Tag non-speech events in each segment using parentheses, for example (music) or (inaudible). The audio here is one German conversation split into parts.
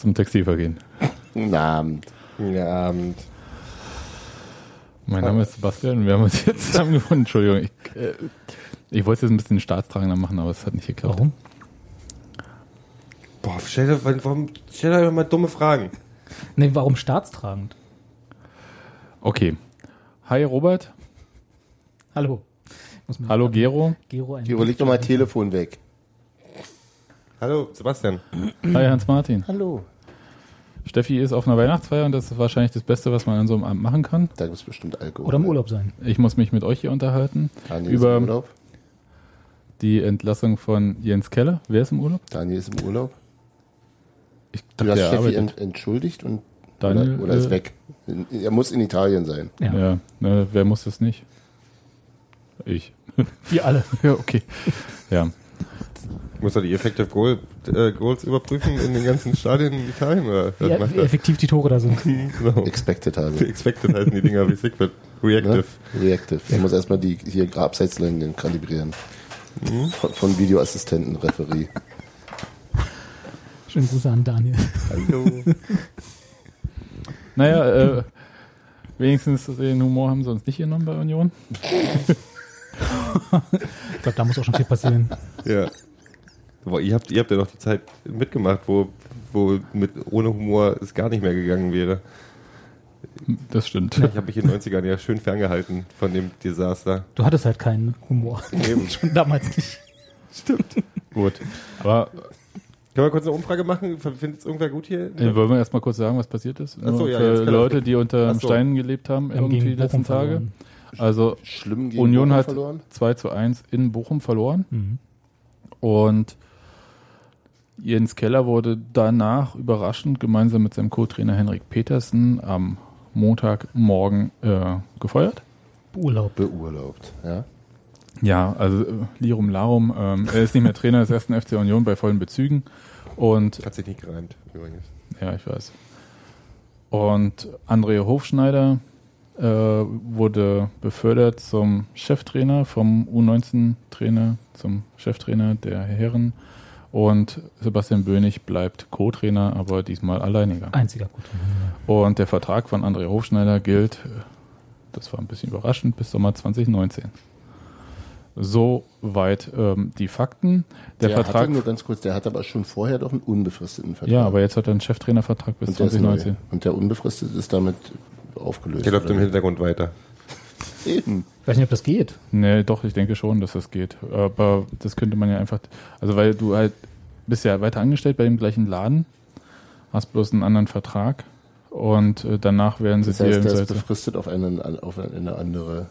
Zum Textilvergehen. Guten Abend. Guten Abend. Mein Name ist Sebastian und wir haben uns jetzt (laughs) zusammengefunden. Entschuldigung, ich, äh, ich wollte es jetzt ein bisschen staatstragender machen, aber es hat nicht geklappt. Warum? Boah, stell dir, warum, stell dir mal dumme Fragen. Nee, warum staatstragend? Okay. Hi Robert. Hallo. Hallo Gero. Gero Gero, leg doch mal Telefon weg. Hallo, Sebastian. Hi Hans-Martin. Hallo. Steffi ist auf einer Weihnachtsfeier und das ist wahrscheinlich das Beste, was man an so einem Abend machen kann. Da gibt es bestimmt Alkohol. Oder im Urlaub sein. Ich muss mich mit euch hier unterhalten Daniel ist über im Urlaub. die Entlassung von Jens Keller. Wer ist im Urlaub? Daniel ist im Urlaub. Ich Du dachte, hast der Steffi arbeitet. ent entschuldigt und Daniel, oder, oder ist äh, weg. Er muss in Italien sein. Ja. Ja, ne, wer muss das nicht? Ich. Wir alle. (laughs) Ja, okay. Ja. Muss er die Effective Goal, äh, Goals überprüfen in den ganzen Stadien in Italien? Oder Wie, macht wie er? effektiv die Tore da sind. (laughs) Genau. Expected also. Expected heißen die Dinger wie Secret. Reactive. Ne? Reactive. Er muss erstmal die hier Abseitslinien kalibrieren. Mhm. Von, von Videoassistenten, Referee. Schönen Grüße an Daniel. Hallo. (laughs) Naja, äh, wenigstens den Humor haben sie uns nicht genommen bei Union. (laughs) Ich glaube, da muss auch schon viel passieren. ja. Aber ihr habt, ihr habt ja noch die Zeit mitgemacht, wo, wo mit, ohne Humor es gar nicht mehr gegangen wäre. Das stimmt. Ich habe mich in den 90ern ja schön ferngehalten von dem Desaster. Du hattest halt keinen Humor. Eben. (laughs) Schon damals nicht. Gut. Aber Können wir kurz eine Umfrage machen? Findet es irgendwer gut hier? äh, wollen wir erstmal kurz sagen, was passiert ist? Ach so, Nur ja, für Leute, die unter so. Steinen gelebt haben, irgendwie die letzten Tage. verloren. Also Schlimm gegen Union Bochum hat verloren. 2 zu 1 in Bochum verloren. Mhm. Und Jens Keller wurde danach überraschend gemeinsam mit seinem Co-Trainer Henrik Petersen am Montagmorgen äh, gefeuert. Urlaub. Beurlaubt. Ja. Ja, also äh, Lirum Larum. Ähm, er ist nicht mehr Trainer des ersten FC Union bei vollen Bezügen. Und Hat sich nicht gereimt, übrigens. ja, ich weiß. Und André Hofschneider äh, wurde befördert zum Cheftrainer, vom U19-Trainer zum Cheftrainer der Herren. Und Sebastian Bönig bleibt Co-Trainer, aber diesmal alleiniger. Einziger gut. Und der Vertrag von André Hofschneider gilt, das war ein bisschen überraschend, bis Sommer 2019. Soweit ähm, die Fakten. Der, Der, Vertrag. hatte nur ganz kurz, der hat aber schon vorher doch einen unbefristeten Vertrag. Ja, aber jetzt hat er einen Cheftrainervertrag bis und der, ist neu. 2019. und der unbefristete ist damit aufgelöst. Der läuft oder? im Hintergrund weiter. Eben. Ich weiß nicht, ob das geht. Nee, doch, ich denke schon, dass das geht. Aber das könnte man ja einfach, also weil du halt bist ja weiter angestellt bei dem gleichen Laden, hast bloß einen anderen Vertrag und äh, danach werden sie Das dir heißt, ist Zweifel- befristet auf, einen, auf eine andere.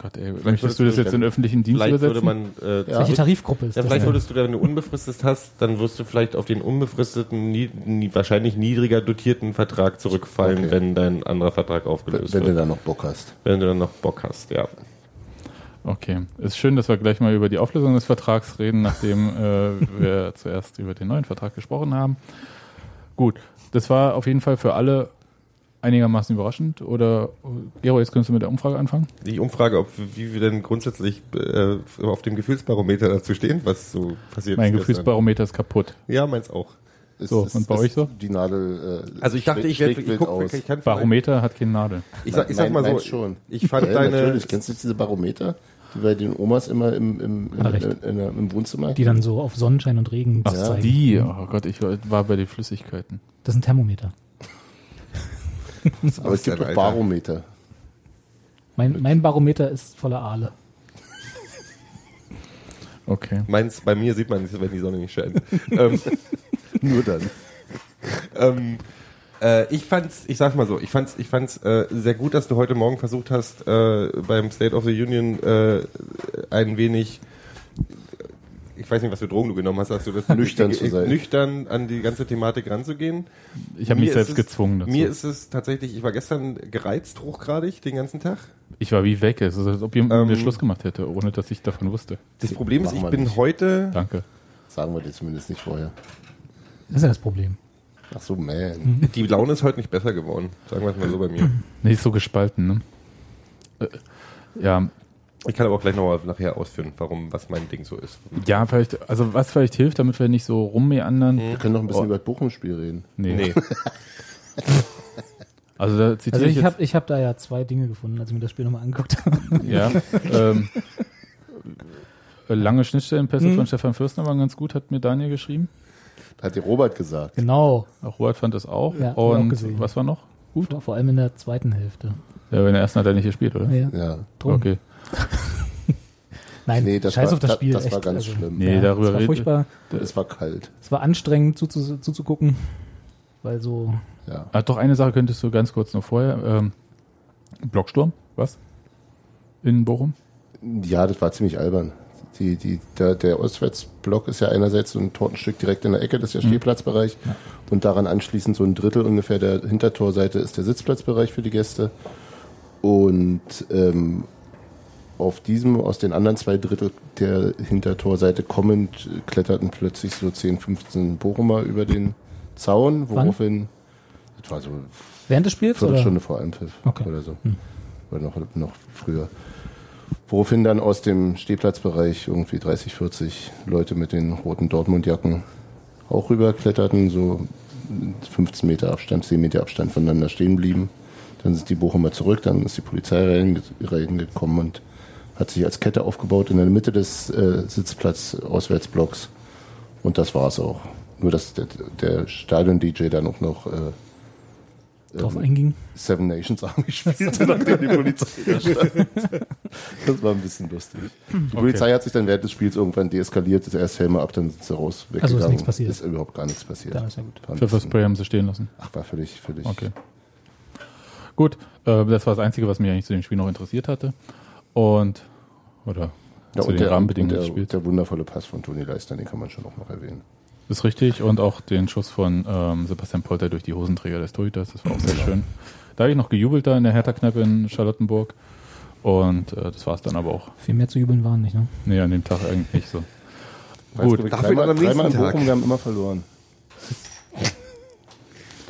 Gott, ey, würdest möchtest du das du jetzt in dann- öffentlichen Dienst Vielleicht würde übersetzen? man. Äh, Ja. Welche Tarifgruppe ist Ja, das? vielleicht denn? würdest du, wenn du unbefristet hast, dann wirst du vielleicht auf den unbefristeten, nie, nie, wahrscheinlich niedriger dotierten Vertrag zurückfallen, Okay. wenn dein anderer Vertrag Wenn, aufgelöst wenn du wird. da noch Bock hast. Wenn du dann noch Bock hast, ja. Okay, ist schön, dass wir gleich mal über die Auflösung des Vertrags reden, nachdem äh, (laughs) wir zuerst über den neuen Vertrag gesprochen haben. Gut, das war auf jeden Fall für alle einigermaßen überraschend. Oder Gero, jetzt könntest du mit der Umfrage anfangen? Die Umfrage, ob wie wir denn grundsätzlich äh, auf dem Gefühlsbarometer dazu stehen, was so passiert Mein ist. Gefühlsbarometer ist kaputt. Ja, meins auch. Ist, So, ist, und bei ist euch so? Die Nadel. Äh, Also ich dachte, ich werde, ich, guck, aus. ich kann Barometer hat keine Nadel. Ich sag, ich sag Mein- mal so, schon. ich fand ja, deine, Natürlich. Kennst du nicht diese Barometer, die bei den Omas immer im, im, im, in, in, im Wohnzimmer? Die dann so auf Sonnenschein und Regen Ach, zeigen. die. Oh Gott, ich war- war bei den Flüssigkeiten. Das ist ein Thermometer. (laughs) Aber es gibt auch Barometer. Mein, mein Barometer ist voller Aale. (laughs) Okay. meins, bei mir sieht man es, wenn die Sonne nicht scheint. (laughs) ähm, Nur dann. ähm, äh, ich fand's, ich sag's mal so, ich fand's, ich fand's äh, sehr gut, dass du heute Morgen versucht hast, äh, beim State of the Union äh, ein wenig, ich weiß nicht, was für Drogen du genommen hast, hast du das (laughs) Nüchtern zu sein. nüchtern an die ganze Thematik ranzugehen. Ich habe mich selbst ist es- gezwungen dazu. Mir ist es tatsächlich, ich war gestern gereizt hochgradig den ganzen Tag. ich war wie weg. Es ist, als ob jemand mit Ähm, mir Schluss gemacht hätte, ohne dass ich davon wusste. Das Problem ist, ich bin nicht. heute, Danke. Sagen wir dir zumindest nicht vorher. Das ist ja das Problem. Ach so, man. die Laune ist heute nicht besser geworden. Sagen wir es mal so bei mir. Nicht so gespalten, ne? Äh, Ja, Ich kann aber auch gleich nochmal nachher ausführen, warum, was mein Ding so ist. Ja, vielleicht, also was vielleicht hilft, damit wir nicht so rummeandern. Wir können noch ein bisschen Oh. über das Bochum-Spiel reden. Nee. Nee. (laughs) Also da zitiere Also ich, ich habe hab da ja zwei Dinge gefunden, als ich mir das Spiel nochmal angeguckt habe. ja, (laughs) ähm, lange Schnittstellenpässe Mhm. von Stefan Fürstner waren ganz gut, hat mir Daniel geschrieben. Hat dir Robert gesagt. Genau, Auch Robert fand das auch. Ja, auch Und gesehen. was war noch? Gut. vor allem in der zweiten Hälfte. Ja, in der ersten hat er nicht gespielt, oder? Ja, Ja. drum. Okay. (laughs) Nein, Nee, das scheiß war- auf das da- Spiel. das war echt. ganz also, schlimm. Nee, ja, darüber es war furchtbar. Es war kalt. Es war anstrengend zuzu zuzugucken, weil so Ja. Ah, doch, eine Sache könntest du ganz kurz noch vorher. Ähm, Blocksturm, was? In Bochum? Ja, das war ziemlich albern. Die, die, der, der Ostwärtsblock ist ja einerseits so ein Tortenstück direkt in der Ecke, das ist der Stehplatzbereich. Und daran anschließend so ein Drittel ungefähr der Hintertorseite ist der Sitzplatzbereich für die Gäste. Und ähm, auf diesem, aus den anderen zwei Drittel der Hintertorseite kommend, kletterten plötzlich so 10, 15 Bochumer über den Zaun, woraufhin, das war so während des Spiels oder? Viertelstunde vor Anpfiff Okay. oder so. Oder noch, noch früher. Woraufhin dann aus dem Stehplatzbereich irgendwie 30, 40 Leute mit den roten Dortmund-Jacken auch rüberkletterten, so 15 Meter Abstand, 10 Meter Abstand voneinander stehen blieben. Dann sind die Bochumer zurück, dann ist die Polizei reinge- reingekommen und hat sich als Kette aufgebaut in der Mitte des äh, Sitzplatz-Auswärtsblocks. Und das war's auch. Nur, dass der, der Stadion-DJ dann auch noch äh, drauf ähm, einging. Seven Nations Army (laughs) spielte, nachdem die Polizei da stand. Das war ein bisschen lustig. Die Polizei hat sich dann während des Spiels irgendwann deeskaliert, ist erst Helme ab, dann sind sie raus, weggegangen. Also ist nichts passiert. Ist überhaupt gar nichts passiert. Da ist ja gut. War Pfefferspray haben sie stehen lassen. Ach, war völlig, völlig. Okay. Gut, äh, das war das Einzige, was mich eigentlich zu dem Spiel noch interessiert hatte. Und, oder Ja, zu und den der, und Rahmenbedingungen der, Spiels. der wundervolle Pass von Toni Leister, den kann man schon auch noch erwähnen. Das ist richtig. Und auch den Schuss von ähm, Sebastian Polter durch die Hosenträger des Torhüters. Das war auch sehr schön. Da habe ich noch gejubelt da in der Hertha-Kneipe in Charlottenburg. Und äh, das war es dann aber auch. Viel mehr zu jubeln waren nicht, ne? Nee, an dem Tag eigentlich nicht so. Gut. Dafür dreimal, dreimal in nächsten Tag. Bochum, wir haben immer verloren.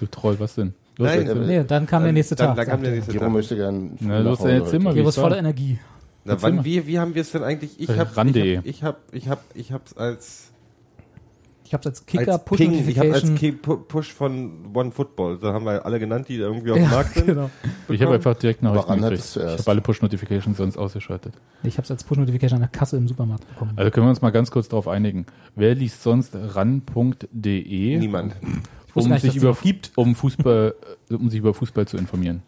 Du Troll, was denn? Los, Nein, äh, Nee, dann kam der nächste dann, Tag. Dann kam der er. nächste Tag. möchte gern Na, los, erzähl mal, wie Gero es ist voller. Energie. Na, Erzähl wann, mal. wie, wie haben wir es denn eigentlich? Ich habe Rande. ich hab, ich hab, ich hab's als, Ich habe es als Kicker als Push Ping, ich habe als Pu- Push von One Football, da haben wir alle genannt, die da irgendwie auf dem ja, Markt sind. genau. Ich habe einfach direkt Nachrichten gekriegt. es Ich habe alle Push-Notifications sonst ausgeschaltet. Ich habe es als Push Notification an der Kasse im Supermarkt bekommen. Also können wir uns mal ganz kurz darauf einigen. Wer liest sonst ran.de, Niemand. um sich es über um Fußball, um sich über Fußball zu informieren?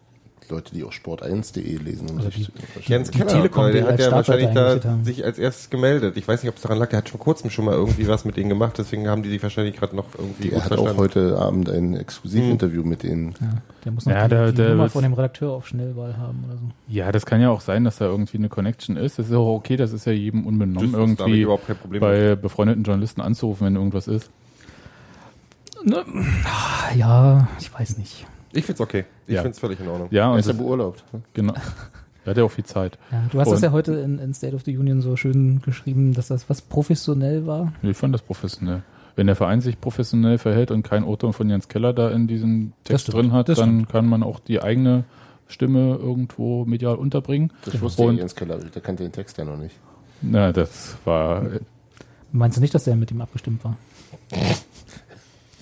Leute, die auch Sport1.de lesen. Um Also sich die- Jens Keller, Telekom, der hat ja wahrscheinlich da sich als erstes gemeldet. Ich weiß nicht, ob es daran lag, der hat vor kurzem schon mal irgendwie was mit denen gemacht, deswegen haben die sich wahrscheinlich gerade noch irgendwie Er hat auch heute Abend ein Exklusivinterview mit denen. Ja, der muss noch Ja, die, der- die der Nummer von dem Redakteur auf Schnellwahl haben oder so. Ja, das kann ja auch sein, dass da irgendwie eine Connection ist. Das ist auch okay, das ist ja jedem unbenommen, irgendwie überhaupt kein Problem bei befreundeten Journalisten anzurufen, wenn irgendwas ist. Ne? Ah, Ja, ich weiß nicht. Ich find's okay. Ich Ja. find's völlig in Ordnung. Ja, Er und ist ja das, beurlaubt. ne? genau. Er (laughs) hat ja auch viel Zeit. Ja, du hast das Und- ja heute in, in State of the Union so schön geschrieben, dass das was professionell war. Ich fand das professionell. Wenn der Verein sich professionell verhält und kein Auto von Jens Keller da in diesem Text stimmt, drin hat, das dann kann man auch die eigene Stimme irgendwo medial unterbringen. Das wusste Und- Jens Keller, der kannte den Text ja noch nicht. Na, das war Meinst du nicht, dass der mit ihm abgestimmt war?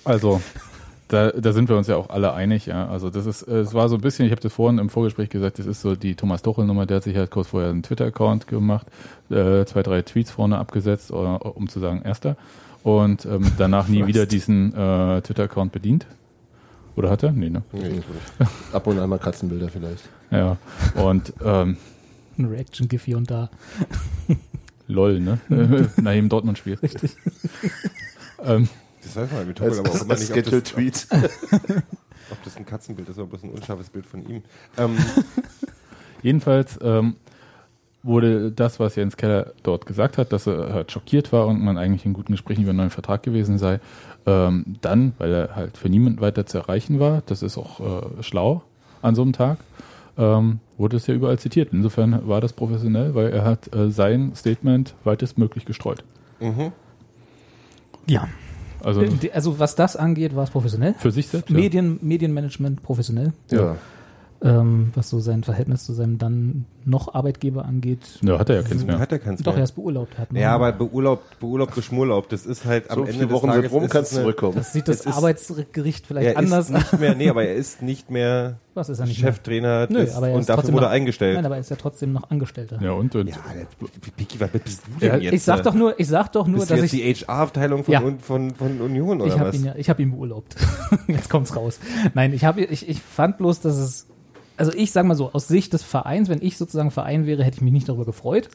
Also, da, da sind wir uns ja auch alle einig. Ja. Also das ist, äh, es war so ein bisschen, ich habe das vorhin im Vorgespräch gesagt, das ist so die Thomas Tuchel-Nummer, der hat sich halt kurz vorher einen Twitter-Account gemacht, äh, zwei, drei Tweets vorne abgesetzt, äh, um zu sagen, erster. Und ähm, danach nie (laughs) wieder diesen äh, Twitter-Account bedient. Oder hat er? Nee, ne? Nee, Ab und an mal Katzenbilder vielleicht. Ja. Und ähm, Ein Reaction-GIF hier und da. lol, ne? (laughs) Nach jedem Dortmund-Spiel. Richtig. ähm, Das weiß man mit Tuchel aber auch immer nicht, ob das, Schedule-Tweet. (laughs) ob das ein Katzenbild ist oder bloß ein unscharfes Bild von ihm. Ähm, (laughs) Jedenfalls ähm, wurde das, was Jens Keller dort gesagt hat, dass er halt schockiert war und man eigentlich in guten Gesprächen über einen neuen Vertrag gewesen sei, ähm, dann, weil er halt für niemanden weiter zu erreichen war, das ist auch äh, schlau an so einem Tag, ähm, wurde es ja überall zitiert. Insofern war das professionell, weil er hat äh, sein Statement weitestmöglich gestreut. mhm. Ja. Also Äh, Also was das angeht, war es professionell. für sich selbst. Ja. Medien, Medienmanagement professionell. Ja. Ähm, was so sein Verhältnis zu seinem dann noch Arbeitgeber angeht. Ja, hat er ja keins mehr. Hat er keins Doch, er ist beurlaubt. Er Hat Ja, aber beurlaubt, beurlaubt, geschmurlaubt, das ist halt am So Ende viele des Wochen Tages rum, kannst eine- zurückkommen. das sieht das es ist- Arbeitsgericht vielleicht Er anders ist nicht mehr, nee, aber er ist nicht mehr Was ist er nicht mehr? Cheftrainer Nö, des, aber er und ist dafür trotzdem wurde noch, eingestellt. Nein, aber er ist ja trotzdem noch Angestellter. Ja, und? und ja, der- Piki, was bist du Ja, denn jetzt? ich sag doch nur, ich sag doch nur, bist du dass jetzt ich, die HR-Abteilung von, Ja. von, von, von Union oder ich habe was? ihn ja, ich habe ihn beurlaubt. (laughs) Jetzt kommt's raus. Nein, ich habe, ich, ich fand bloß, dass es, also ich sag mal so, aus Sicht des Vereins, wenn ich sozusagen Verein wäre, hätte ich mich nicht darüber gefreut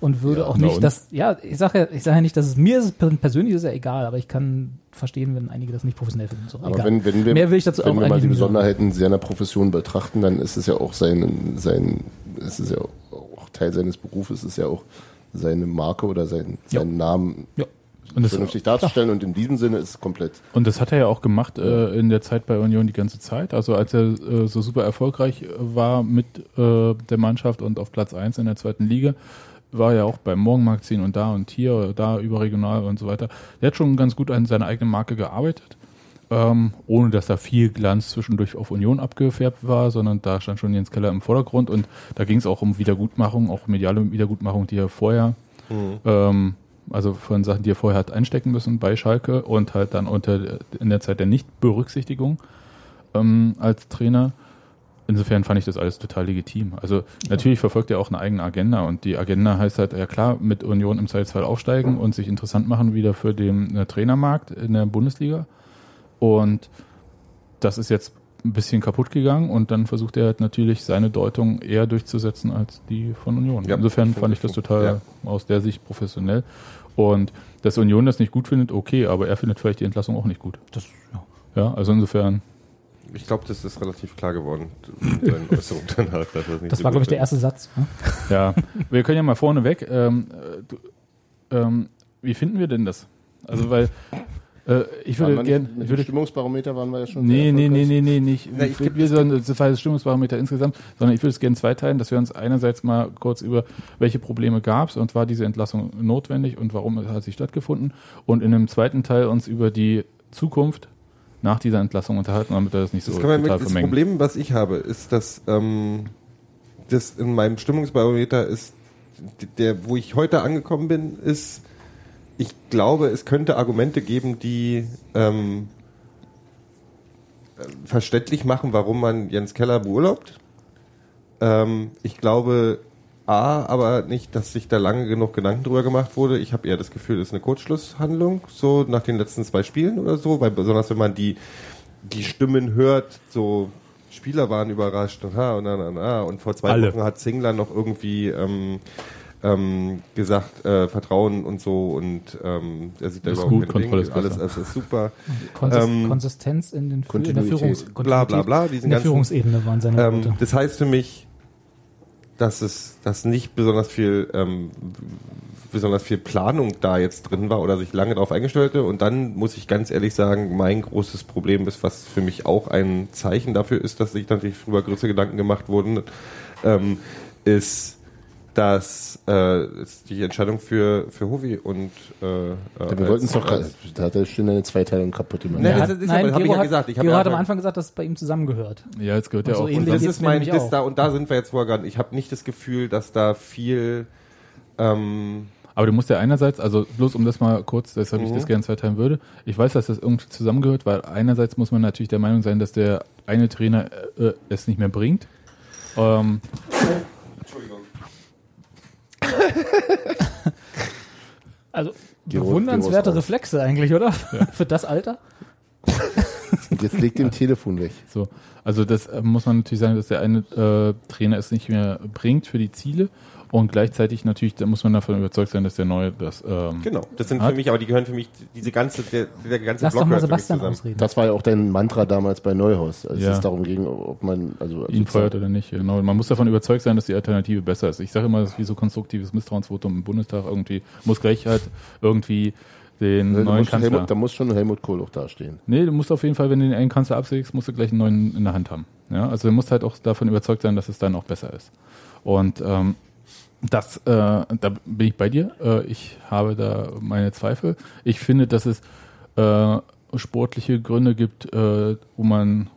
und würde Ja, auch nicht, dass, ja, ich sage ja, ich sage ja nicht, dass es mir ist, es persönlich ist ja egal, aber ich kann verstehen, wenn einige das nicht professionell finden. So, Aber egal. wenn, wenn wir, Mehr will ich dazu wenn wir mal die. Besonderheiten seiner Profession betrachten, dann ist es ja auch sein, sein es ist ja auch Teil seines Berufes, es ist ja auch seine Marke oder sein, Ja. seinen Namen Ja. Und das, vernünftig darzustellen und in diesem Sinne ist es komplett. und das hat er ja auch gemacht äh, in der Zeit bei Union die ganze Zeit. Also als er äh, so super erfolgreich äh, war mit äh, der Mannschaft und auf Platz 1 in der zweiten Liga, war er auch beim Morgenmagazin und da und hier, da überregional und so weiter. Der hat schon ganz gut an seiner eigenen Marke gearbeitet. Ähm, ohne dass da viel Glanz zwischendurch auf Union abgefärbt war, sondern da stand schon Jens Keller im Vordergrund und da ging es auch um Wiedergutmachung, auch mediale Wiedergutmachung, die er vorher ähm, also von Sachen, die er vorher hat einstecken müssen bei Schalke und halt dann unter in der Zeit der Nichtberücksichtigung ähm, als Trainer. Insofern fand ich das alles total legitim. Also natürlich verfolgt er auch eine eigene Agenda und die Agenda heißt halt, ja klar, mit Union im Zweifelsfall aufsteigen und sich interessant machen wieder für den äh, Trainermarkt in der Bundesliga. Und das ist jetzt ein bisschen kaputt gegangen und dann versucht er halt natürlich seine Deutung eher durchzusetzen als die von Union. Ja, Insofern fand ich das total Ja. aus der Sicht professionell. Und dass Union das nicht gut findet, okay, aber er findet vielleicht die Entlassung auch nicht gut. Das, ja. Ja, also insofern, Ich glaube, das ist relativ klar geworden, (laughs) danach. dass das nicht das so war, glaube ich, der erste Satz. Ne? ja. wir können ja mal vorne weg. Ähm, äh, du, ähm, wie finden wir denn das? Also, weil äh, ich würde gerne, mit würde Stimmungsbarometer waren wir ja schon. Nee, nee, nee, nee, nee, nicht. Na, ich wir, sollen, das Stimmungsbarometer insgesamt, sondern ich würde es gerne zweiteilen, dass wir uns einerseits mal kurz über welche Probleme gab es und war diese Entlassung notwendig und warum hat sie stattgefunden und in einem zweiten Teil uns über die Zukunft nach dieser Entlassung unterhalten, damit wir das nicht so Das, kann man mit, total das vermengen. Problem, was ich habe, ist, dass ähm, das in meinem Stimmungsbarometer ist, der, wo ich heute angekommen bin, ist, ich glaube, es könnte Argumente geben, die ähm, äh, verständlich machen, warum man Jens Keller beurlaubt. Ähm, ich glaube, A, aber nicht, dass sich da lange genug Gedanken drüber gemacht wurde. Ich habe eher das Gefühl, das ist eine Kurzschlusshandlung, so nach den letzten zwei Spielen oder so, weil besonders wenn man die, die Stimmen hört, so Spieler waren überrascht und ha und na, na, na. Und vor zwei Alle. Wochen hat Zingler noch irgendwie ähm, ähm, gesagt, äh, Vertrauen und so und ähm, er sieht da Ist überhaupt gut, Kontrolle Ding. ist Alles, besser. alles ist super. Konsis Ähm, Konsistenz in, den, Fü- in der. Führungs Bla bla bla, diesen in der ganzen Führungsebene waren seine ähm, Worte. das heißt für mich, dass es, dass nicht besonders viel, ähm, besonders viel Planung da jetzt drin war oder sich lange darauf eingestellt hatte. Und dann muss ich ganz ehrlich sagen, mein großes Problem ist, was für mich auch ein Zeichen dafür ist, dass sich natürlich früher größere Gedanken gemacht wurden, ähm, ist, dass äh, die Entscheidung für für Hovi und äh, Ja, wir wollten es doch gerade. Da hat er schon eine Zweiteilung kaputt gemacht. Er das ist ja- nein, das hab ich ja hat, gesagt. Ich Gero ja hat am Anfang gesagt, dass es bei ihm zusammengehört. Ja, jetzt gehört ja Also auch. ähnlich- das ist mein, auch. da und da sind wir jetzt vorher gerade. Ich habe nicht das Gefühl, dass da viel ähm, Aber du musst ja einerseits, also bloß um das mal kurz, deshalb ich Mhm. das gerne zweiteilen würde, ich weiß, dass das irgendwie zusammengehört, weil einerseits muss man natürlich der Meinung sein, dass der eine Trainer äh, es nicht mehr bringt. Ähm. Also Gero- bewundernswerte Gero ist Reflexe eigentlich, oder? (laughs) Für das Alter? Und jetzt legt dem Telefon weg. So, also das äh, muss man natürlich sagen, dass der eine äh, Trainer es nicht mehr bringt für die Ziele und gleichzeitig natürlich, da muss man davon überzeugt sein, dass der neue das ähm, Genau, das sind Hat- für mich, aber die gehören für mich, diese ganze, der, der ganze Lass Block doch mal gehört für mich Sebastian zusammen. ausreden. Das war ja auch dein Mantra damals bei Neuhaus, als Ja. es darum ging, ob man also ihn feuert oder nicht. Genau. Man muss davon überzeugt sein, dass die Alternative besser ist. Ich sage immer, das ist wie so konstruktives Misstrauensvotum im Bundestag irgendwie muss gleich halt irgendwie den Da neuen muss, Kanzler. Helmut, da muss schon Helmut Kohl auch dastehen. Nee, du musst auf jeden Fall, wenn du den einen Kanzler absägst, musst du gleich einen neuen in der Hand haben. Ja, also du musst halt auch davon überzeugt sein, dass es dann auch besser ist. Und ähm, das, äh, da bin ich bei dir. Äh, ich habe da meine Zweifel. Ich finde, dass es äh, sportliche Gründe gibt, äh, wo man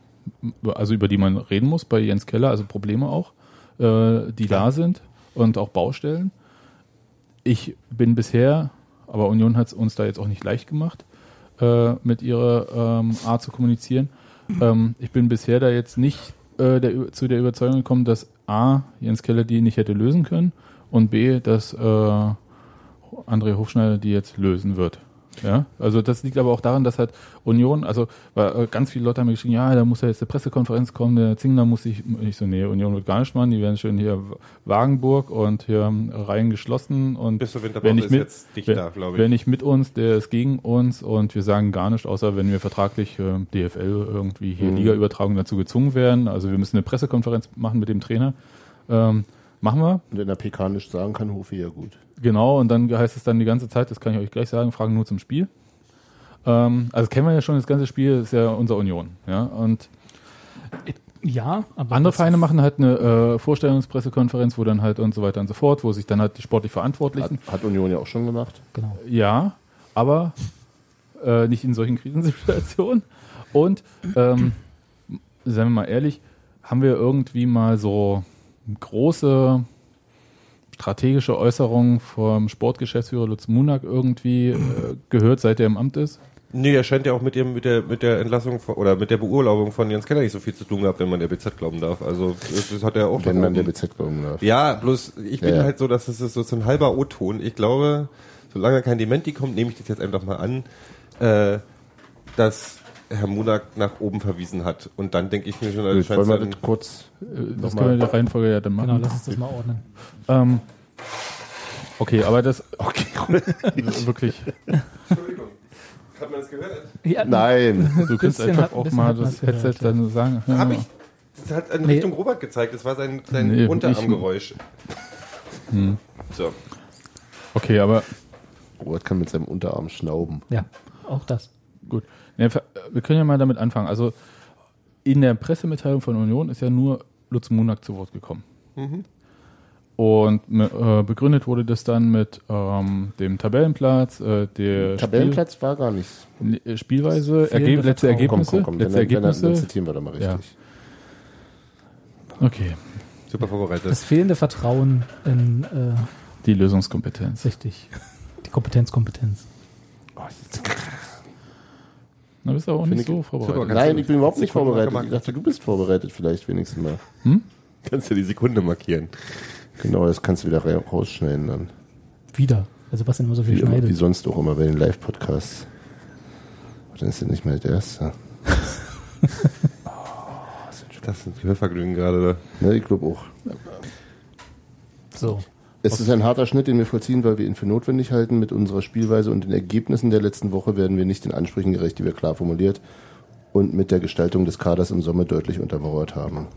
also über die man reden muss bei Jens Keller, also Probleme auch, äh, die da sind und auch Baustellen. Ich bin bisher, aber Union hat es uns da jetzt auch nicht leicht gemacht, äh, mit ihrer ähm, Art zu kommunizieren. Ähm, ich bin bisher da jetzt nicht der, zu der Überzeugung gekommen, dass A, Jens Keller die nicht hätte lösen können und B, dass äh, André Hofschneider die jetzt lösen wird. Ja, also das liegt aber auch daran, dass halt Union, also weil, äh, ganz viele Leute haben mir geschrieben, ja, da muss ja jetzt eine Pressekonferenz kommen, der Zingler muss sich, ich so, nee, Union wird gar nicht machen, die werden schön hier Wagenburg und hier Reihen geschlossen und Bis zur wer nicht ist mit, jetzt dicht wer, da, glaube wer ich. nicht mit uns, der ist gegen uns und wir sagen gar nicht, außer wenn wir vertraglich äh, DFL irgendwie hier Mhm. Liga-Übertragung dazu gezwungen werden. Also wir müssen eine Pressekonferenz machen mit dem Trainer. Ähm, machen wir. Und wenn er PK nicht sagen kann, Hofi ja gut. Genau, und dann heißt es dann die ganze Zeit, das kann ich euch gleich sagen, Fragen nur zum Spiel. Ähm, also kennen wir ja schon, das ganze Spiel ist ja unser Union. Ja? Und Ja, aber andere Vereine machen halt eine äh, Vorstellungspressekonferenz, wo dann halt und so weiter und so fort, wo sich dann halt die sportlich Hat, Verantwortlichen. hat Union ja auch schon gemacht. Genau. Ja, aber äh, nicht in solchen Krisensituationen. Und ähm, seien wir mal ehrlich, haben wir irgendwie mal so große strategische Äußerungen vom Sportgeschäftsführer Lutz Munak irgendwie äh, gehört, seit er im Amt ist? Nee, er scheint ja auch mit dem, mit der, mit der Entlassung von, oder mit der Beurlaubung von Jens Keller nicht so viel zu tun gehabt, wenn man der BZ glauben darf. Also, das, das hat er auch Wenn man der. BZ glauben darf. Ja, bloß, ich bin Ja, halt so, dass es so, so ein halber O-Ton. Ich glaube, solange kein Dementi kommt, nehme ich das jetzt einfach mal an, äh, dass Herr Munak nach oben verwiesen hat. Und dann denke ich mir schon, also scheint's wollen wir das kurz Äh, Das Nochmal. können wir in der Reihenfolge ja dann Genau, machen. lass uns das mal ordnen. ähm, okay, aber das (laughs) okay, (laughs) wirklich. Entschuldigung. Hat man das gehört? Ja, Nein. (laughs) Du kannst einfach hat- auch mal das gehört, Headset ja. dann sagen. Ja, Hab ich. Das hat in Nee. Richtung Robert gezeigt. Das war sein, sein Nee, Unterarmgeräusch. So. Okay, aber Robert kann mit seinem Unterarm schnauben. ja, auch das. Gut. Ja, wir können ja mal damit anfangen. Also in der Pressemitteilung von Union ist ja nur Lutz Munak zu Wort gekommen. Und äh, begründet wurde das dann mit ähm, dem Tabellenplatz, äh, der Tabellenplatz war gar nicht. Spiel, äh, Spielweise, Ergeb letzte. Ergebnisse. Komm, komm, komm. Letzte Dann, dann, dann, Ergebnisse. dann zitieren wir doch mal Ja. richtig. okay, Super vorbereitet. Das fehlende Vertrauen in äh, die Lösungskompetenz. richtig die Kompetenz, Kompetenz. Na, bist aber auch nicht ich- so vorbereitet. Nein, du ich bin überhaupt nicht Sekunden vorbereitet. Ich dachte, du bist vorbereitet vielleicht wenigstens mal. Kannst du die Sekunde markieren. Genau, das kannst du wieder ra- rausschneiden dann. Wieder. Also was denn immer so viel Wie, immer, wie schneidet. sonst auch immer bei den Live-Podcasts. Dann ist er nicht mehr der Erste. (laughs) Das sind Hörvergnügen gerade. Ne, ich glaube auch. So. Es ist ein harter Schnitt, den wir vollziehen, weil wir ihn für notwendig halten. Mit unserer Spielweise und den Ergebnissen der letzten Woche werden wir nicht den Ansprüchen gerecht, die wir klar formuliert und mit der Gestaltung des Kaders im Sommer deutlich untermauert haben.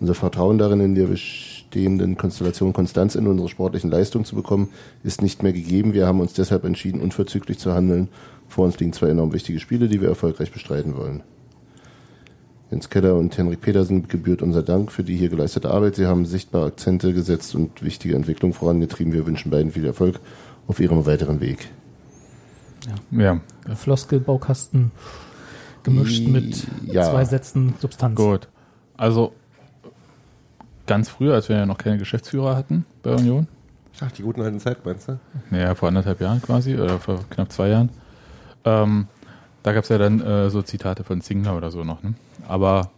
Unser Vertrauen darin, in der bestehenden Konstellation Konstanz in unsere sportlichen Leistungen zu bekommen, ist nicht mehr gegeben. Wir haben uns deshalb entschieden, unverzüglich zu handeln. Vor uns liegen zwei enorm wichtige Spiele, die wir erfolgreich bestreiten wollen. Jens Keller und Henrik Petersen gebührt unser Dank für die hier geleistete Arbeit. Sie haben sichtbare Akzente gesetzt und wichtige Entwicklungen vorangetrieben. Wir wünschen beiden viel Erfolg auf ihrem weiteren Weg. Ja, Floskelbaukasten gemischt I- mit ja. zwei Sätzen Substanz. gut. Also ganz früher, als wir ja noch keine Geschäftsführer hatten bei Union, Ach, die guten alten Zeit, meinst du? Naja, vor anderthalb Jahren quasi, oder vor knapp zwei Jahren. Ähm, da gab es ja dann äh, so Zitate von Zingler oder so noch, ne? Aber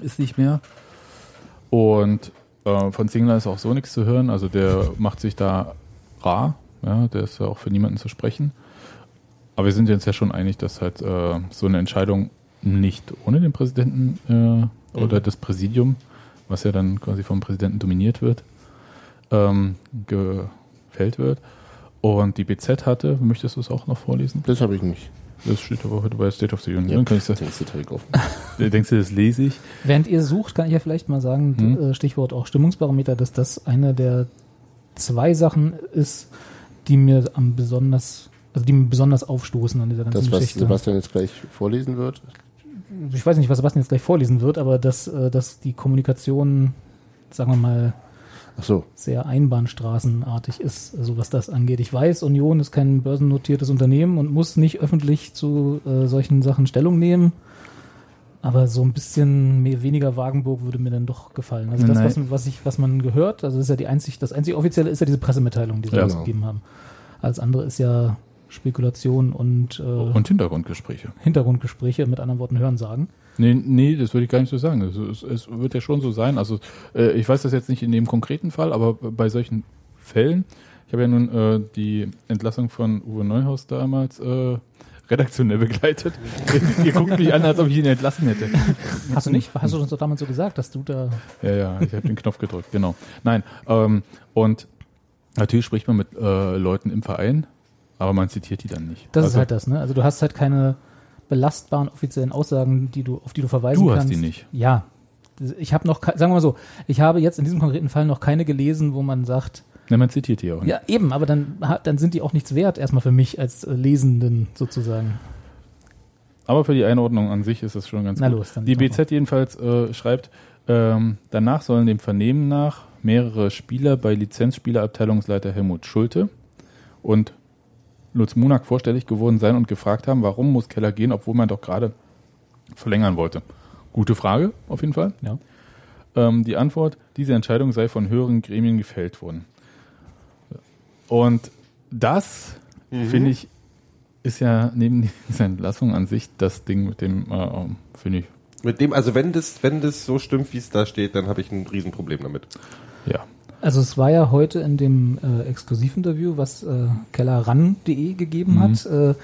ist nicht mehr. Und äh, von Zingler ist auch so nichts zu hören. Also der macht sich da rar. Ja, der ist ja auch für niemanden zu sprechen. Aber wir sind uns ja schon einig, dass halt äh, so eine Entscheidung nicht ohne den Präsidenten äh, oder das Präsidium, was ja dann quasi vom Präsidenten dominiert wird, ähm, gefällt wird. Und die BZ hatte, möchtest du es auch noch vorlesen? Das habe ich nicht. Das steht aber heute bei State of the Union. Dann kann ich das, denkst du, Tarek, auf. (laughs) denkst du, das lese ich? Während ihr sucht, kann ich ja vielleicht mal sagen, Hm? äh, Stichwort auch Stimmungsbarometer, dass das eine der zwei Sachen ist, die mir am besonders, also die mir besonders aufstoßen an dieser ganzen Das, was Geschichte. Sebastian jetzt gleich vorlesen wird. ich weiß nicht, was Sebastian jetzt gleich vorlesen wird, aber dass, äh, dass die Kommunikation, sagen wir mal, Ach so. sehr einbahnstraßenartig ist, also was das angeht. Ich weiß, Union ist kein börsennotiertes Unternehmen und muss nicht öffentlich zu äh, solchen Sachen Stellung nehmen. Aber so ein bisschen mehr, weniger Wagenburg würde mir dann doch gefallen. Also das, was, was, ich, was man gehört, also das ist ja die einzig, das einzig offizielle ist ja diese Pressemitteilung, die sie Ja. ausgegeben haben. Alles andere ist ja Spekulation und, äh, Und Hintergrundgespräche. Hintergrundgespräche, mit anderen Worten Hörensagen. Nee, nee, das würde ich gar nicht so sagen. Es, es, es wird ja schon so sein. Also äh, ich weiß das jetzt nicht in dem konkreten Fall, aber bei solchen Fällen, ich habe ja nun äh, die Entlassung von Uwe Neuhaus damals äh, redaktionell begleitet. (laughs) Ihr guckt mich an, als ob ich ihn entlassen hätte. Hast du nicht? Hast du uns doch damals so gesagt, dass du da. Ja, ja, ich habe den Knopf gedrückt, genau. Nein, ähm, und natürlich spricht man mit äh, Leuten im Verein, aber man zitiert die dann nicht. Das ist Also, halt das, ne? Also du hast halt keine belastbaren offiziellen Aussagen, die du, auf die du verweisen Du hast kannst. die nicht. Ja. Ich habe noch, sagen wir mal so, ich habe jetzt in diesem konkreten Fall noch keine gelesen, wo man sagt, Ne, man zitiert die auch nicht. ja eben, aber dann, dann sind die auch nichts wert, erstmal für mich als äh, Lesenden sozusagen. Aber für die Einordnung an sich ist es schon ganz Na gut. los, dann die. BZ jedenfalls äh, schreibt, ähm, danach sollen dem Vernehmen nach mehrere Spieler bei Lizenzspielerabteilungsleiter Helmut Schulte und Lutz Munak vorstellig geworden sein und gefragt haben, warum muss Keller gehen, obwohl man doch gerade verlängern wollte. Gute Frage, auf jeden Fall. Ja. Ähm, die Antwort, diese Entscheidung sei von höheren Gremien gefällt worden. Und das, finde ich, ist ja neben (laughs) dieser Entlassung an sich das Ding mit dem, äh, finde ich, Mit dem, also wenn das, wenn das so stimmt, wie es da steht, dann habe ich ein Riesenproblem damit. ja. Also es war ja heute in dem äh, Exklusivinterview, was äh, kellerran.de gegeben hat, äh,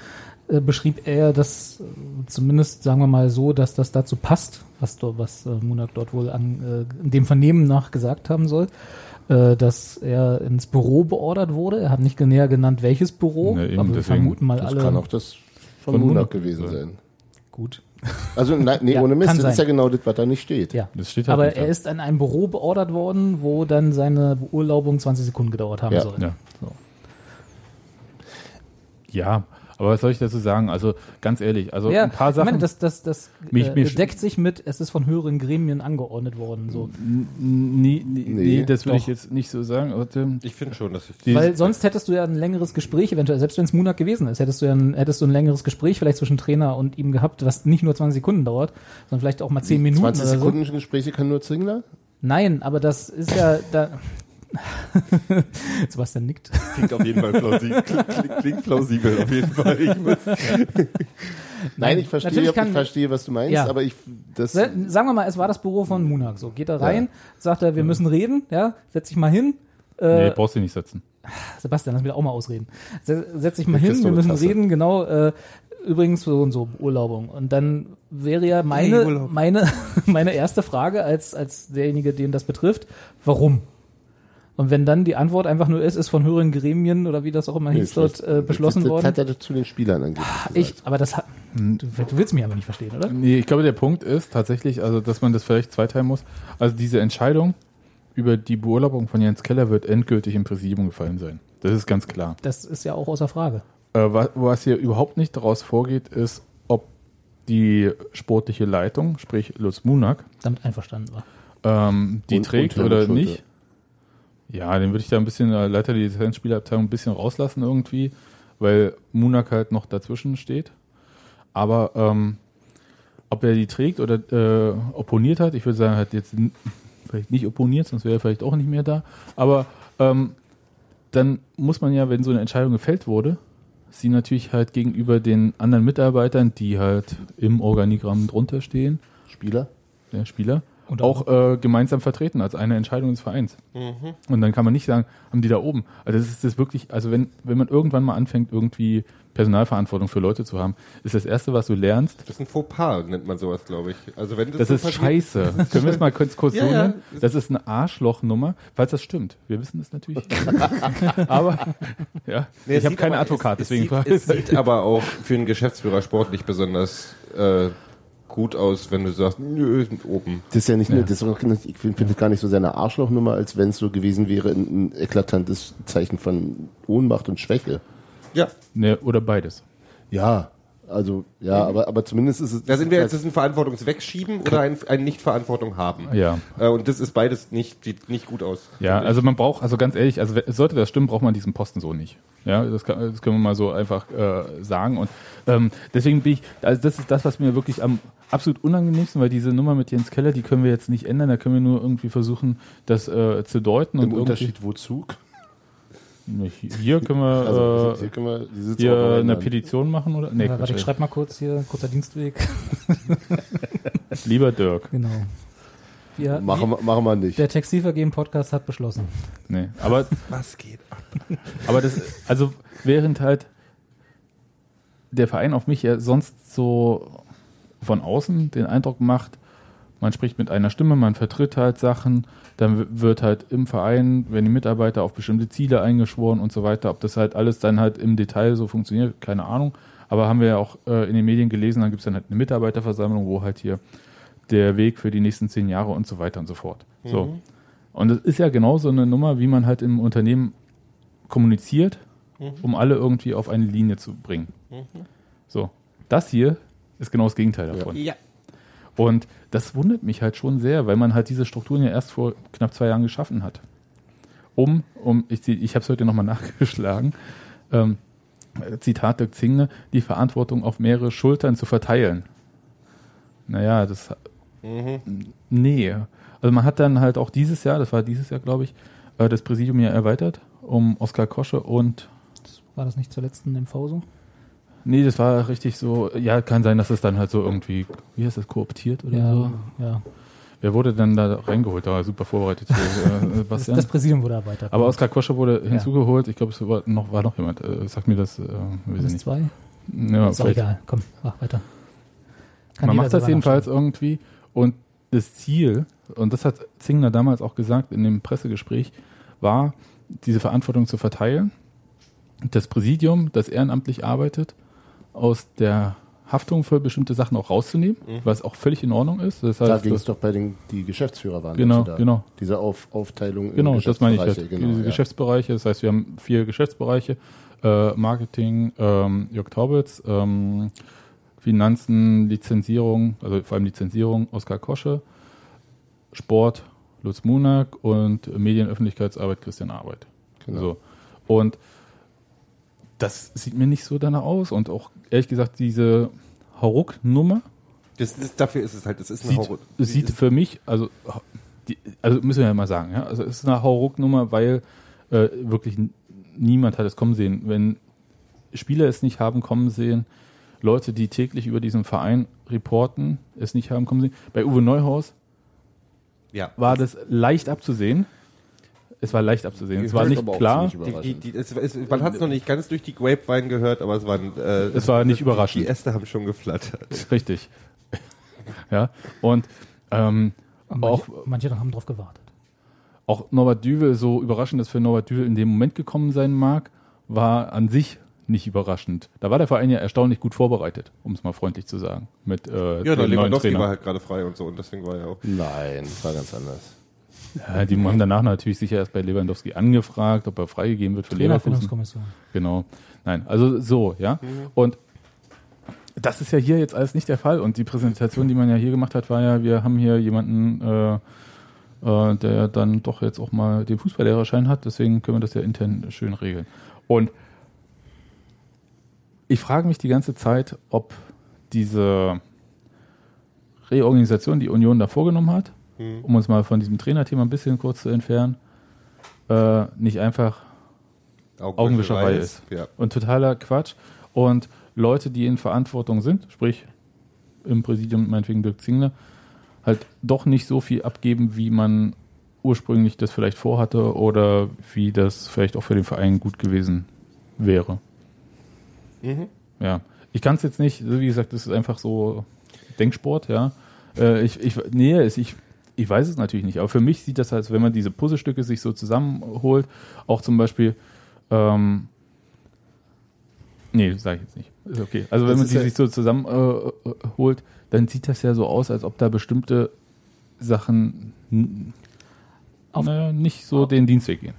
äh, beschrieb er das äh, zumindest, sagen wir mal so, dass das dazu passt, was, was äh, Munak dort wohl an äh, in dem Vernehmen nach gesagt haben soll, dass er ins Büro beordert wurde. Er hat nicht näher genannt, welches Büro, Ne, eben aber wir vermuten mal Das alle. kann auch das von, Von Munak gewesen sein. gut. Also nein, nee, Ja, ohne Mist, das ist sein. ja genau das, was da nicht steht. Ja. Das steht halt aber nicht er da. ist an ein Büro beordert worden, wo dann seine Beurlaubung 20 Sekunden gedauert haben Ja. soll. Ja, so. ja, aber was soll ich dazu sagen? Also ganz ehrlich, also Ja, ein paar ich Sachen. meine, das, das, das Mich- äh, deckt sich mit, es ist von höheren Gremien angeordnet worden. So. nee, nee, nee, Nee, das würde ich jetzt nicht so sagen. Warte. Ich finde schon, dass ich Die- Weil sonst hättest du ja ein längeres Gespräch, eventuell, selbst wenn es Munak gewesen ist, hättest du ja ein, hättest du ein längeres Gespräch vielleicht zwischen Trainer und ihm gehabt, was nicht nur 20 Sekunden dauert, sondern vielleicht auch mal 10 Minuten 20 oder so. Sekunden Gespräche kann nur Zingler? Nein, aber das ist ja da. (laughs) Sebastian nickt. klingt auf jeden Fall plausibel. (laughs) Klingt, klingt plausibel, auf jeden Fall. Ich muss, Nein, ich verstehe, natürlich ich kann- verstehe, was du meinst, Ja. aber ich das Sagen wir mal, es war das Büro von Munak. So, geht er rein, sagt er, wir müssen reden, ja, setz dich mal hin. Äh, nee, brauchst du nicht setzen. Sebastian, lass mich auch mal ausreden. Se- Setz dich mal hin, wir müssen Tasse. reden, genau. Äh, übrigens so und so Beurlaubung. Und dann wäre ja meine, Hey, Urlaub. meine, (laughs) meine erste Frage als, als derjenige, den das betrifft, warum? Und wenn dann die Antwort einfach nur ist, ist von höheren Gremien oder wie das auch immer hieß dort äh, beschlossen das, das worden. hat er zu den Spielern angeblich Ich, gesagt. aber das hat, du, du willst mich aber nicht verstehen, oder? Nee, ich glaube, der Punkt ist tatsächlich, also dass man das vielleicht zweiteilen muss. Also diese Entscheidung über die Beurlaubung von Jens Keller wird endgültig im Präsidium gefallen sein. Das ist ganz klar. Das ist ja auch außer Frage. Äh, was, was hier überhaupt nicht daraus vorgeht, ist, ob die sportliche Leitung, sprich Lutz Munak, Damit einverstanden war. ähm, die Und- trägt und oder Schulte. nicht. Ja, den würde ich da ein bisschen, äh, Leiter der Lizenzspielerabteilung, ein bisschen rauslassen irgendwie, weil Munak halt noch dazwischen steht. Aber ähm, ob er die trägt oder äh, opponiert hat, ich würde sagen, er hat jetzt vielleicht nicht opponiert, sonst wäre er vielleicht auch nicht mehr da. Aber ähm, dann muss man ja, wenn so eine Entscheidung gefällt wurde, sie natürlich halt gegenüber den anderen Mitarbeitern, die halt im Organigramm drunter stehen, Spieler? der Spieler, Und auch äh, gemeinsam vertreten als eine Entscheidung des Vereins. Und dann kann man nicht sagen, haben die da oben. Also das ist das wirklich, also wenn, wenn man irgendwann mal anfängt, irgendwie Personalverantwortung für Leute zu haben, ist das Erste, was du lernst, das ist ein Fauxpas, nennt man sowas, glaube ich. Also wenn das, das so ist passiert- scheiße. (laughs) Können wir es mal kurz, kurz Ja, so ja. nennen? Das ist eine Arschlochnummer, falls das stimmt. Wir wissen das natürlich (laughs) aber ja, Nee, ich habe keine aber- Advokat, es, deswegen es, sieht, es sieht aber auch für einen Geschäftsführer sportlich besonders äh, gut aus, wenn du sagst, nö, sind oben. Das ist ja nicht nur, Ja. das ist auch, ich finde find das gar nicht so seine Arschlochnummer, als wenn es so gewesen wäre, ein, ein eklatantes Zeichen von Ohnmacht und Schwäche. Ja, ne, oder beides. Ja, also, ja, aber, aber zumindest ist es. da sind wir jetzt, das ist ein Verantwortungswegschieben oder ein, ein Nicht-Verantwortung haben. Ja. Äh, und das ist beides nicht, sieht nicht gut aus. Ja, also man braucht, also ganz ehrlich, also sollte das stimmen, braucht man diesen Posten so nicht. Ja, das, kann, das können wir mal so einfach äh, sagen. Und ähm, deswegen bin ich, also das ist das, was mir wirklich am, absolut unangenehmsten, weil diese Nummer mit Jens Keller, die können wir jetzt nicht ändern, da können wir nur irgendwie versuchen, das äh, zu deuten. Im Unterschied wozu? Hier können wir, Also, äh, hier können wir die hier eine. Petition machen oder? Nee, warte, ich schreibe mal kurz hier, kurzer Dienstweg. (laughs) lieber Dirk. Genau. Wir, Machen, wir- machen wir nicht. der Textilvergehen-Podcast hat beschlossen. Nee, aber (laughs) Was geht ab? Aber das, also während halt der Verein auf mich ja sonst so von außen den Eindruck macht, man spricht mit einer Stimme, man vertritt halt Sachen, dann wird halt im Verein, wenn die Mitarbeiter auf bestimmte Ziele eingeschworen und so weiter, ob das halt alles dann halt im Detail so funktioniert, keine Ahnung. Aber haben wir ja auch äh, in den Medien gelesen, dann gibt es dann halt eine Mitarbeiterversammlung, wo halt hier der Weg für die nächsten zehn Jahre und so weiter und so fort. So. Und es ist ja genauso eine Nummer, wie man halt im Unternehmen kommuniziert, um alle irgendwie auf eine Linie zu bringen. So. Das hier ist genau das Gegenteil davon. Ja. Und das wundert mich halt schon sehr, weil man halt diese Strukturen ja erst vor knapp zwei Jahren geschaffen hat. Um, um ich, ich habe es heute nochmal (laughs) nachgeschlagen, ähm, Zitat Dirk Zingle, die Verantwortung auf mehrere Schultern zu verteilen. Naja, das. Nee. Also man hat dann halt auch dieses Jahr, das war dieses Jahr, glaube ich, äh, das Präsidium ja erweitert um Oskar Kosche und War das nicht zuletzt in MV so? Nee, das war richtig so, ja, kann sein, dass es dann halt so irgendwie, wie heißt das, kooptiert oder Ja, so. ja. Wer wurde denn da reingeholt? Da war super vorbereitet hier, (laughs) äh, Das, Sebastian. das Präsidium wurde erweitert. Aber Oskar Kosche wurde hinzugeholt. Ich glaube, es war noch, war noch jemand. Äh, sag mir das, äh, weiß es nicht. zwei? Ja, ist auch egal. Komm, mach weiter. Kann Man macht das jedenfalls irgendwie. Und das Ziel, und das hat Zingler damals auch gesagt in dem Pressegespräch, war, diese Verantwortung zu verteilen. Das Präsidium, das ehrenamtlich arbeitet, aus der Haftung für bestimmte Sachen auch rauszunehmen, was auch völlig in Ordnung ist. Das Da heißt, ging es doch bei den, die Geschäftsführer waren Genau, da. genau. Diese Auf, Aufteilung Genau, in das meine ich halt. Geschäftsbereiche, Diese ja. Geschäftsbereiche, das heißt, wir haben vier Geschäftsbereiche. Äh, Marketing, ähm, Jörg Taubitz, ähm, Finanzen, Lizenzierung, also vor allem Lizenzierung, Oskar Kosche, Sport, Lutz Munak und Medienöffentlichkeitsarbeit, Christian Arbeit. Genau. So. Und das sieht mir nicht so danach aus. Und auch ehrlich gesagt, diese Hauruck-Nummer, Das ist, dafür ist es halt, das ist eine sieht, Horror. es sieht für mich, also, die, also müssen wir ja mal sagen, ja, also es ist eine Hauruck-Nummer, weil äh, wirklich niemand hat es kommen sehen. Wenn Spieler es nicht haben kommen sehen, Leute, die täglich über diesen Verein reporten, es nicht haben kommen sehen. Bei Uwe Neuhaus ja. war das leicht abzusehen. Es war leicht abzusehen. Es war nicht klar. Die, die, die, es, es, man hat es noch nicht ganz durch die Grapevine gehört, aber es waren. Äh, Es war nicht die, überraschend. Die Äste haben schon geflattert. Richtig. (laughs) ja. Und ähm, Und auch manche, manche haben drauf gewartet. auch Norbert Düvel, so überraschend es für Norbert Düvel in dem Moment gekommen sein mag, war an sich nicht überraschend. Da war der Verein ja erstaunlich gut vorbereitet, um es mal freundlich zu sagen. Mit äh, Ja, der Lewandowski Trainer. war halt gerade frei und so und deswegen war er auch. Nein, war ganz anders. Ja, die haben danach natürlich sicher erst bei Lewandowski angefragt, ob er freigegeben wird für Leverkusen. Genau. Nein, also so, ja. Und das ist ja hier jetzt alles nicht der Fall. Und die Präsentation, die man ja hier gemacht hat, war ja, wir haben hier jemanden, äh, äh, der dann doch jetzt auch mal den Fußballlehrerschein hat. Deswegen können wir das ja intern schön regeln. Und ich frage mich die ganze Zeit, ob diese Reorganisation, die Union da vorgenommen hat, um uns mal von diesem Trainerthema ein bisschen kurz zu entfernen, äh, nicht einfach Augenwischerei ist. Ja. Und totaler Quatsch. Und Leute, die in Verantwortung sind, sprich im Präsidium meinetwegen Dirk Zingler, halt doch nicht so viel abgeben, wie man ursprünglich das vielleicht vorhatte oder wie das vielleicht auch für den Verein gut gewesen wäre. Mhm. Ja, ich kann es jetzt nicht, wie gesagt, das ist einfach so Denksport, ja. Äh, ich, ich, nee, es- ich, ich weiß es natürlich nicht, aber für mich sieht das als, wenn man diese Puzzlestücke sich so zusammenholt, auch zum Beispiel, ähm, nee, das sage ich jetzt nicht. Ist okay. Also wenn Das man ist die ja- sich so zusammenholt, äh, dann sieht das ja so aus, als ob da bestimmte Sachen Auf- naja, nicht so den Dienstweg gehen.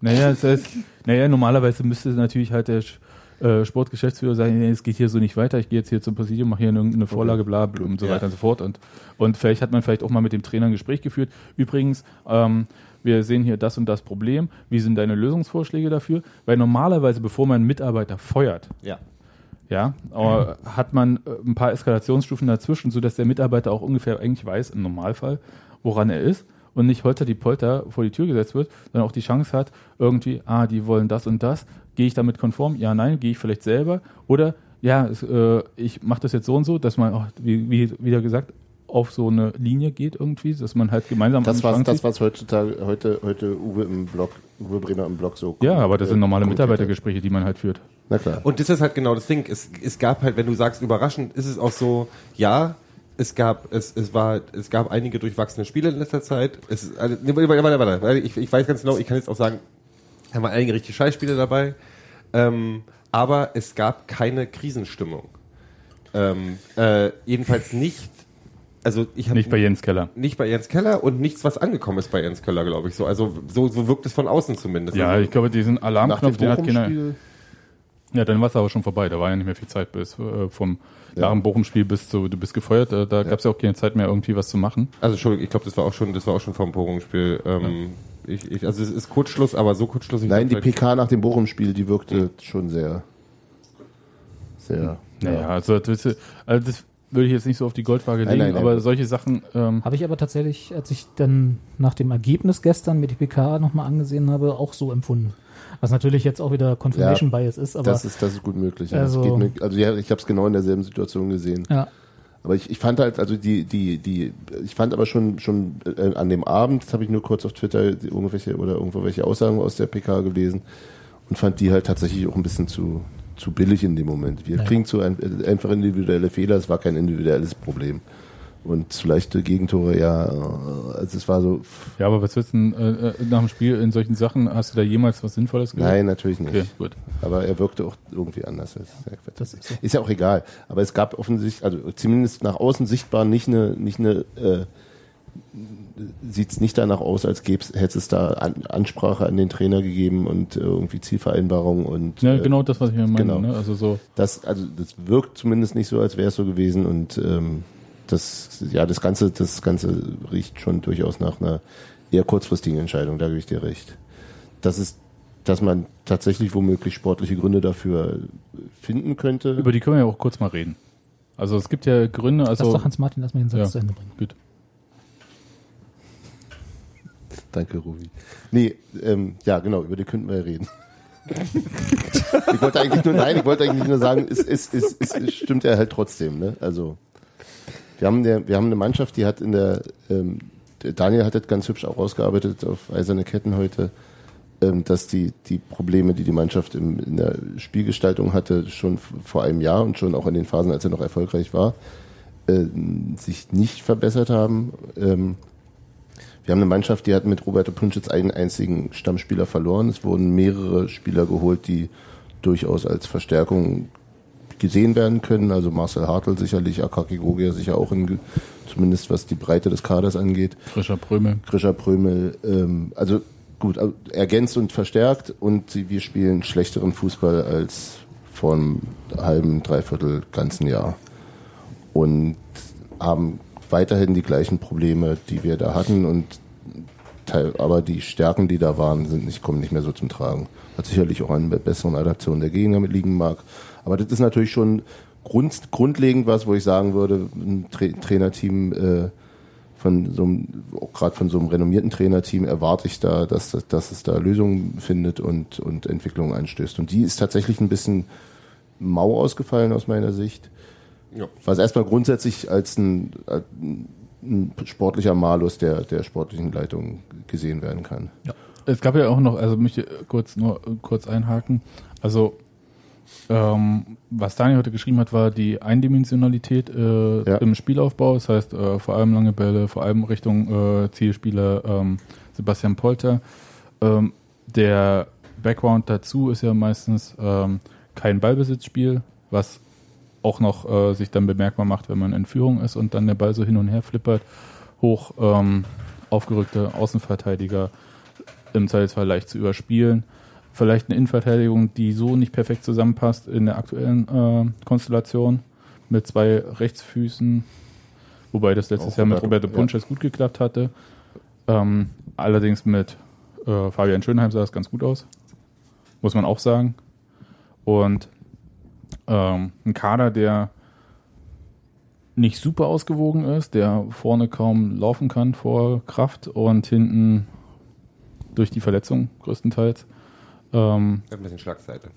Naja, das heißt, naja, normalerweise müsste natürlich halt der Sch- äh, Sportgeschäftsführer sagen, nee, es geht hier so nicht weiter, ich gehe jetzt hier zum Präsidium, mache hier eine, eine Vorlage, bla, bla und so Ja. weiter und so fort. Und, und vielleicht hat man vielleicht auch mal mit dem Trainer ein Gespräch geführt. Übrigens, ähm, wir sehen hier das und das Problem. Wie sind deine Lösungsvorschläge dafür? Weil normalerweise, bevor man einen Mitarbeiter feuert, Ja. Ja, aber hat man äh, ein paar Eskalationsstufen dazwischen, sodass der Mitarbeiter auch ungefähr eigentlich weiß, im Normalfall, woran er ist und nicht holter die Polter vor die Tür gesetzt wird, sondern auch die Chance hat, irgendwie, ah, die wollen das und das, gehe ich damit konform? Ja, nein, gehe ich vielleicht selber? Oder, ja, es, äh, ich mache das jetzt so und so, dass man, auch, wie, wie wieder gesagt, auf so eine Linie geht irgendwie, dass man halt gemeinsam Das Strang das, was heutzutage, heute, heute Uwe im Blog, Uwe Brenner im Blog so. Ja, aber das sind normale. Mitarbeitergespräche, die man halt führt. Na klar. Und das ist halt genau das Ding. Es, es gab halt, wenn du sagst überraschend, ist es auch so, ja, es gab, es, es war, es gab einige durchwachsene Spiele in letzter Zeit. Es, also, warte, warte, warte. Ich, ich weiß ganz genau, ich kann jetzt auch sagen, da waren einige richtig Scheißspiele dabei. Ähm, aber es gab keine Krisenstimmung. Ähm, äh, jedenfalls nicht, also ich habe Nicht bei Jens Keller. nicht bei Jens Keller und nichts, was angekommen ist bei Jens Keller, glaube ich. So, also so, so wirkt es von außen zumindest. Ja, also, ich glaube, diesen Alarmknopf, den hat keiner. Bochum-Spiel, Ja, dann war es aber schon vorbei. Da war ja nicht mehr viel Zeit bis äh, vom dem Bochum-Spiel bis zu du bist gefeuert. Äh, da gab es ja auch keine Zeit mehr, irgendwie was zu machen. Also Entschuldigung, ich glaube, das war auch schon, das war auch schon vom Bochum-Spiel. Ähm, ich, ich, also es ist Kurzschluss, aber so kurzschlussig. nein, die PK nach dem Bochum-Spiel, die wirkte schon sehr, sehr. Naja, also das, also das würde ich jetzt nicht so auf die Goldwaage Nein, legen, nein, aber nein. solche Sachen, ähm, Habe ich aber tatsächlich, als ich dann nach dem Ergebnis gestern mit die PK nochmal angesehen habe, auch so empfunden. Was natürlich jetzt auch wieder Confirmation Bias ist, aber Das ist, das ist gut möglich. ja. Also- mir, also ja, ich habe es genau in derselben Situation gesehen. ja, Aber ich, ich fand halt, also die, die, die, ich fand aber schon, schon äh, an dem Abend, das habe ich nur kurz auf Twitter irgendwelche oder irgendwo welche Aussagen aus der PK gelesen und fand die halt tatsächlich auch ein bisschen zu, zu billig in dem Moment. Wir Ja. kriegen zu ein, äh, einfach individuelle Fehler, es war kein individuelles Problem. Und zu leichte Gegentore, ja, äh, also es war so, ja, aber was willst du denn, äh, äh, nach dem Spiel in solchen Sachen, hast du da jemals was Sinnvolles gehört? nein, natürlich nicht. Okay, gut. Aber er wirkte auch irgendwie anders. Das ist, ja, Das ist so. ist ja auch egal. Aber es gab offensichtlich, also zumindest nach außen sichtbar nicht eine, nicht eine, äh, sieht es nicht danach aus, als gäbe hätte es da an, Ansprache an den Trainer gegeben und äh, irgendwie Zielvereinbarung und Ja, äh, genau das, was ich mir meine. genau. Ne? Also so, das, also das wirkt zumindest nicht so, als wäre es so gewesen und ähm, das, ja, das Ganze, das Ganze riecht schon durchaus nach einer eher kurzfristigen Entscheidung, da gebe ich dir recht. Das ist, dass man tatsächlich womöglich sportliche Gründe dafür finden könnte. über die können wir ja auch kurz mal reden. Also es gibt ja Gründe, lass also doch Hans-Martin erstmal den Satz Ja. zu Ende bringen. gut. (laughs) Danke, Ruvi. Nee, ähm, ja, genau, über die könnten wir ja reden. (laughs) ich wollte eigentlich nur, nein, ich wollte eigentlich nur sagen, es, es, es, es, es stimmt ja halt trotzdem, ne? Also, wir haben, der, wir haben eine Mannschaft, die hat in der, ähm, Daniel hat das ganz hübsch auch rausgearbeitet auf Eiserne Ketten heute, ähm, dass die, die Probleme, die die Mannschaft im, in der Spielgestaltung hatte, schon vor einem Jahr und schon auch in den Phasen, als er noch erfolgreich war, äh, sich nicht verbessert haben. Ähm, wir haben eine Mannschaft, die hat mit Roberto Punschitz einen einzigen Stammspieler verloren. Es wurden mehrere Spieler geholt, die durchaus als Verstärkung gesehen werden können. Also Marcel Hartl sicherlich, Akaki Gogia sicher auch, in, zumindest was die Breite des Kaders angeht. Frischer Prömel. Grisha Prömel, ähm, also gut, ergänzt und verstärkt und wir spielen schlechteren Fußball als vor einem halben, dreiviertel ganzen Jahr. Und haben weiterhin die gleichen Probleme, die wir da hatten und aber die Stärken, die da waren, sind nicht, kommen nicht mehr so zum Tragen. Was sicherlich auch an besseren Adaption der Gegner liegen mag. Aber das ist natürlich schon grund, grundlegend was, wo ich sagen würde, ein Tra Trainerteam äh, von so einem, auch gerade von so einem renommierten Trainerteam erwarte ich da, dass, dass, dass es da Lösungen findet und, und Entwicklungen anstößt. Und die ist tatsächlich ein bisschen mau ausgefallen aus meiner Sicht. Ja. Was erstmal grundsätzlich als ein, als ein sportlicher Malus der, der sportlichen Leitung gesehen werden kann. Es gab ja auch noch, also möchte ich kurz nur äh, kurz einhaken. Also ähm, was Daniel heute geschrieben hat, war die Eindimensionalität äh, Ja. im Spielaufbau. Das heißt, äh, vor allem lange Bälle, vor allem Richtung äh, Zielspieler ähm, Sebastian Polter. Ähm, der Background dazu ist ja meistens ähm, kein Ballbesitzspiel, was auch noch äh, sich dann bemerkbar macht, wenn man in Führung ist und dann der Ball so hin und her flippert. Hoch ähm, aufgerückte Außenverteidiger im Zweifelsfall leicht zu überspielen. Vielleicht eine Innenverteidigung, die so nicht perfekt zusammenpasst in der aktuellen äh, Konstellation mit zwei Rechtsfüßen, wobei das letztes Auch Jahr mit Roberto, Punches gut geklappt hatte. Ähm, allerdings mit äh, Fabian Schönheim sah es ganz gut aus, muss man auch sagen. Und ähm, ein Kader, der nicht super ausgewogen ist, der vorne kaum laufen kann vor Kraft und hinten durch die Verletzung größtenteils ähm, Ein bisschen Schlagseite.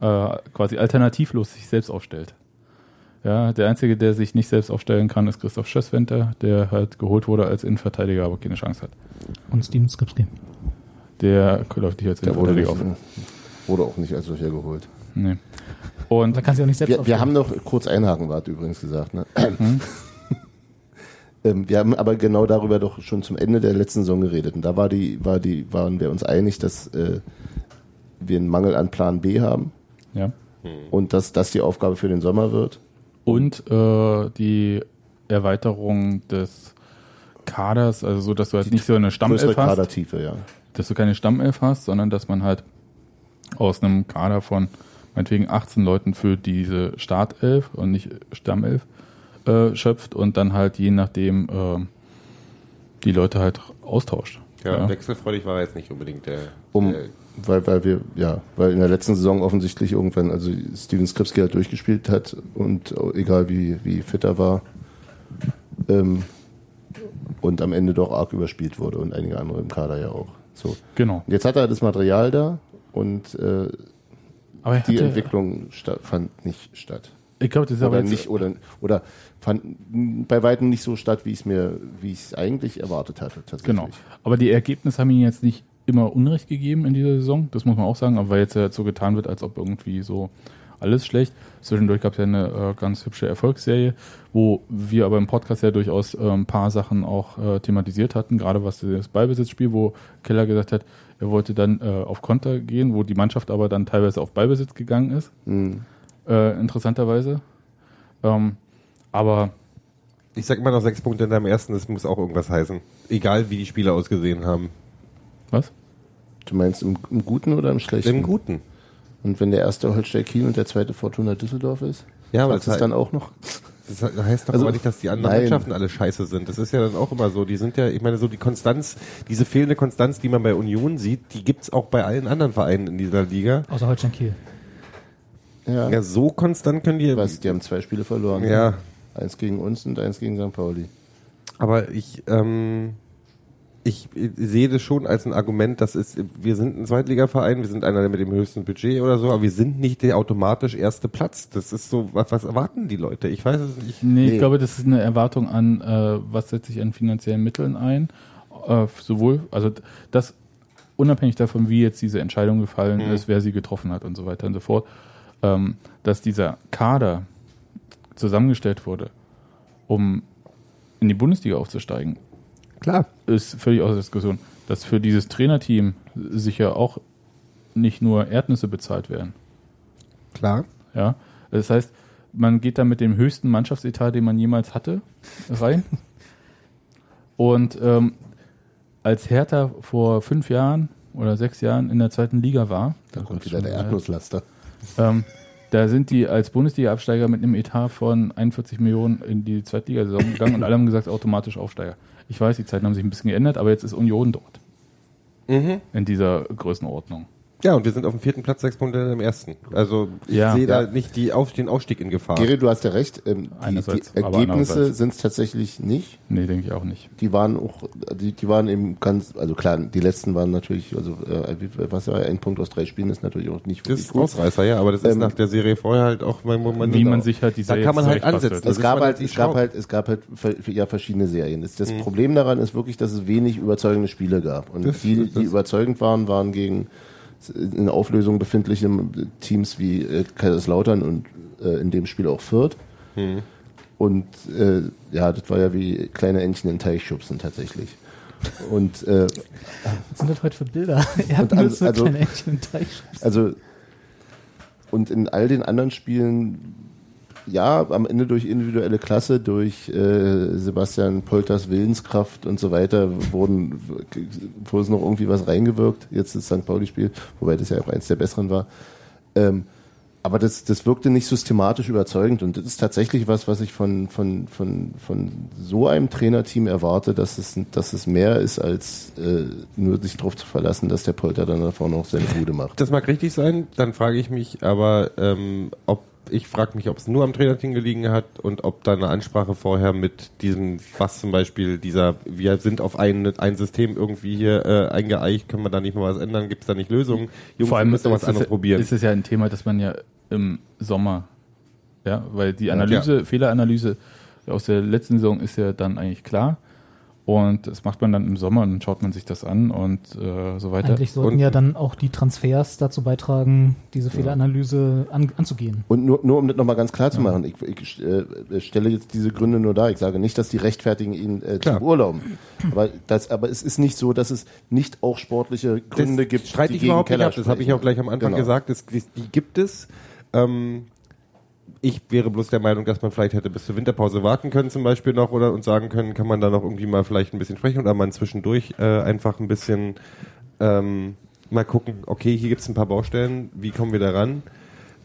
äh, quasi alternativlos sich selbst aufstellt. Ja, der Einzige, der sich nicht selbst aufstellen kann, ist Christoph Schösswenter, der halt geholt wurde als Innenverteidiger, aber keine Chance hat. Und Steven Skripski. Der läuft nicht als Innenverteidiger auf. wurde auch nicht als solcher geholt. Nee. Und Da kann sie auch nicht selbst Wir, wir aufstellen. haben noch kurz einhaken, wart übrigens gesagt. Ne? Hm? (laughs) ähm, wir haben aber genau darüber doch schon zum Ende der letzten Saison geredet. Und da war die, war die, waren wir uns einig, dass äh, wir einen Mangel an Plan B haben ja. und dass das die Aufgabe für den Sommer wird. Und äh, die Erweiterung des Kaders, also so, dass du halt nicht so eine Stammelf hast, Kadertiefe, ja. dass du keine Stammelf hast, sondern dass man halt aus einem Kader von meinetwegen 18 Leuten für diese Startelf und nicht Stammelf äh, schöpft und dann halt je nachdem äh, die Leute halt austauscht. Ja, wechselfreudig war er jetzt nicht unbedingt der. Um, der weil, weil wir, ja, weil in der letzten Saison offensichtlich irgendwann, also Steven Skripski halt durchgespielt hat und egal wie, wie fit er war, ähm, und am Ende doch arg überspielt wurde und einige andere im Kader ja auch. So. Genau. Und jetzt hat er das Material da und äh, die hatte, Entwicklung fand nicht statt. ich glaube, das ist aber nicht, oder, oder fand bei weitem nicht so statt, wie ich es mir, wie ich es eigentlich erwartet hatte, tatsächlich. Genau. Aber die Ergebnisse haben ihn jetzt nicht immer Unrecht gegeben in dieser Saison. Das muss man auch sagen. Aber weil jetzt ja so getan wird, als ob irgendwie so alles schlecht. Zwischendurch gab es ja eine äh, ganz hübsche Erfolgsserie, wo wir aber im Podcast ja durchaus äh, ein paar Sachen auch äh, thematisiert hatten. Gerade was das Ballbesitzspiel, wo Keller gesagt hat, er wollte dann äh, auf Konter gehen, wo die Mannschaft aber dann teilweise auf Ballbesitz gegangen ist. Mhm. Äh, interessanterweise. Ähm, aber ich sag immer noch sechs Punkte in deinem ersten, das muss auch irgendwas heißen. Egal wie die Spieler ausgesehen haben. Was? Du meinst im, im Guten oder im Schlechten? Im Guten. Und wenn der erste Holstein Kiel und der zweite Fortuna Düsseldorf ist? Ja, aber das es dann auch noch? Das heißt doch Also, aber nicht, dass die anderen nein. Mannschaften alle scheiße sind. Das ist ja dann auch immer so. Die sind ja, ich meine, so die Konstanz, diese fehlende Konstanz, die man bei Union sieht, die gibt's auch bei allen anderen Vereinen in dieser Liga. Außer Holstein Kiel. Ja. Ja, so konstant können die. Was, die haben zwei Spiele verloren. Ja, Eins gegen uns und eins gegen St. Pauli. aber ich, ähm, ich äh, sehe das schon als ein Argument, das ist, wir sind ein Zweitligaverein, wir sind einer mit dem höchsten Budget oder so, aber wir sind nicht der automatisch erste Platz. Das ist so, was, was erwarten die Leute? Ich weiß es nicht. Nee, Nee. ich glaube, das ist eine Erwartung an, äh, was setze ich an finanziellen Mitteln ein. Äh, sowohl, also das unabhängig davon, wie jetzt diese Entscheidung gefallen Mhm. ist, wer sie getroffen hat und so weiter und so fort, ähm, dass dieser Kader zusammengestellt wurde, um in die Bundesliga aufzusteigen, Klar. ist völlig außer Diskussion. Dass für dieses Trainerteam sicher auch nicht nur Erdnüsse bezahlt werden. Klar. Ja, das heißt, man geht da mit dem höchsten Mannschaftsetat, den man jemals hatte, rein. (laughs) Und ähm, als Hertha vor fünf Jahren oder sechs Jahren in der zweiten Liga war, Da kommt wieder der Erdnusslaster. ähm, da sind die als Bundesliga-Absteiger mit einem Etat von 41 Millionen in die Zweitligasaison gegangen und alle haben gesagt, automatisch Aufsteiger. Ich weiß, die Zeiten haben sich ein bisschen geändert, aber jetzt ist Union dort Mhm. in dieser Größenordnung. Ja, und wir sind auf dem vierten Platz, sechs Punkte im ersten. Also ich Ja. sehe da Ja. nicht die Auf den Aufstieg in Gefahr. Geri, du hast ja recht. Ähm, die, die Ergebnisse sind es tatsächlich nicht. Nee, denke ich auch nicht. Die waren auch, die, die waren eben ganz, also klar, die letzten waren natürlich, also äh, was war ein Punkt aus drei Spielen ist natürlich auch nicht Das ist Ausreißer, ja, aber das ist Ähm, nach der Serie vorher halt auch, mein Moment. Wie man sich halt die da Serie kann man halt ansetzen. Es gab halt, die es gab halt, es gab halt ja verschiedene Serien. Das, das Problem daran ist wirklich, dass es wenig überzeugende Spiele gab. Und Das- die, das- die überzeugend waren, waren gegen in Auflösung befindliche Teams wie äh, Kaiserslautern und äh, in dem Spiel auch Fürth. Hm. Und äh, ja, das war ja wie kleine Entchen in Teich schubsen tatsächlich. Und äh, Was sind das heute für Bilder? (laughs) Erdnüsse, also- kleine Entchen im Teich. Also, und in all den anderen Spielen, ja, am Ende durch individuelle Klasse, durch äh, Sebastian Polters Willenskraft und so weiter, wurden, wurde noch irgendwie was reingewirkt. Jetzt das St. Pauli-Spiel, wobei das ja auch eins der besseren war. Ähm, aber das, das wirkte nicht systematisch überzeugend und das ist tatsächlich was, was ich von, von, von, von so einem Trainerteam erwarte, dass es, dass es mehr ist, als äh, nur sich darauf zu verlassen, dass der Polter dann da vorne auch seine Bude macht. Das mag richtig sein, dann frage ich mich aber, ähm, ob ich frage mich, ob es nur am Trainerteam gelegen hat und ob da eine Ansprache vorher mit diesem, was zum Beispiel dieser, wir sind auf ein, ein System irgendwie hier äh, eingeeicht, können wir da nicht mal was ändern, gibt es da nicht Lösungen? Jungs, Vor allem müssen was ist anderes es, probieren. ist es ja ein Thema, das man ja im Sommer, ja, weil die Analyse, Fehleranalyse aus der letzten Saison ist ja dann eigentlich klar. Und das macht man dann im Sommer und dann schaut man sich das an und äh, so weiter. Eigentlich sollten Und- ja dann auch die Transfers dazu beitragen, diese Fehleranalyse an, anzugehen. Und nur, nur um das nochmal ganz klar zu machen, ich, ich äh, stelle jetzt diese Gründe nur dar. Ich sage nicht, dass die rechtfertigen, ihn äh, zu Klar. beurlauben. Aber, das, aber es ist nicht so, dass es nicht auch sportliche Gründe das gibt, streite die ich gegen überhaupt nicht Keller ab. Das habe ich auch gleich am Anfang Genau. gesagt. Das, die gibt es. Ähm, ich wäre bloß der Meinung, dass man vielleicht hätte bis zur Winterpause warten können zum Beispiel noch oder und sagen können, kann man da noch irgendwie mal vielleicht ein bisschen sprechen oder man zwischendurch äh, einfach ein bisschen ähm, mal gucken, okay, hier gibt es ein paar Baustellen, wie kommen wir da ran?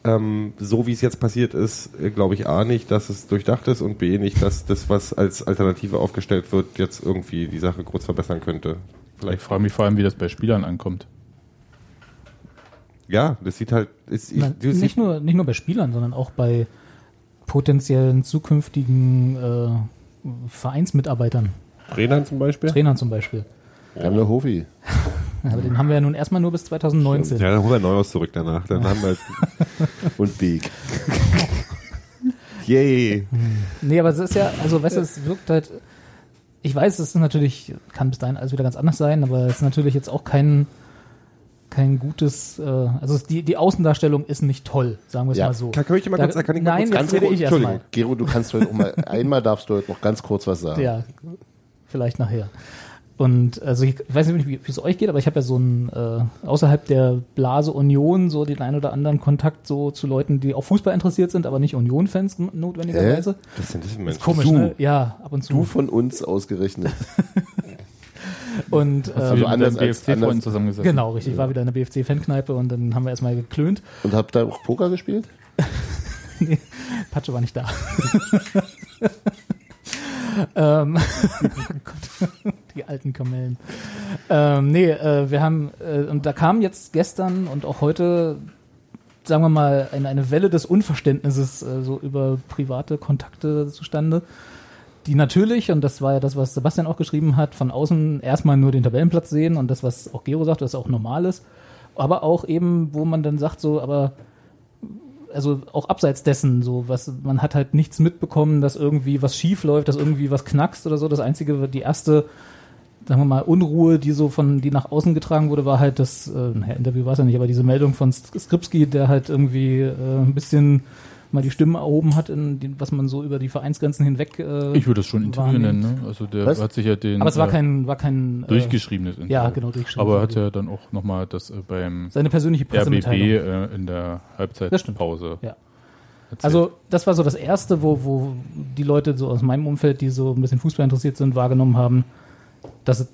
Ähm, so wie es jetzt passiert ist, äh, glaube ich A nicht, dass es durchdacht ist und B nicht, dass das, was als Alternative aufgestellt wird, jetzt irgendwie die Sache kurz verbessern könnte. ich Vielleicht frage mich vor allem, wie das bei Spielern ankommt. Ja, das sieht halt. Ist, ich, Na, nicht, nur, nicht nur bei Spielern, sondern auch bei potenziellen zukünftigen äh, Vereinsmitarbeitern, Trainern zum Beispiel. Trainern zum Beispiel. Wir haben eine Hofi. (laughs) Aber den haben wir ja nun erstmal nur bis 2019. Ja, dann holen wir Neuhaus zurück danach. Dann haben wir. (laughs) Und Beek. Yay! Nee, aber es ist ja, also weißt du, es wirkt halt, ich weiß, es ist natürlich, kann bis dahin alles wieder ganz anders sein, aber es ist natürlich jetzt auch kein, kein gutes, äh, also die, die Außendarstellung ist nicht toll, sagen wir es Ja. mal so. Kann, kann ich mal Da- kurz, kann ich mal nein, kurz jetzt Ganz rede kurz, ich Entschuldigung, erstmal. Gero, du kannst heute auch mal, (laughs) einmal darfst du heute noch ganz kurz was sagen. Ja, vielleicht nachher. Und also ich weiß nicht, wie es euch geht, aber ich habe ja so ein äh, außerhalb der Blase Union so den einen oder anderen Kontakt so zu Leuten, die auch Fußball interessiert sind, aber nicht Union-Fans notwendigerweise. Das sind das Ist Menschen. komisch, Du. ne? Ja, ab und zu. Du von uns ausgerechnet. (laughs) und äh, du wieder anders mit BFC-Freunden zusammengesessen? genau, richtig. Ich war wieder in der BFC-Fankneipe und dann haben wir erstmal geklönt. Und habt da auch Poker gespielt? (laughs) Patsche war nicht da. (laughs) ähm, (laughs) oh Gott, die alten Kamellen. Ähm, nee, äh, wir haben, äh, und da kam jetzt gestern und auch heute, sagen wir mal, eine, eine Welle des Unverständnisses äh, so über private Kontakte zustande, die natürlich, und das war ja das, was Sebastian auch geschrieben hat, von außen erstmal nur den Tabellenplatz sehen und das, was auch Gero sagt, was auch normal ist, aber auch eben, wo man dann sagt, so, aber also auch abseits dessen, so was, man hat halt nichts mitbekommen, dass irgendwie was schief läuft, dass irgendwie was knackst oder so. Das einzige, die erste, sagen wir mal, Unruhe, die so von, die nach außen getragen wurde, war halt das, äh, Interview war es ja nicht, aber diese Meldung von Skripski, der halt irgendwie äh, ein bisschen mal die Stimme erhoben hat, in den, was man so über die Vereinsgrenzen hinweg. Äh, Ich würde es schon Interview wahrnimmt. nennen, ne? Also der Was? hat sich ja den Aber es war äh, kein, war kein äh, durchgeschriebenes Interview. Ja, genau, durchgeschrieben. Aber er hat ja dann auch nochmal das äh, beim seine persönliche RBB Pressemitteilung. äh, in der Das. Halbzeitpause Ja. erzählt. Also das war so das Erste, wo, wo die Leute so aus meinem Umfeld, die so ein bisschen Fußball interessiert sind, wahrgenommen haben, dass es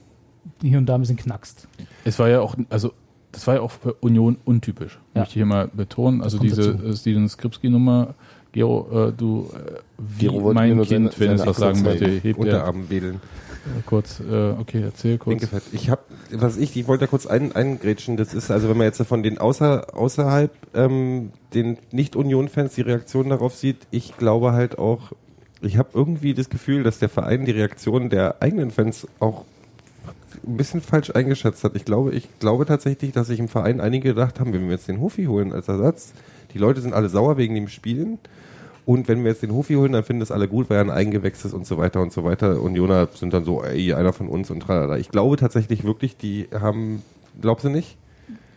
hier und da ein bisschen knackst. Es war ja auch, also das war ja auch für Union untypisch. Ja. Möchte ich hier mal betonen. Also diese dazu. äh, Steven Skripski-Nummer, Gero, äh, du, äh, wie Gero mein Kind, seine- wenn es was sagen möchte, hebt er Unterarm wedeln. äh, kurz, äh, okay, erzähl kurz. Ich habe, was ich, ich wollte da kurz ein, eingrätschen. Das ist also, wenn man jetzt von den außer, außerhalb ähm, den Nicht-Union-Fans die Reaktion darauf sieht, ich glaube halt auch, ich habe irgendwie das Gefühl, dass der Verein die Reaktion der eigenen Fans auch ein bisschen falsch eingeschätzt hat. Ich glaube, ich glaube tatsächlich, dass sich im Verein einige gedacht haben, wenn wir jetzt den Hofi holen als Ersatz, die Leute sind alle sauer wegen dem Spielen. Und wenn wir jetzt den Hofi holen, dann finden das alle gut, weil er ein Eigengewächs ist und so weiter und so weiter. Unioner sind dann so, ey, einer von uns und tralala. Ich glaube tatsächlich wirklich, die haben, glaubst du nicht?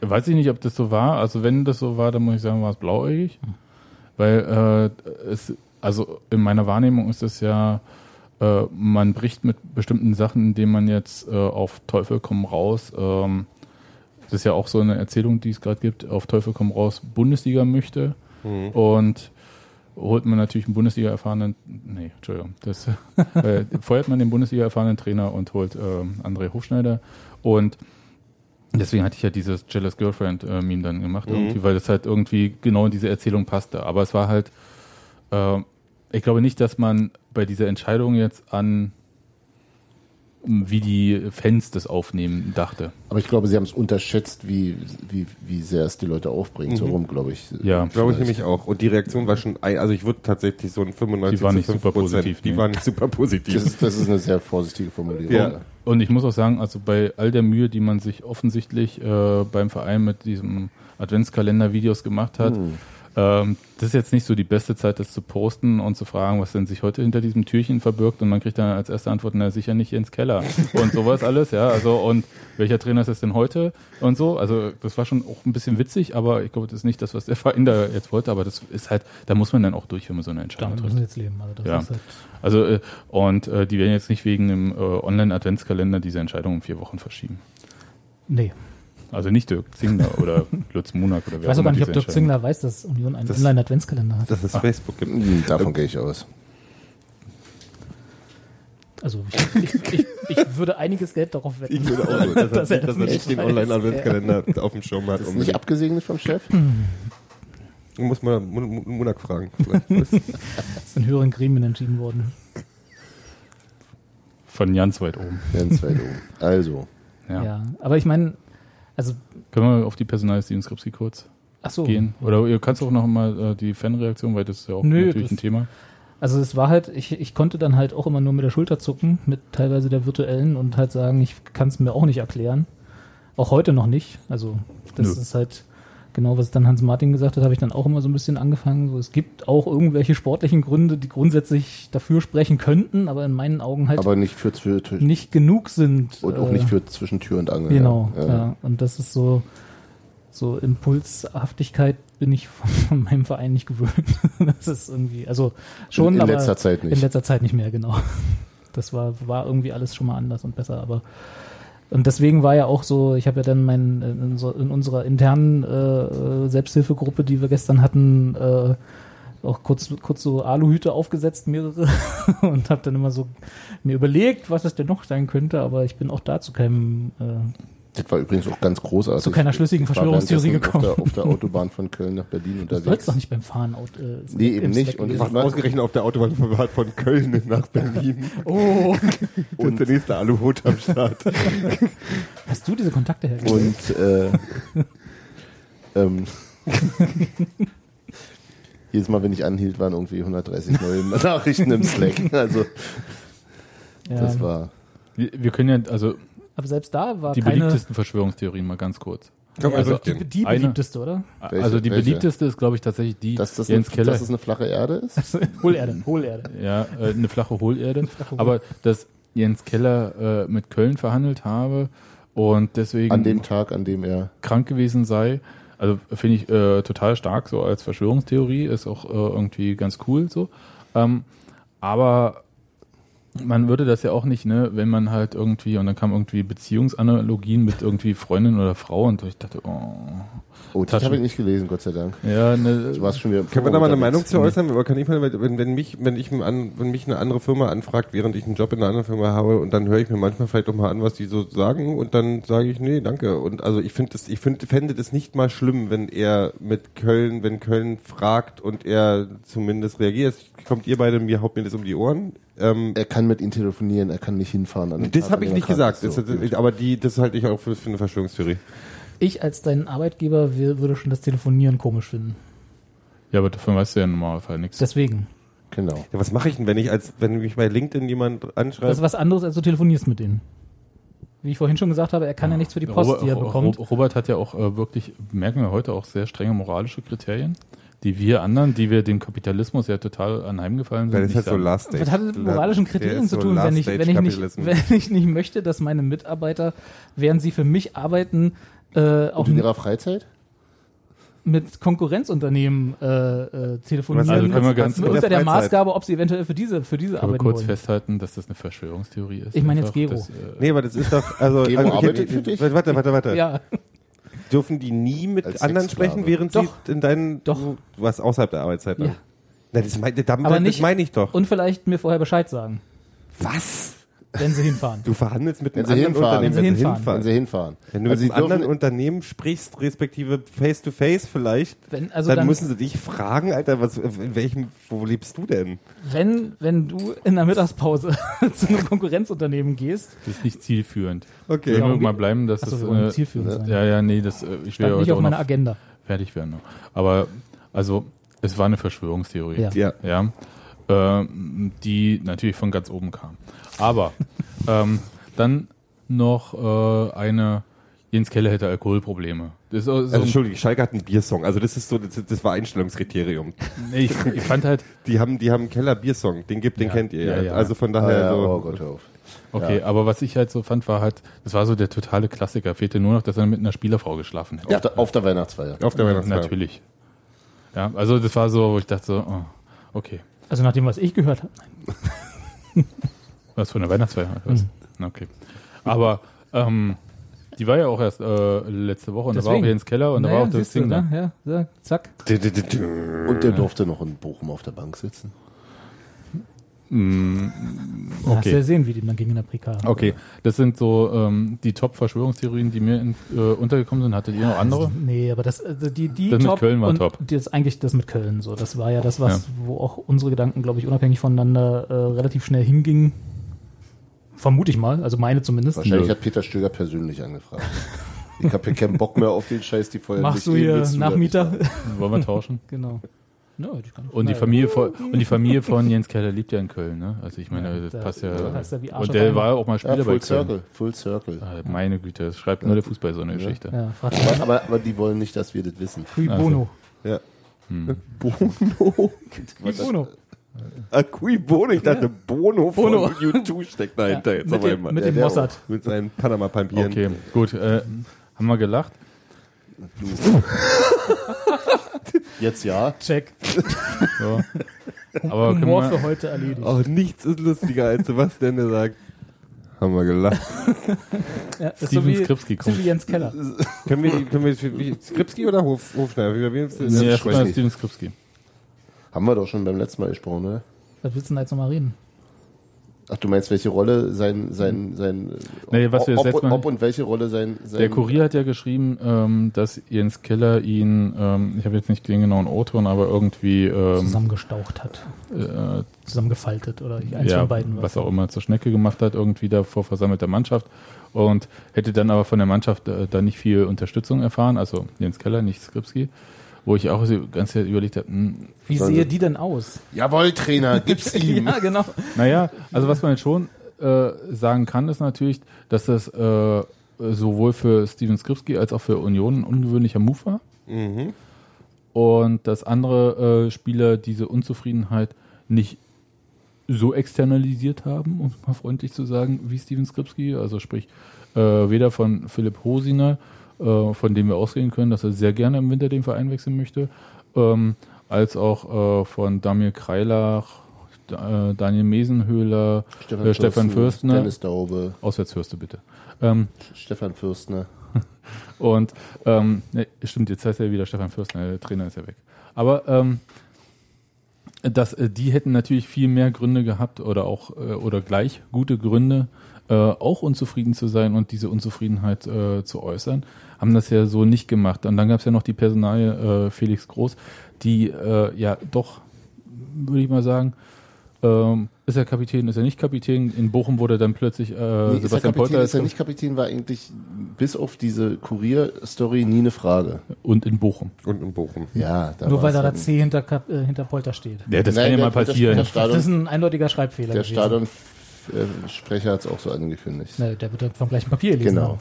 Weiß ich nicht, ob das so war. Also wenn das so war, dann muss ich sagen, war es blauäugig. Weil äh, es, also in meiner Wahrnehmung ist es ja, äh, man bricht mit bestimmten Sachen, indem man jetzt äh, auf Teufel komm raus, ähm, das ist ja auch so eine Erzählung, die es gerade gibt, auf Teufel komm raus Bundesliga möchte. Und holt man natürlich einen Bundesliga-erfahrenen, nee, Entschuldigung, das (laughs) äh, feuert man den Bundesliga-erfahrenen Trainer und holt ähm, André Hofschneider. Und deswegen hatte ich ja dieses Jealous Girlfriend-Meme dann gemacht, irgendwie, weil das halt irgendwie genau in diese Erzählung passte. Aber es war halt, äh, ich glaube nicht, dass man bei dieser Entscheidung jetzt an wie die Fans das aufnehmen, dachte. Aber ich glaube, sie haben es unterschätzt, wie, wie, wie sehr es die Leute aufbringt. So Mhm. rum, glaube ich. Ja. Glaube ich nämlich auch. Und die Reaktion war schon, ein- also ich würde tatsächlich so ein 95 Die war nicht zu 5 super positiv, Die nee. war nicht super positiv. Das ist, das ist eine sehr vorsichtige Formulierung. Ja. Und ich muss auch sagen, also bei all der Mühe, die man sich offensichtlich äh, beim Verein mit diesem Adventskalender-Videos gemacht hat, ähm, das ist jetzt nicht so die beste Zeit, das zu posten und zu fragen, was denn sich heute hinter diesem Türchen verbirgt. Und man kriegt dann als erste Antwort, na sicher nicht ins Keller und sowas alles, ja. Also und welcher Trainer ist es denn heute und so. Also das war schon auch ein bisschen witzig, aber ich glaube, das ist nicht das, was der Verein da jetzt wollte. Aber das ist halt, da muss man dann auch durch, wenn man so eine Entscheidung Damit trifft. jetzt leben. Also das Ja. ist halt, Also äh, und äh, die werden jetzt nicht wegen dem äh, Online-Adventskalender diese Entscheidung um vier Wochen verschieben. nee. Also nicht Dirk Zingler oder (laughs) Lutz Munak oder wer Ich weiß auch gar nicht, ob Dirk Zingler weiß, dass Union einen Das- Online-Adventskalender hat. dass es Facebook gibt. Hm, Davon gehe ich aus. Also ich, ich, ich, ich würde einiges Geld darauf wetten. Ich würde auch so, dass, Dass er, das dass er nicht nicht den. Online-Adventskalender auf dem Schirm hat. Ist nicht abgesegnet vom Chef? Du musst mal Mun- Mun- Munak fragen. (laughs) Das ist in höheren Gremien entschieden worden. Von ganz weit oben. Ganz weit oben. Also, Ja. Ja. Aber ich meine, also, Können wir auf die Personalisten Skripsi kurz so. gehen? Oder ihr kannst auch noch mal äh, die Fanreaktion, weil das ist ja auch Nö, natürlich ein Thema. Also es war halt, ich, ich konnte dann halt auch immer nur mit der Schulter zucken, mit teilweise der virtuellen und halt sagen, ich kann es mir auch nicht erklären. Auch heute noch nicht. Also das Nö. ist halt genau, was dann Hans Martin gesagt hat, habe ich dann auch immer so ein bisschen angefangen. So, es gibt auch irgendwelche sportlichen Gründe, die grundsätzlich dafür sprechen könnten, aber in meinen Augen halt aber nicht für, nicht genug sind. und auch äh, nicht für zwischen Tür und Angel. Genau, ja. ja. Und das ist so, so Impulshaftigkeit bin ich von, (laughs) von meinem Verein nicht gewöhnt. (laughs) Das ist irgendwie, also schon, in, in aber letzter Zeit nicht. in letzter Zeit nicht mehr, genau. Das war, war irgendwie alles schon mal anders und besser, aber und deswegen war ja auch so, ich habe ja dann mein, in, in unserer internen äh, Selbsthilfegruppe, die wir gestern hatten, äh, auch kurz, kurz so Aluhüte aufgesetzt, mehrere, (laughs) und habe dann immer so mir überlegt, was es denn noch sein könnte, aber ich bin auch da zu keinem äh, das war übrigens auch ganz großartig. Zu keiner schlüssigen Verschwörungstheorie gekommen. Auf der, auf der Autobahn von Köln nach Berlin Das soll's unterwegs. doch nicht beim Fahren äh, Nee, eben nicht. Und war- Ausgerechnet auf der Autobahn von- von Köln nach Berlin. Oh, (laughs) Und der nächste Aluhut am Start. hast du diese Kontakte hergestellt? Und äh, ähm, (laughs) jedes Mal, wenn ich anhielt, waren irgendwie 130 neue Nachrichten im Slack. Also Ja, das war Wir, wir können ja, also aber selbst da war die keine beliebtesten Verschwörungstheorien mal ganz kurz. Komm, Also, also, die, die Eine- beliebteste, oder? Welche- also die welche? beliebteste ist, glaube ich, tatsächlich die dass das, eine, Jens Keller. dass das eine flache Erde ist. (laughs) Hohlerde, Hohlerde. Ja, äh, eine flache Hohlerde. (laughs) flache Aber dass Jens Keller äh, mit Köln verhandelt habe und deswegen An dem Tag, an dem er krank gewesen sei. Also finde ich äh, total stark so als Verschwörungstheorie, ist auch äh, irgendwie ganz cool so. Ähm, aber man würde das ja auch nicht, ne, wenn man halt irgendwie, und dann kam irgendwie Beziehungsanalogien mit irgendwie Freundin oder Frau und ich dachte, oh, Oh, das habe ich nicht gelesen, Gott sei Dank. ja, ne, Du warst schon wieder Können wir da mal eine Meinung zu äußern? Aber kann ich mal, wenn, wenn mich, wenn ich an, wenn mich eine andere Firma anfragt, während ich einen Job in einer anderen Firma habe, und dann höre ich mir manchmal vielleicht auch mal an, was die so sagen, und dann sage ich, nee, danke. Und also ich finde das, ich finde, fände das nicht mal schlimm, wenn er mit Köln, wenn Köln fragt und er zumindest reagiert. Kommt ihr beide mir, haut mir das um die Ohren? Ähm, Er kann mit ihm telefonieren, er kann nicht hinfahren. Das habe ich nicht gesagt. Das, So, gut. aber die, das halte ich auch für, für eine Verschwörungstheorie. Ich als dein Arbeitgeber würde schon das Telefonieren komisch finden. ja, aber davon weißt du ja im Normalfall nichts. Deswegen. Genau. Ja, was mache ich denn, wenn ich als, wenn mich bei LinkedIn jemand Das ist anschreibt? was anderes, als du telefonierst mit denen. Wie ich vorhin schon gesagt habe, er kann ja nichts für die Post, Robert, die er bekommt. Ro- Robert hat ja auch äh, wirklich, merken wir heute auch sehr strenge moralische Kriterien, die wir anderen, die wir dem Kapitalismus ja total anheimgefallen sind, das nicht halt so. Last. Was hat das mit moralischen Kriterien ist zu so tun, wenn ich, wenn, ich nicht, wenn ich nicht möchte, dass meine Mitarbeiter, während sie für mich arbeiten, äh, auch Und in ihrer Freizeit? mit Konkurrenzunternehmen äh, äh, telefonieren. Also können wir ganz unter der. Maßgabe, ob sie eventuell für diese, für diese arbeiten kurz wollen. festhalten, dass das eine Verschwörungstheorie ist. Ich meine jetzt Gero. dass, äh, Nee, aber das ist doch, also, Gero also arbeitet für dich? Warte, warte, warte. Ja, Dürfen die nie mit Als anderen Sexsklave. sprechen, während Doch. sie in deinen, Doch. Warst außerhalb der Arbeitszeit. Ja. Na, das Aber nicht- meine ich doch. und vielleicht mir vorher Bescheid sagen. Was? Wenn sie hinfahren. Du verhandelst mit Wenn einem sie anderen hinfahren. Unternehmen, Wenn sie hinfahren. Wenn sie hinfahren. Wenn du Also mit einem anderen Unternehmen sprichst, respektive face to face vielleicht, Wenn, also dann, dann, müssen sie dich fragen, Alter, was, in welchem, wo lebst du denn? wenn, wenn du in der Mittagspause (laughs) zu einem Konkurrenzunternehmen gehst, Das ist nicht zielführend. Okay. Nur und mal bleiben, dass achso, das wir äh, zielführend sein. ja ja nee das äh, ich will nicht auf auch meiner noch Agenda. fertig werden noch. aber also es war eine Verschwörungstheorie Ja. Ja. ja, ähm, die natürlich von ganz oben kam. Aber (laughs) ähm, dann noch äh, eine, Jens Keller hätte Alkoholprobleme. Das ist so, so Also, Entschuldigung, Schalke hat einen Biersong. Also das ist so, das, das war Einstellungskriterium. nee, ich, ich fand halt, (laughs) Die haben, die haben einen Keller Biersong. Den gibt, den Ja, kennt ihr ja. ja. Also von ah, daher ja, so. oh Gott, hör auf. okay, aber was ich halt so fand, war halt, das war so der totale Klassiker. Fehlte nur noch, dass er mit einer Spielerfrau geschlafen hätte. Auf, der, auf der Weihnachtsfeier. Auf der Weihnachtsfeier. Natürlich. Ja, also das war so, wo ich dachte so, oh, okay. Also nach dem, was ich gehört habe. (laughs) Was für eine Weihnachtsfeier? Was? Okay. Aber ähm, die war ja auch erst äh, letzte Woche und da war auch Deswegen. Jens Keller und da war auch das siehst du, Ding da. ne? Ja, ja, zack. Und der durfte noch in Bochum auf der Bank sitzen. Mm, Da Hast du ja okay. sehen, wie die dann gegen in der Prika. Okay, das sind so ähm, die Top-Verschwörungstheorien, die mir in, äh, untergekommen sind. Hattet ihr noch andere? Nee, aber das, also die, die Das mit top Köln war und top. Das eigentlich das mit Köln so. Das war ja das, was, wo auch unsere Gedanken, glaube ich, unabhängig voneinander äh, relativ schnell hingingen. Vermute ich mal, also meine zumindest. Wahrscheinlich Nö. hat Peter Stöger persönlich angefragt. Ich habe hier keinen Bock mehr auf den Scheiß, die vorher Machst du hier Nachmieter? Wollen wir tauschen? (laughs) genau. No, nicht. (laughs) Und die. Familie von und die Familie von Jens Keller lebt ja in Köln, ne? Also ich meine, Ja, das da- passt da ja. passt ja wie Arsch und der war auch mal Ja, Spieler bei Full Köln. Circle, Full Circle. Ah, Meine Güte, das schreibt nur der Fußball so eine Geschichte. Ja, Aber, aber, aber die wollen nicht, dass wir das wissen. Cui Bono. Ja. Hm. Bono. (laughs) (laughs) Cui Bono. Ah, Cui Bono. Ich dachte, Bono von Bono. U2 steckt dahinter jetzt mit auf dem, einmal. mit Ja, dem Mossad. Mit seinen Panama-Papieren. Okay, gut. Äh, haben wir gelacht? Jetzt ja. Check. (laughs) So. Aber Humor wir, für heute erledigt. Oh, nichts ist lustiger als Sebastian, der sagt, haben wir gelacht. (laughs) Ja, Steven so wie, Skripski so kommt. wie Jens Keller. können wir, können wir wie, Skripski oder Hof, Hofschneider? Wie, wie, wie, nee, Ja, erstmal. Steven Skripski. Haben wir doch schon beim letzten Mal gesprochen, oder? Was willst du denn da jetzt nochmal reden? Ach, du meinst, welche Rolle sein, sein, sein, Nee, was wir ob, letzte Mal- ob und welche Rolle sein, sein Der Kurier hat ja geschrieben, ähm, dass Jens Keller ihn, ähm, ich habe jetzt nicht den genauen O-Ton, aber irgendwie ähm, Zusammengestaucht hat. äh, Zusammengefaltet oder eins ja, von beiden. war. was auch immer zur Schnecke gemacht hat, irgendwie da vor versammelter Mannschaft und hätte dann aber von der Mannschaft äh, da nicht viel Unterstützung erfahren, also Jens Keller, nicht Skripski, wo ich auch so ganz überlegt habe, hm, Wie Sollen sehe die denn aus? Jawohl, Trainer, gib's (laughs) ihm. Ja, genau. Naja, also was man jetzt schon äh, sagen kann, ist natürlich, dass das äh, sowohl für Steven Skripski als auch für Union ein ungewöhnlicher Move war. Mhm. Und dass andere äh, Spieler diese Unzufriedenheit nicht so externalisiert haben, um es mal freundlich zu sagen, wie Steven Skripski. Also sprich, äh, weder von Philipp Hosinger, äh, von dem wir ausgehen können, dass er sehr gerne im Winter den Verein wechseln möchte, ähm, als auch äh, von Damir Kreilach, äh, Daniel Mesenhöhler, äh, Stefan Fürstner. Dennis Daube, Auswärtshörste bitte. Ähm, Stefan Fürstner. (laughs) und ähm, ne, stimmt, jetzt heißt er wieder Stefan Fürstner, der Trainer ist ja weg. Aber ähm, dass äh, die hätten natürlich viel mehr Gründe gehabt oder auch äh, oder gleich gute Gründe, äh, auch unzufrieden zu sein und diese Unzufriedenheit äh, zu äußern, haben das ja so nicht gemacht. Und dann gab es ja noch die Personalie äh, Felix Groß, die äh, ja doch, würde ich mal sagen, ähm, ist er Kapitän, ist er nicht Kapitän? In Bochum wurde dann plötzlich äh, Nee, ist er Sebastian Kapitän, Polter ist er nicht Kapitän, war eigentlich bis auf diese Kurier-Story nie eine Frage. und in Bochum. Und in Bochum. Ja, da Nur weil da dann- C hinter, Kap- äh, hinter Polter steht. Ja, das Nein, kann ja mal der- der- passieren. der Das ist Stadion, ein eindeutiger Schreibfehler der gewesen. Stadionsprecher hat es auch so angekündigt. Ne, der wird vom gleichen Papier lesen. Genau.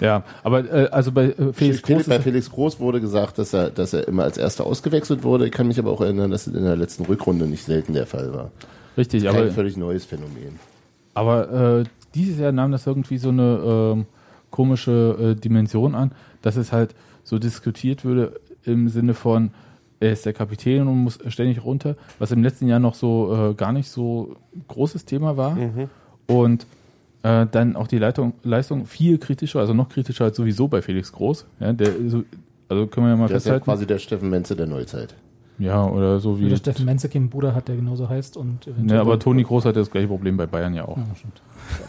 Ja, aber äh, also bei äh, Felix Groß bei Felix Groß wurde gesagt, dass er, dass er immer als Erster ausgewechselt wurde. Ich kann mich aber auch erinnern, dass es in der letzten Rückrunde nicht selten der Fall war. richtig, Kein aber, völlig neues Phänomen. aber äh, dieses Jahr nahm das irgendwie so eine ähm, komische äh, Dimension an, dass es halt so diskutiert würde im Sinne von, er ist der Kapitän und muss ständig runter, was im letzten Jahr noch so äh, gar nicht so großes Thema war. Und äh, dann auch die Leitung, Leistung viel kritischer, also noch kritischer als sowieso bei Felix Groß. Ja, der, so, also können wir ja mal Der ist ja festhalten. quasi der Steffen Menze der Neuzeit. Ja, oder so wie. Oder Steffen Menzek einen Bruder hat, der genauso heißt. Und Ne, aber Toni Groß hatte das gleiche Problem bei Bayern ja auch. Ja, stimmt.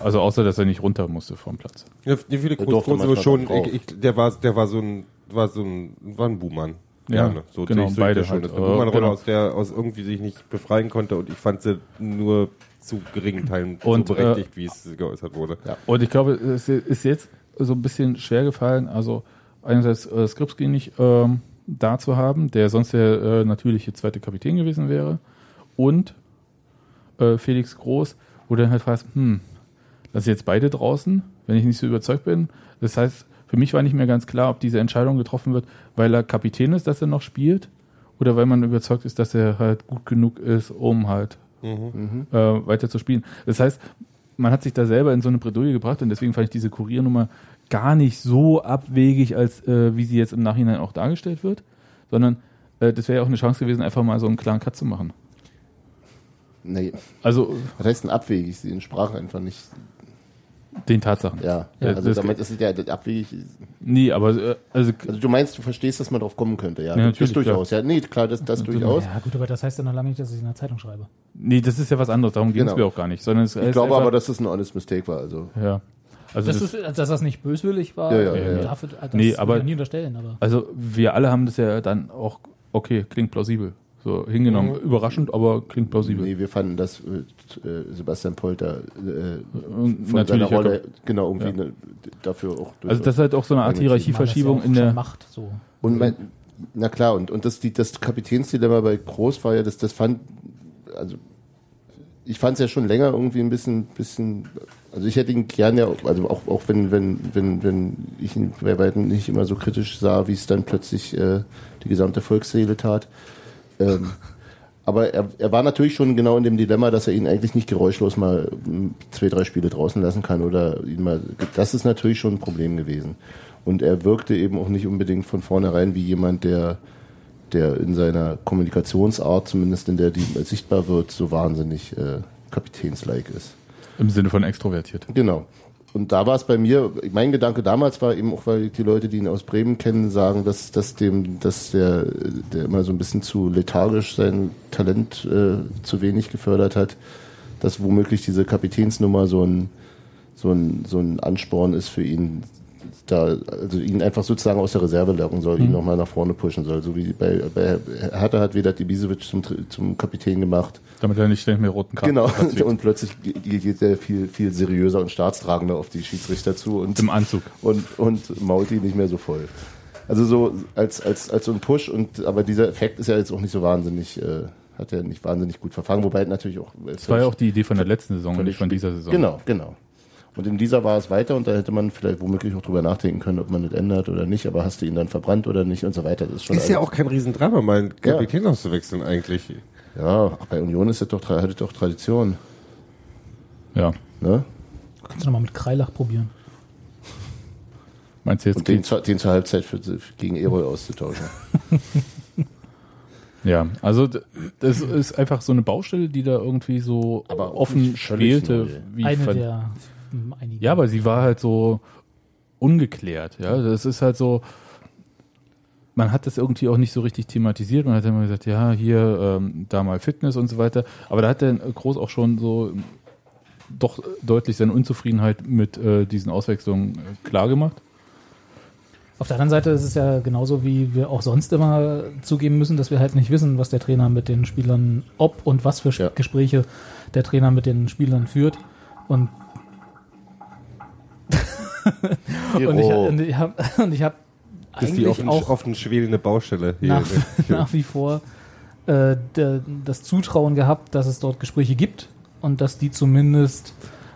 Also außer, dass er nicht runter musste vom Platz. Ja, die viele Der Groß, Groß schon, ich, ich, der war, der war so ein, war so ein, war ein Buhmann. Ja, Gerne. So genau, sehe ich- so beide das schon. halt. Das ist eine Äh, Buhmann-Rolle, genau. aus der aus irgendwie sich nicht befreien konnte und ich fand sie nur zu geringen Teilen Und, so berechtigt, wie es geäußert wurde. Und ich glaube, es ist jetzt so ein bisschen schwer gefallen, also einerseits äh, Skripski nicht ähm, da zu haben, der sonst der äh, natürliche zweite Kapitän gewesen wäre, und äh, Felix Groß, wo du dann halt fragst, hm, lass ich jetzt beide draußen, wenn ich nicht so überzeugt bin. Das heißt, für mich war nicht mehr ganz klar, ob diese Entscheidung getroffen wird, weil er Kapitän ist, dass er noch spielt, oder weil man überzeugt ist, dass er halt gut genug ist, um halt äh, weiter zu spielen. Das heißt, man hat sich da selber in so eine Bredouille gebracht und deswegen fand ich diese Kuriernummer gar nicht so abwegig, als äh, wie sie jetzt im Nachhinein auch dargestellt wird, sondern äh, das wäre ja auch eine Chance gewesen, einfach mal so einen klaren Cut zu machen. Nee, Also was heißt denn abwegig? Sie entsprachen einfach nicht. Den Tatsachen. Ja, Ja, also das- damit ist es ja das abwegig. Nee, aber äh, also Also du meinst, du verstehst, dass man drauf kommen könnte, ja. Ja, das natürlich, durchaus. Ja, nee, klar, das, das durchaus. Ja, gut, aber das heißt ja noch lange nicht, dass ich es in der Zeitung schreibe. nee, das ist ja was anderes, darum ging es Genau. mir auch gar nicht, sondern es Ich glaube einfach, aber, dass das ein honest mistake war. Also ja. Also Das das, ist, dass das nicht böswillig war, Ja, ja, äh, ja. dafür, das Nee, aber- ich nie unterstellen, aber. also wir alle haben das ja dann auch okay, klingt plausibel. So hingenommen, überraschend, aber klingt plausibel. nee, wir fanden, dass äh, äh, Sebastian Polter äh, Und von seiner natürlich, Rolle genau irgendwie Ja. ne, dafür auch Also das ist halt auch so eine Art Hierarchieverschiebung das in ja auch der macht, so. Und mein, na klar, und, und das, die, das Kapitänsdilemma bei Groß war ja, das, das fand, also ich fand es ja schon länger irgendwie ein bisschen, bisschen, also ich hätte ihn gern ja, also auch, auch wenn, wenn, wenn, wenn ich ihn bei weitem nicht immer so kritisch sah, wie es dann plötzlich äh, die gesamte Volksseele tat. Ähm, aber er, er war natürlich schon genau in dem Dilemma, dass er ihn eigentlich nicht geräuschlos mal mm, zwei, drei Spiele draußen lassen kann oder ihn mal, das ist natürlich schon ein Problem gewesen. Und er wirkte eben auch nicht unbedingt von vornherein wie jemand, der, der in seiner Kommunikationsart, zumindest in der die sichtbar wird, so wahnsinnig äh, kapitänslike ist. im Sinne von extrovertiert. Genau. Und da war es bei mir, mein Gedanke damals war eben auch, weil die Leute, die ihn aus Bremen kennen, sagen, dass, dass dem, dass der, der immer so ein bisschen zu lethargisch sein Talent äh, zu wenig gefördert hat, dass womöglich diese Kapitänsnummer so ein, so ein, so ein Ansporn ist für ihn, da, also ihn einfach sozusagen aus der Reserve locken soll, ihn nochmal nach vorne pushen soll. So wie bei, bei Hertha hat Vedat Ibisevic zum, zum Kapitän gemacht. Damit er nicht mit roten Karten Genau, kriegt. (laughs) und plötzlich ge- geht er viel, viel seriöser und staatstragender auf die Schiedsrichter zu und, Im Anzug. und, und mault die nicht mehr so voll. Also so als, als, als so ein Push und aber dieser Effekt ist ja jetzt auch nicht so wahnsinnig, äh, hat er nicht wahnsinnig gut verfangen, wobei natürlich auch. Das war ja auch die Idee von der letzten Saison und nicht von dieser Saison. Genau, genau. Und in dieser war es weiter und da hätte man vielleicht womöglich auch drüber nachdenken können, ob man das ändert oder nicht, aber hast du ihn dann verbrannt oder nicht und so weiter. Das ist schon Ist ja auch kein Riesendrama, mal einen Kapitän auszuwechseln eigentlich. Ja, ach, bei Union ist das doch, hat das doch Tradition. Ja. Ne? Kannst du nochmal mit Kreilach probieren. Meinst du jetzt? Und den, zur- den zur Halbzeit für, gegen Erol auszutauschen. (laughs) Ja, also das ist einfach so eine Baustelle, die da irgendwie so Aber auch offen spielte. Wie Eine ver- der hm, einigen. ja, aber sie war halt so ungeklärt. Ja, das ist halt so. Man hat das irgendwie auch nicht so richtig thematisiert. Man hat immer gesagt, ja, hier, ähm, da mal Fitness und so weiter. Aber da hat der Groß auch schon so doch deutlich seine Unzufriedenheit mit äh, diesen Auswechslungen äh, klar gemacht. Auf der anderen Seite ist es ja genauso, wie wir auch sonst immer zugeben müssen, dass wir halt nicht wissen, was der Trainer mit den Spielern, ob und was für Ja. Gespräche der Trainer mit den Spielern führt. Und, (laughs) und ich, und ich habe (laughs) und ich hab Das ist die eigentlich offen, auch offen schwelende Baustelle hier. nach, (laughs) nach wie vor äh, das Zutrauen gehabt, dass es dort Gespräche gibt und dass die zumindest,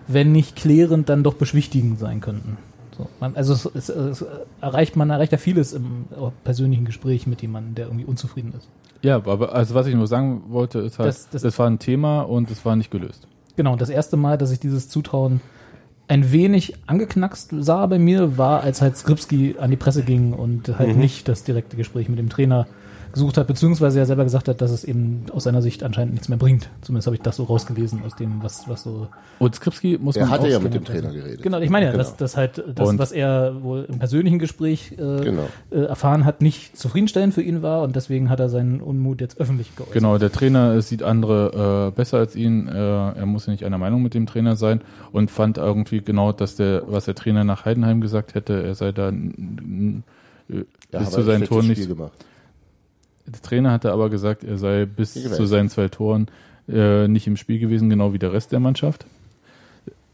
wenn nicht klärend, dann doch beschwichtigend sein könnten. So, man, also es, es, es erreicht man erreicht ja vieles im äh, persönlichen Gespräch mit jemandem, der irgendwie unzufrieden ist. Ja, aber also was ich nur sagen wollte, ist halt, Das- das, das- war ein Thema und es war nicht gelöst. Genau, und das erste Mal, dass ich dieses Zutrauen ein wenig angeknackst sah bei mir, war, als halt Skripski an die Presse ging und halt nicht das direkte Gespräch mit dem Trainer gesucht hat, beziehungsweise er selber gesagt hat, dass es eben aus seiner Sicht anscheinend nichts mehr bringt. Zumindest habe ich das so rausgelesen aus dem, was, was so. Und Skripski muss Er man hatte auch ja mit dem Trainer geredet. Genau, ich meine ja, Genau. dass das halt das, Und- was er wohl im persönlichen Gespräch äh, Genau. äh, erfahren hat, nicht zufriedenstellend für ihn war und deswegen hat er seinen Unmut jetzt öffentlich geäußert. Genau, der Trainer sieht andere äh, besser als ihn. Äh, er muss ja nicht einer Meinung mit dem Trainer sein und fand irgendwie genau, dass der, was der Trainer nach Heidenheim gesagt hätte, er sei da Ja, bis zu ein seinen Toren Spiel nicht. gemacht. Der Trainer hatte aber gesagt, er sei bis zu seinen zwei Toren äh, nicht im Spiel gewesen, genau wie der Rest der Mannschaft.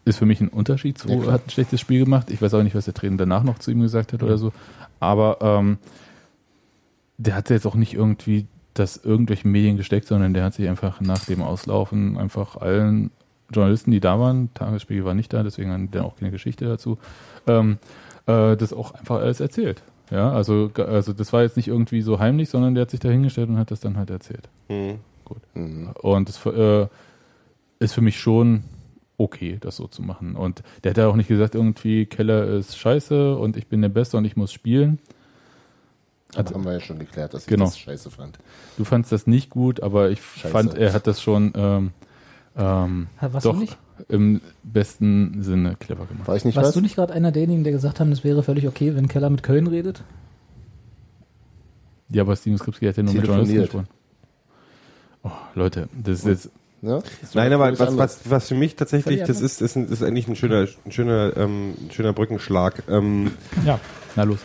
Ist für mich ein Unterschied. So Ja, hat ein schlechtes Spiel gemacht. Ich weiß auch nicht, was der Trainer danach noch zu ihm gesagt hat oder so. Aber ähm, der hat jetzt auch nicht irgendwie das irgendwelchen Medien gesteckt, sondern der hat sich einfach nach dem Auslaufen einfach allen Journalisten, die da waren, Tagesspiegel war nicht da, deswegen die dann auch keine Geschichte dazu, ähm, äh, das auch einfach alles erzählt. Ja, also, also das war jetzt nicht irgendwie so heimlich, sondern der hat sich da hingestellt und hat das dann halt erzählt. Mhm. Mhm. Und das äh, ist für mich schon okay, das so zu machen. Und der hat ja auch nicht gesagt, irgendwie Keller ist scheiße und ich bin der Beste und ich muss spielen. Das Also- haben wir ja schon geklärt, dass ich Genau. das scheiße fand. Du fandst das nicht gut, aber ich Scheiße. fand, er hat das schon ähm, ähm, Warst doch du nicht? im besten Sinne clever gemacht. War ich nicht Warst was? du nicht gerade einer derjenigen, der gesagt haben, es wäre völlig okay, wenn Keller mit Köln redet? Ja, aber Steven Skripski hat ja nur mit Journalisten gesprochen. Oh, Leute, das ist jetzt Ja? Nein, was aber was, was, was für mich tatsächlich, das ist, ist, ist eigentlich ein schöner, ein schöner, ähm, schöner Brückenschlag. Ähm, Ja. na los.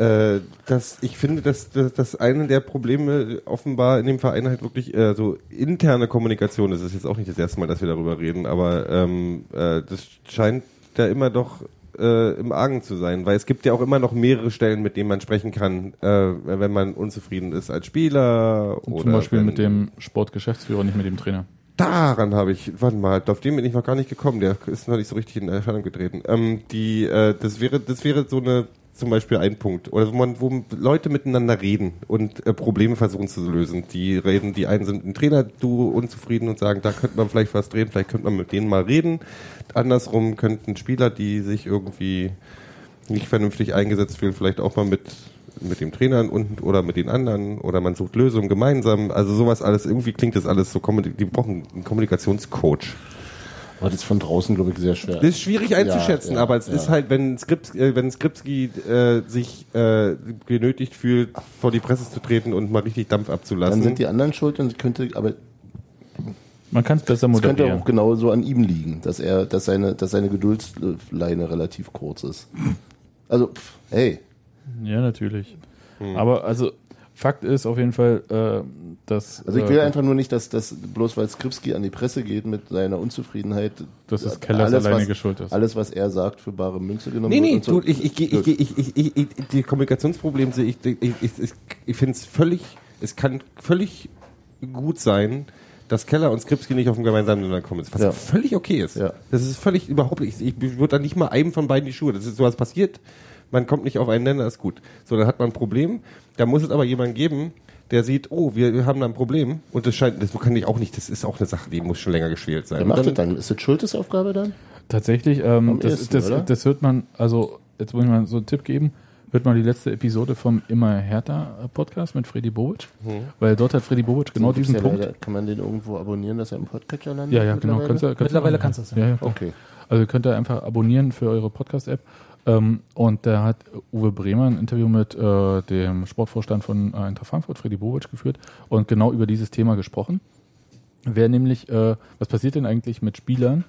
Äh, dass ich finde, dass, dass, dass eine der Probleme offenbar in dem Verein halt wirklich äh, so interne Kommunikation ist. Das ist jetzt auch nicht das erste Mal, dass wir darüber reden, aber ähm, äh, das scheint da immer doch äh, im Argen zu sein, weil es gibt ja auch immer noch mehrere Stellen, mit denen man sprechen kann, äh, wenn man unzufrieden ist als Spieler oder Zum Beispiel mit dem Sportgeschäftsführer, nicht mit dem Trainer. Daran habe ich, warte mal, auf den bin ich noch gar nicht gekommen, der ist noch nicht so richtig in Erscheinung getreten. Ähm, die, äh, das wäre, das wäre so eine, zum Beispiel ein Punkt, oder wo man, wo Leute miteinander reden und äh, Probleme versuchen zu lösen. Die reden, die einen sind ein Trainer, du unzufrieden und sagen, da könnte man vielleicht was drehen, vielleicht könnte man mit denen mal reden. Andersrum könnten Spieler, die sich irgendwie nicht vernünftig eingesetzt fühlen, vielleicht auch mal mit mit dem Trainer und oder mit den anderen oder man sucht Lösungen gemeinsam. Also sowas alles, irgendwie klingt das alles so, die brauchen einen Kommunikationscoach. Aber das ist von draußen, glaube ich, sehr schwer. Das ist schwierig einzuschätzen, Ja, ja, aber es ja. ist halt, wenn Skrips, äh, wenn Skripski äh, sich äh, genötigt fühlt, vor die Presse zu treten und mal richtig Dampf abzulassen. Dann sind die anderen schuld und könnte, aber Man kann es besser es könnte moderieren. auch genauso an ihm liegen, dass er, dass seine, dass seine Geduldsleine relativ kurz ist. Also, pff, hey, Ja, natürlich. Aber also Fakt ist auf jeden Fall, äh, dass. Also ich will äh, einfach nur nicht, dass das bloß weil Skripski an die Presse geht mit seiner Unzufriedenheit, dass das äh, Kellers alles, alleine was, geschuld ist. Alles, was er sagt, für bare Münze genommen nee, wird. Nee, nee, so. ich, ich, ich, ich, ich, ich, ich, die Kommunikationsprobleme sehe ich, ich, ich, ich, ich finde es völlig, es kann völlig gut sein, dass Keller und Skripski nicht auf dem gemeinsamen Nenner kommen, was ja. völlig okay ist. Ja. Das ist völlig überhaupt nicht. Ich würde da nicht mal einem von beiden die Schuhe. Das ist sowas passiert man kommt nicht auf einen Nenner, ist gut. So, dann hat man ein Problem, da muss es aber jemanden geben, der sieht, oh, wir, wir haben da ein Problem und das scheint, das kann ich auch nicht, das ist auch eine Sache, die muss schon länger geschwelt sein. Wer macht das dann- dann? Ist das Schultesaufgabe dann? Tatsächlich, ähm, das, ehesten, das, das hört man, also jetzt muss ich mal so einen Tipp geben, hört mal die letzte Episode vom Immer Härter äh, Podcast mit Freddy Bobic, weil dort hat Freddy Bobic genau diesen ja Punkt. leider- kann man den irgendwo abonnieren, dass er im Podcatcher landet? Ja, ja, genau. mittlerweile? Kannst du, kannst Mittlerweile machen. kannst du es, ja. Ja, ja. Okay. Also könnt ihr einfach abonnieren für eure Podcast-App. Ähm, und da hat Uwe Bremer ein Interview mit äh, dem Sportvorstand von Eintracht Frankfurt, Freddy Bobic, geführt und genau über dieses Thema gesprochen. Wer nämlich, äh, was passiert denn eigentlich mit Spielern,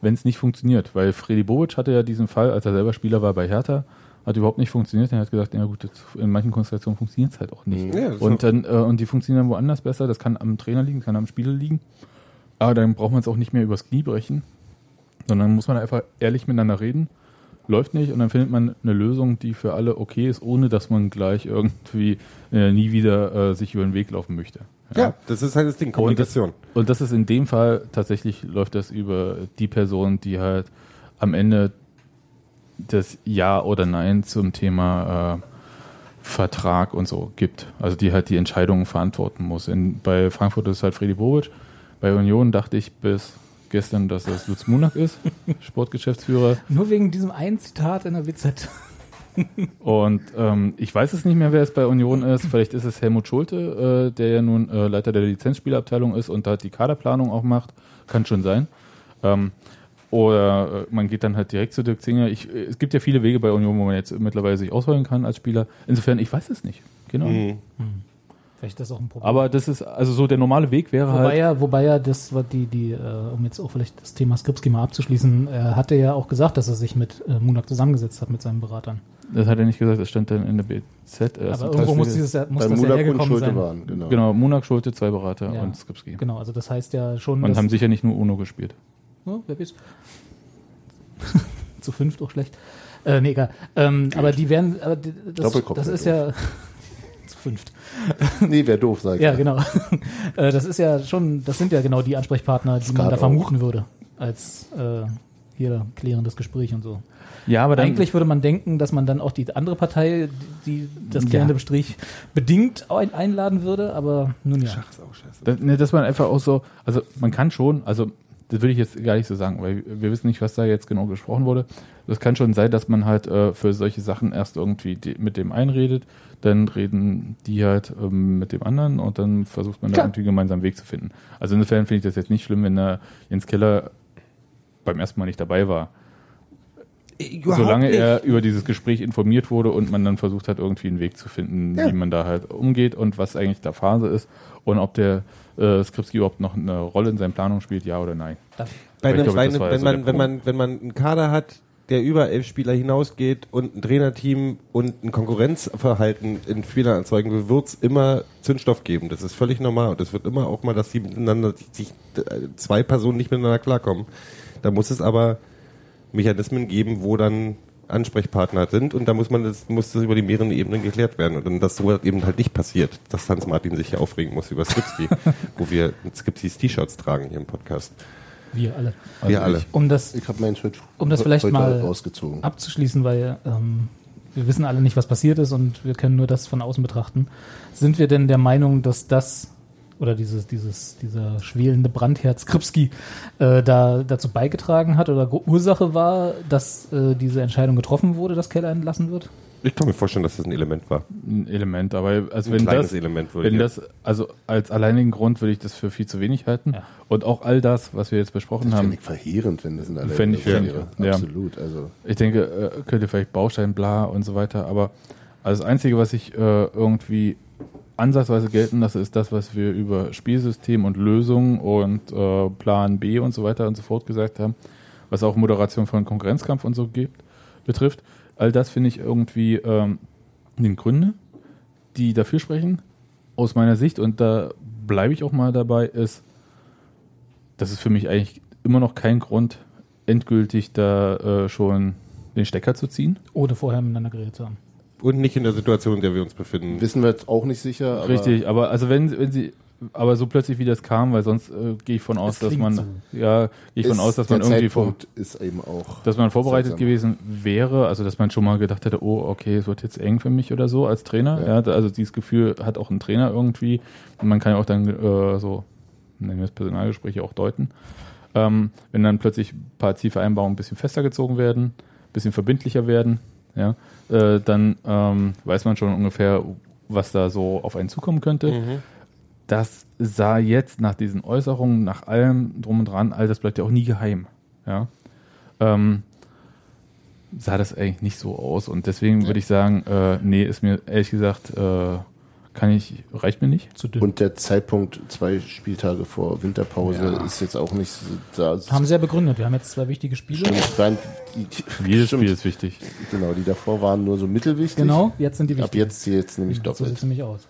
wenn es nicht funktioniert? Weil Freddy Bobic hatte ja diesen Fall, als er selber Spieler war bei Hertha, hat überhaupt nicht funktioniert. Er hat gesagt, ja gut, in manchen Konstellationen funktioniert es halt auch nicht. Ja, das ist und dann äh, und die funktionieren dann woanders besser. Das kann am Trainer liegen, kann am Spieler liegen. Aber dann braucht man es auch nicht mehr übers Knie brechen, sondern muss man einfach ehrlich miteinander reden. Läuft nicht und dann findet man eine Lösung, die für alle okay ist, ohne dass man gleich irgendwie äh, nie wieder äh, sich über den Weg laufen möchte. Ja, das ist halt das Ding, Kommunikation. Und das, und das ist in dem Fall tatsächlich läuft das über die Person, die halt am Ende das Ja oder Nein zum Thema äh, Vertrag und so gibt. Also die halt die Entscheidungen verantworten muss. In, bei Frankfurt ist es halt Freddy Bobic. Bei Union dachte ich bis gestern, dass es Lutz Munak ist, (laughs) Sportgeschäftsführer. Nur wegen diesem einen Zitat in der WZ. (laughs) Und ähm, ich weiß es nicht mehr, wer es bei Union ist. Vielleicht ist es Helmut Schulte, äh, der ja nun äh, Leiter der Lizenzspielabteilung ist und da die Kaderplanung auch macht. Kann schon sein. Ähm, oder äh, man geht dann halt direkt zu Dirk Zinger. Ich, äh, es gibt ja viele Wege bei Union, wo man jetzt mittlerweile sich ausholen kann als Spieler. Insofern, ich weiß es nicht. Genau. Mhm. Vielleicht ist das auch ein Problem. Aber das ist, also so der normale Weg wäre Wobei halt. ja, wobei ja das war die, die, äh, um jetzt auch vielleicht das Thema Skripski mal abzuschließen, er hatte ja auch gesagt, dass er sich mit äh, Munak zusammengesetzt hat mit seinen Beratern. Das hat er nicht gesagt, das stand dann in der BZ. erst Aber irgendwo muss dieses ja- muss das ja Munak und hergekommen Schulte sein. waren, genau. Genau, Munak, Schulte, zwei Berater Ja. und Skripski. Genau, also das heißt ja schon, Und haben sicher nicht nur UNO gespielt. Oh, wer bist (laughs) Zu fünft auch schlecht. Äh, nee, egal. Ähm, aber die werden, aber die, das, das ist ja (laughs) zu fünft. (laughs) Nee, wäre doof, sag ich. Ja, genau. (laughs) äh, das ist ja schon, das sind ja genau die Ansprechpartner, die man Skat da auch. vermuten würde, als äh, hier klärendes Gespräch und so. Ja, aber dann, Eigentlich würde man denken, dass man dann auch die andere Partei, die das klärende Ja. Gespräch bedingt ein, einladen würde, aber nun ja. Schach ist auch scheiße. Das, ne, dass man einfach auch so, also man kann schon, also das würde ich jetzt gar nicht so sagen, weil wir wissen nicht, was da jetzt genau gesprochen wurde. Das kann schon sein, dass man halt äh, für solche Sachen erst irgendwie mit dem einredet, dann reden die halt ähm, mit dem anderen und dann versucht man da Klar. irgendwie gemeinsam einen Weg zu finden. Also insofern finde ich das jetzt nicht schlimm, wenn der Jens Keller beim ersten Mal nicht dabei war. Überhaupt Solange nicht. er über dieses Gespräch informiert wurde und man dann versucht hat, irgendwie einen Weg zu finden, Ja. wie man da halt umgeht und was eigentlich da Phase ist und ob der äh, Skripski überhaupt noch eine Rolle in seinen Planungen spielt, ja oder nein. Bei einem, glaube, bei einem, wenn, der man, wenn man einen Kader hat, der über elf Spieler hinausgeht und ein Trainerteam und ein Konkurrenzverhalten in Spielern erzeugen will, wird es immer Zündstoff geben. Das ist völlig normal. Und es wird immer auch mal, dass sie miteinander, sich, äh, zwei Personen nicht miteinander klarkommen. Da muss es aber Mechanismen geben, wo dann Ansprechpartner sind und da muss man das, muss das über die mehreren Ebenen geklärt werden. Und dann, dass so eben halt nicht passiert, dass Hans Martin sich hier aufregen muss über Skripski, (laughs) wo wir Skripskis T-Shirts tragen hier im Podcast. Wir alle. wir alle. Um das Ich habe meinen Schritt Um das vielleicht mal rausgezogen. abzuschließen, weil ähm, wir wissen alle nicht, was passiert ist und wir können nur das von außen betrachten. Sind wir denn der Meinung, dass das oder dieses, dieses, dieser schwelende Brandherz Kripski äh, da dazu beigetragen hat oder Ursache war, dass äh, diese Entscheidung getroffen wurde, dass Keller entlassen wird? Ich kann mir vorstellen, dass das ein Element war. Ein Element, aber also Ein wenn kleines das, Element würde wenn ich das, also als alleinigen Grund würde ich das für viel zu wenig halten. Ja. Und auch all das, was wir jetzt besprochen Das haben, fände ich verheerend, wenn das in aller Fänd ich verheerend, wäre. ja. Absolut. Also ich denke, äh, könnte vielleicht Baustein, bla und so weiter, aber also das Einzige, was ich äh, irgendwie ansatzweise gelten lasse, ist das, was wir über Spielsystem und Lösung und äh, Plan B und so weiter und so fort gesagt haben, was auch Moderation von Konkurrenzkampf und so gibt, betrifft. All das finde ich irgendwie ähm, den Gründe, die dafür sprechen, aus meiner Sicht, und da bleibe ich auch mal dabei, ist, das ist für mich eigentlich immer noch kein Grund, endgültig da äh, schon den Stecker zu ziehen. Ohne vorher miteinander geredet zu haben. Und nicht in der Situation, in der wir uns befinden. wissen wir jetzt auch nicht sicher. Aber Richtig, aber also wenn, wenn sie, aber so plötzlich wie das kam, weil sonst äh, gehe ich von aus, dass man, so. ja, gehe ich von ist aus, dass man der irgendwie vor, ist eben auch. dass man vorbereitet seltsam. gewesen wäre, also dass man schon mal gedacht hätte, oh, okay, es wird jetzt eng für mich oder so als Trainer. Ja. Ja. also dieses Gefühl hat auch ein Trainer irgendwie. Und man kann ja auch dann äh, so, nennen wir es Personalgespräche auch deuten. Ähm, wenn dann plötzlich ein paar Zielvereinbarungen ein bisschen fester gezogen werden, ein bisschen verbindlicher werden, ja, äh, dann ähm, weiß man schon ungefähr, was da so auf einen zukommen könnte. Mhm. Das sah jetzt nach diesen Äußerungen, nach allem drum und dran, all das bleibt ja auch nie geheim. Ja. Ähm, sah das eigentlich nicht so aus. Und deswegen würde ich sagen, äh, nee, ist mir ehrlich gesagt, äh, kann ich, reicht mir nicht. Zu dünn. Und der Zeitpunkt zwei Spieltage vor Winterpause Ja. ist jetzt auch nicht so- da. haben sie ja begründet. Wir haben jetzt zwei wichtige Spiele. Stimmt, waren die, (laughs) Jedes stimmt, Spiel ist wichtig. Genau, die davor waren nur so mittelwichtig. Genau, jetzt sind die Ab wichtig. jetzt zählt es nämlich So sieht doppelt. es nämlich aus.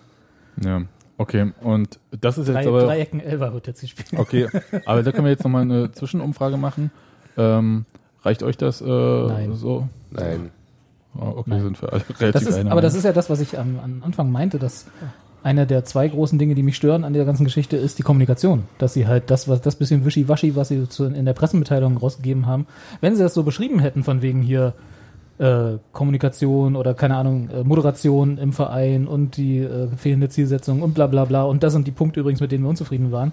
Ja. Okay, und das ist jetzt Drei, aber. drei Ecken Elfer wird jetzt gespielt. Okay, aber da können wir jetzt nochmal eine Zwischenumfrage machen. Ähm, reicht euch das äh, Nein. so? Nein. Oh, okay, Nein. sind wir alle (laughs) relativ Das ist, aber das ist ja das, was ich am, am Anfang meinte, dass einer der zwei großen Dinge, die mich stören an der ganzen Geschichte, ist die Kommunikation. Dass sie halt das, was das bisschen wischiwaschi, was sie zu, in der Pressemitteilung rausgegeben haben, wenn sie das so beschrieben hätten, von wegen hier äh, Kommunikation oder keine Ahnung, äh, Moderation im Verein und die äh, fehlende Zielsetzung und bla bla bla und das sind die Punkte übrigens, mit denen wir unzufrieden waren,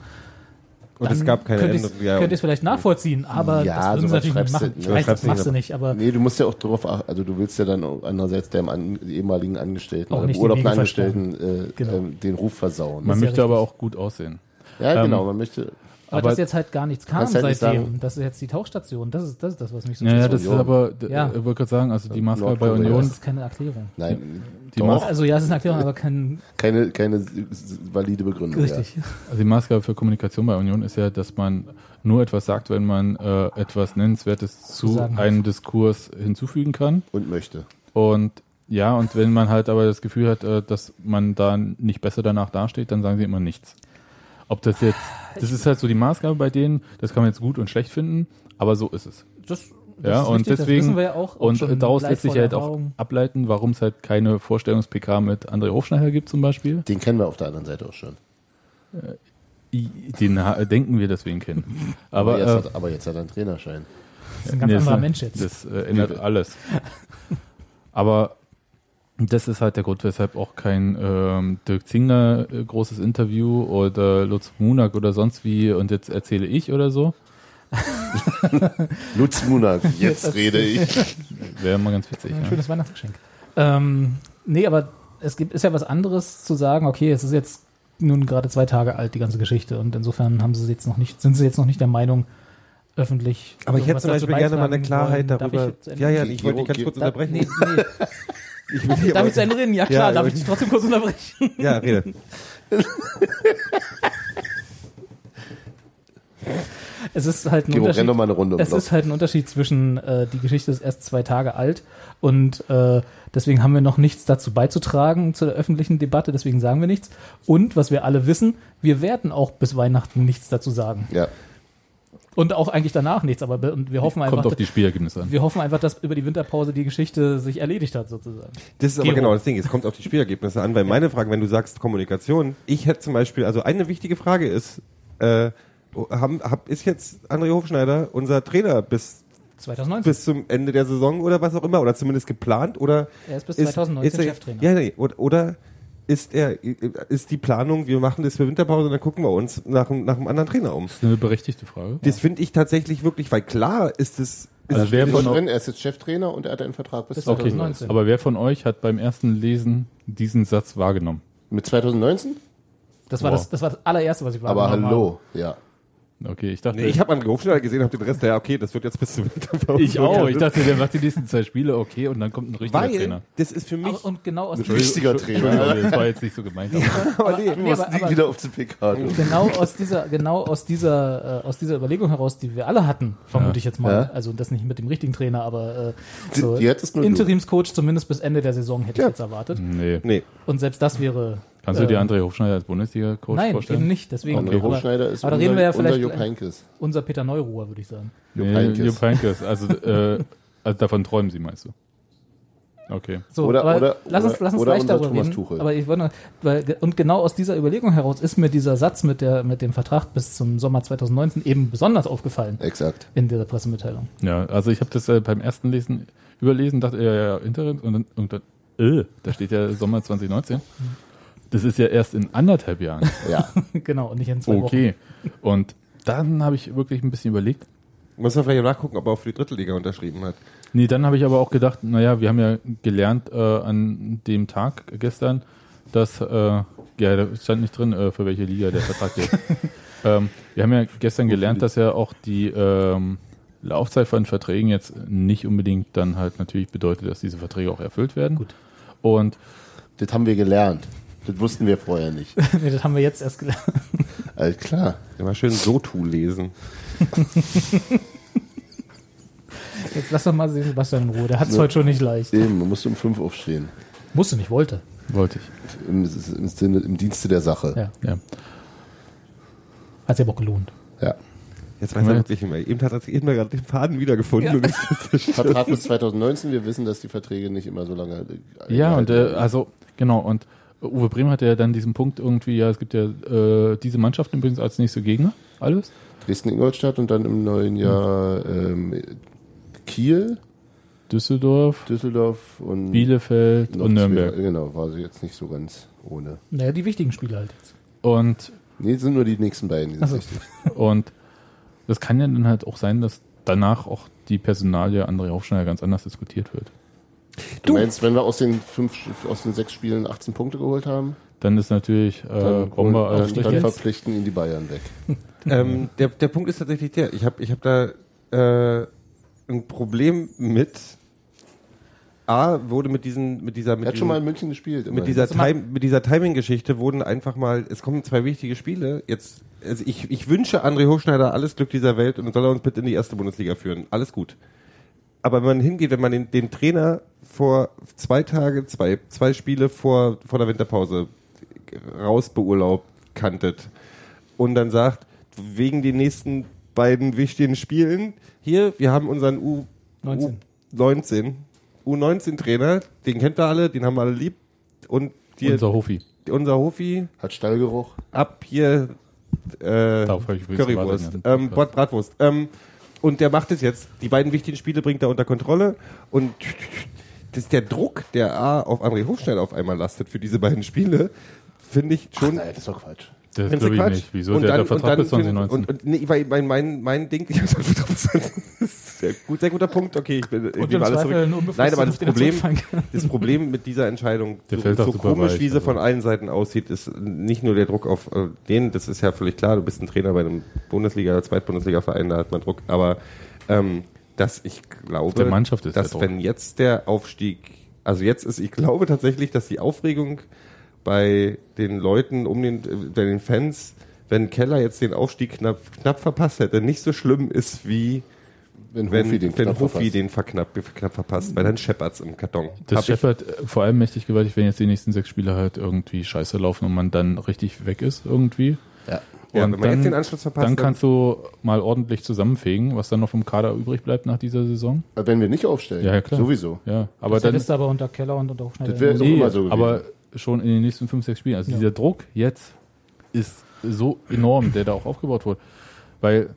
Und es gab keine Änderung. Ja, Könnte ich es vielleicht nachvollziehen, aber Ja, das würden sie natürlich nicht schreibst du- machen. ne, du machst nicht du nicht, aber Nee, du musst ja auch darauf achten, also du willst ja dann andererseits deinem an, ehemaligen Angestellten oder Wege Angestellten äh, Genau. ähm, den Ruf versauen. Man ist ja möchte aber auch gut aussehen. ja, ähm, genau, man möchte. aber, aber- dass jetzt halt gar nichts kam halt nicht seitdem. sagen- das ist jetzt die Tauchstation. Das ist, das ist das, was mich so Ja, das ist aber, Ja. ich wollte gerade sagen, also die Maske bei. Union, Das ist keine Erklärung. Nein, die doch, Maske, Also ja, es ist eine Erklärung, aber kein keine, keine valide Begründung. richtig. also die Maßgabe für Kommunikation bei Union ist ja, dass man nur etwas sagt, wenn man äh, etwas Nennenswertes zu einem Diskurs hinzufügen kann. Ja. Und möchte. Und ja, und wenn man halt aber das Gefühl hat, äh, dass man da nicht besser danach dasteht, dann sagen sie immer nichts. Ob das jetzt, das ist halt so die Maßgabe bei denen, das kann man jetzt gut und schlecht finden, aber so ist es. Das, das Ja, ist und richtig, deswegen- ja auch. Und schon daraus lässt sich halt auch ableiten, warum es halt keine Vorstellungs-PK mit André Hofschneider gibt zum Beispiel. Den kennen wir auf der anderen Seite auch schon. I- Den denken wir deswegen kennen. (laughs) Aber, Aber, jetzt, äh, hat, aber jetzt hat er einen Trainerschein. Das ist ein ganz nee, anderer das- Mensch jetzt. Das äh, ändert alles. (laughs) Aber das ist halt der Grund, weshalb auch kein ähm, Dirk Zingler äh, großes Interview oder Lutz Munak oder sonst wie und jetzt erzähle ich oder so. (laughs) Lutz Munak, jetzt rede ich. Wäre mal ganz witzig. Ein Ja. schönes Weihnachtsgeschenk. Ähm, nee, aber es gibt, ist ja was anderes zu sagen, okay, es ist jetzt nun gerade zwei Tage alt, die ganze Geschichte. Und insofern haben sie jetzt noch nicht, sind sie jetzt noch nicht der Meinung, öffentlich. Aber ich hätte zum Beispiel gerne mal eine Klarheit wollen. Darüber. Ja, ja, ich wollte dich ganz kurz Da- unterbrechen. Nee, nee. (laughs) Ich will Darf ich zu Ende reden? Ja klar, Ja, darf ja, ich dich trotzdem kurz unterbrechen. Ja, rede. (laughs) (laughs) Es ist halt ein Gero, Unterschied. mal eine Runde um Es ist halt ein Unterschied zwischen, äh, die Geschichte ist erst zwei Tage alt und äh, deswegen haben wir noch nichts dazu beizutragen zu der öffentlichen Debatte, deswegen sagen wir nichts. Und was wir alle wissen, wir werden auch bis Weihnachten nichts dazu sagen. Ja, Und auch eigentlich danach nichts, aber und wir hoffen Kommt einfach, auf die Spielergebnisse an. wir hoffen einfach, dass über die Winterpause die Geschichte sich erledigt hat, sozusagen. Das ist aber Gero. genau das Ding. Es kommt auf die Spielergebnisse an, weil meine Frage, wenn du sagst Kommunikation, ich hätte zum Beispiel, also eine wichtige Frage ist, äh, haben, hab, ist jetzt André Hofschneider unser Trainer bis 2019. bis zum Ende der Saison oder was auch immer oder zumindest geplant oder er ist bis 2019 ist er, Cheftrainer. Ja, nee, oder, oder ist er ist die Planung, wir machen das für Winterpause und dann gucken wir uns nach, einem- nach einem anderen Trainer um. Das ist eine berechtigte Frage. Das finde ich tatsächlich wirklich, weil klar ist es Also wer von, drin, er ist jetzt Cheftrainer und er hat einen Vertrag bis Bis okay, 2019. aber wer von euch hat beim ersten Lesen diesen Satz wahrgenommen? Mit 2019? Das war Wow. das, das war das allererste, was ich Aber wahrgenommen hallo, ja. Okay, ich dachte, Nee, ich habe André Hofschneider gesehen, habe den Rest, ja okay, das wird jetzt bis zum Winterpause. ich auch. Ich dachte, der macht die nächsten zwei Spiele, okay, und dann kommt ein richtiger weil Trainer. das ist für mich Aber, und genau aus, Ein richtiger Trainer. das war jetzt nicht so gemeint. Aber (laughs) aber nee, Du musst nie aber- wieder auf den PK. Du. (laughs) genau aus dieser, genau aus dieser, äh, aus dieser Überlegung heraus, die wir alle hatten, vermute Ja. ich jetzt mal. Ja. Also das nicht mit dem richtigen Trainer, aber äh, Die- so die. Interimscoach zumindest bis Ende der Saison hätte Ja. ich jetzt erwartet. nee. nee. Und selbst das wäre. Kannst du dir äh, André Hofschneider als Bundesliga-Coach Nein, vorstellen? eben nicht. Deswegen. André aber, Hofschneider ist aber da unser, reden wir ja unser vielleicht Jupp Heynckes. unser Peter Neuruhr, würde ich sagen. Jupp Heynckes. Jupp Heynckes. Also, äh, also davon träumen sie, meinst du? Okay. So, Oder- aber oder- lass uns, oder- lass uns oder gleich darüber Thomas reden. Tuchel. Aber ich wollte, weil, und genau aus dieser Überlegung heraus ist mir dieser Satz mit der, mit dem Vertrag bis zum Sommer 2019 eben besonders aufgefallen Exakt. in dieser Pressemitteilung. Ja, also ich habe das äh, beim ersten Lesen überlesen, dachte, ja, ja, Interim und dann, und dann äh, da steht ja Sommer 2019. Das ist ja erst in anderthalb Jahren. (laughs) Ja. genau, und nicht in zwei Wochen. Okay. Und dann habe ich wirklich ein bisschen überlegt. Muss man vielleicht auch nachgucken, ob er auch für die dritte Liga unterschrieben hat. Nee, dann habe ich aber auch gedacht, naja, wir haben ja gelernt äh, an dem Tag gestern, dass, äh, ja, da stand nicht drin, äh, für welche Liga der Vertrag gilt. (laughs) ähm, wir haben ja gestern gelernt, dass ja auch die ähm, Laufzeit von Verträgen jetzt nicht unbedingt dann halt natürlich bedeutet, dass diese Verträge auch erfüllt werden. Gut. Und Das haben wir gelernt. Das wussten wir vorher nicht. (laughs) nee, das haben wir jetzt erst gelernt. Also klar. Immer schön Sotu lesen. (laughs) Jetzt lass doch mal den Sebastian in Ruhe. Der hat es heute schon nicht leicht. Eben, man musste um fünf aufstehen. Musste nicht, wollte. wollte ich. Im, im, Sinne, Im Dienste der Sache. Ja. Ja. Hat sich aber auch gelohnt. Ja. Jetzt weiß er wirklich nicht mehr. Eben hat er sich eben gerade den Faden wiedergefunden. Ja. (laughs) Und ist Vertrag bis 2019. Wir wissen, dass die Verträge nicht immer so lange. äh, Ja, und gehalten äh, also, genau, und Uwe Brehm hatte ja dann diesen Punkt irgendwie, ja, es gibt ja äh, diese Mannschaften übrigens als nächste Gegner, alles. Dresden-Ingolstadt und dann im neuen Jahr ähm, Kiel, Düsseldorf, Düsseldorf und Bielefeld und Nürnberg. zwei- Genau, war sie jetzt nicht so ganz ohne. Naja, die wichtigen Spiele halt jetzt. Und Nee, sind nur die nächsten beiden. Die sind Ach so. wichtig. (laughs) Und das kann ja dann halt auch sein, dass danach auch die Personalie André Hofschneider ganz anders diskutiert wird. Du meinst, wenn wir aus den fünf, aus den sechs Spielen 18 Punkte geholt haben, Dann ist natürlich äh, dann, Bomber auf dann, dann verpflichten ihn die Bayern weg. (laughs) ähm, der, der Punkt ist tatsächlich der, ich habe ich hab da äh, ein Problem mit. A, wurde mit diesen, mit dieser, mit Er hat schon mal in München gespielt. mit dieser, Time, mit dieser Timing-Geschichte wurden einfach mal, es kommen zwei wichtige Spiele. Jetzt, also ich, ich wünsche André Hochschneider alles Glück dieser Welt und soll er uns bitte in die erste Bundesliga führen. Alles gut. Aber wenn man hingeht, wenn man den, den Trainer vor zwei Tage, zwei, zwei Spiele vor, vor der Winterpause rausbeurlaubt kanntet und dann sagt, wegen den nächsten beiden wichtigen Spielen, hier, wir haben unseren U, 19. U19, U19-Trainer, den kennt ihr alle, den haben wir alle lieb und die, Unser Hofi. unser Hofi, Hat Stallgeruch. ab hier äh, Currywurst, ähm, Bratwurst. Ähm, und der macht es jetzt. Die beiden wichtigen Spiele bringt er unter Kontrolle und das, der Druck, der A auf André Hofschneider auf einmal lastet für diese beiden Spiele, finde ich schon Nein, das ist doch Quatsch. Das glaube ich Quatsch? nicht. Wieso? Und der, dann- der Vertrag und bis dann- 2019. Und, und nee, weil mein, mein, mein Ding, (laughs) ich hab's einfach das ist sehr, gut, sehr guter Punkt, okay, ich bin im alles Zweifel zurück. Nein, aber das Problem, das Problem mit dieser Entscheidung, Der so, so komisch, weich, wie sie also. von allen Seiten aussieht, ist nicht nur der Druck auf äh, den, das ist ja völlig klar, du bist ein Trainer bei einem Bundesliga- oder Zweitbundesliga-Verein, da hat man Druck, aber ähm, dass ich glaube, Der Mannschaft ist dass der Druck. wenn jetzt der Aufstieg, also jetzt ist, ich glaube tatsächlich, dass die Aufregung bei den Leuten um den, äh, bei den Fans, wenn Keller jetzt den Aufstieg knapp, knapp verpasst hätte, nicht so schlimm ist wie Wenn, wenn, Hofi den wenn knapp Hofi verpasst. den verknapp, knapp verpasst, weil dann scheppert's im Karton. Das Hab scheppert äh, vor allem mächtig gewaltig, wenn jetzt die nächsten sechs Spiele halt irgendwie scheiße laufen und man dann richtig weg ist irgendwie. Ja. Und wenn man dann, jetzt den Anschluss verpasst, dann dann- kannst du mal ordentlich zusammenfegen, was dann noch vom Kader übrig bleibt nach dieser Saison. Aber Wenn wir nicht aufstellen, Ja, ja, klar. sowieso. Ja, aber Das dann ist aber unter Keller und unter Hofschneider. Das wäre- nee, immer so gewesen. aber schon in den nächsten fünf, sechs Spielen. Also Ja. dieser Druck jetzt ist so enorm, der da auch aufgebaut wurde. Weil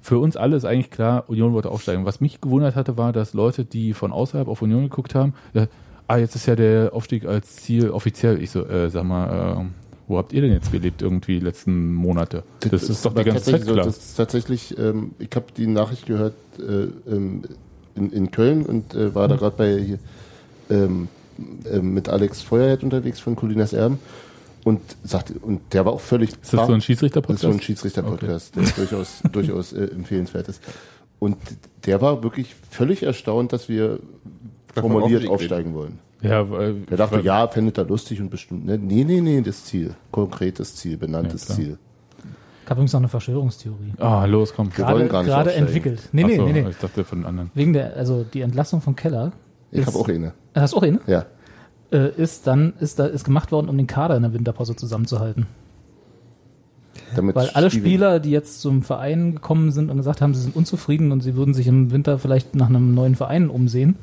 für uns alle ist eigentlich klar, Union wollte aufsteigen. Was mich gewundert hatte, war, dass Leute, die von außerhalb auf Union geguckt haben, äh, ah, jetzt ist ja der Aufstieg als Ziel offiziell. Ich so, äh, sag mal, äh, wo habt ihr denn jetzt gelebt irgendwie die letzten Monate? Das, ist doch die ganze Zeit tatsächlich so, klar. Das ist tatsächlich, ähm, ich habe die Nachricht gehört äh, ähm, in, in Köln und äh, war da Mhm. gerade bei hier, ähm, äh, mit Alex Feuerhead unterwegs von Colinas Erben und sagte, und der war auch völlig ist das so ein Schiedsrichter-Podcast? Das ist so ein Schiedsrichter-Podcast, der durchaus, (laughs) durchaus äh, empfehlenswert ist. Und der war wirklich völlig erstaunt, dass wir formuliert aufsteigen wollen. Ja, weil, Er dachte, ja, fändet er lustig und bestimmt. Ne? Nee, nee, nee, das Ziel. Konkretes Ziel, benanntes Ja. Ziel. gab übrigens noch eine Verschwörungstheorie. Ah, los, komm. Wir wollen Gerade, gar nicht gerade aufsteigen. entwickelt. Nee, nee, so, nee, nee. Ich dachte von anderen. Wegen der, also die Entlassung von Keller. Ich habe auch eine. Hast du auch eine? Ja. Äh, ist dann, ist da, ist gemacht worden, um den Kader in der Winterpause zusammenzuhalten. Damit Weil alle Spieler, die jetzt zum Verein gekommen sind und gesagt haben, sie sind unzufrieden und sie würden sich im Winter vielleicht nach einem neuen Verein umsehen,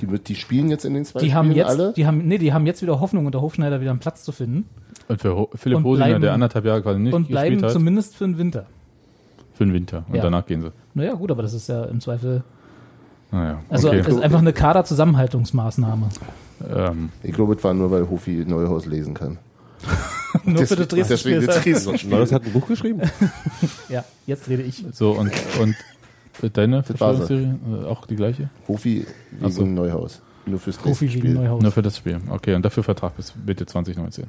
Die, die spielen jetzt in den zwei die Spielen haben jetzt, alle. die haben, nee, die haben jetzt wieder Hoffnung, unter Hofschneider wieder einen Platz zu finden Und für Ho Philipp Und Hosinger, bleiben- der anderthalb Jahre quasi nicht und bleiben hat, zumindest für den Winter. für den Winter. Und Ja. danach gehen sie. Naja, gut, aber das ist ja im Zweifel, Naja, also okay. es ist einfach eine Kaderzusammenhaltungsmaßnahme. ähm, ich glaube, es war nur, weil Hofi Neuhaus lesen kann. (laughs) Nur für das Dresden-Spiel. deswegen das Dresden-Spiel. Neues hat ein Buch geschrieben? (laughs) Ja, jetzt rede ich. so, und, und deine Das war's. Verschwörungstheorie äh, auch die gleiche? Hofi wegen Ach so. Neuhaus. Nur fürs Profi wegen Spiel. Neuhaus. Nur für das Spiel. Okay, und dafür Vertrag bis Mitte 2019.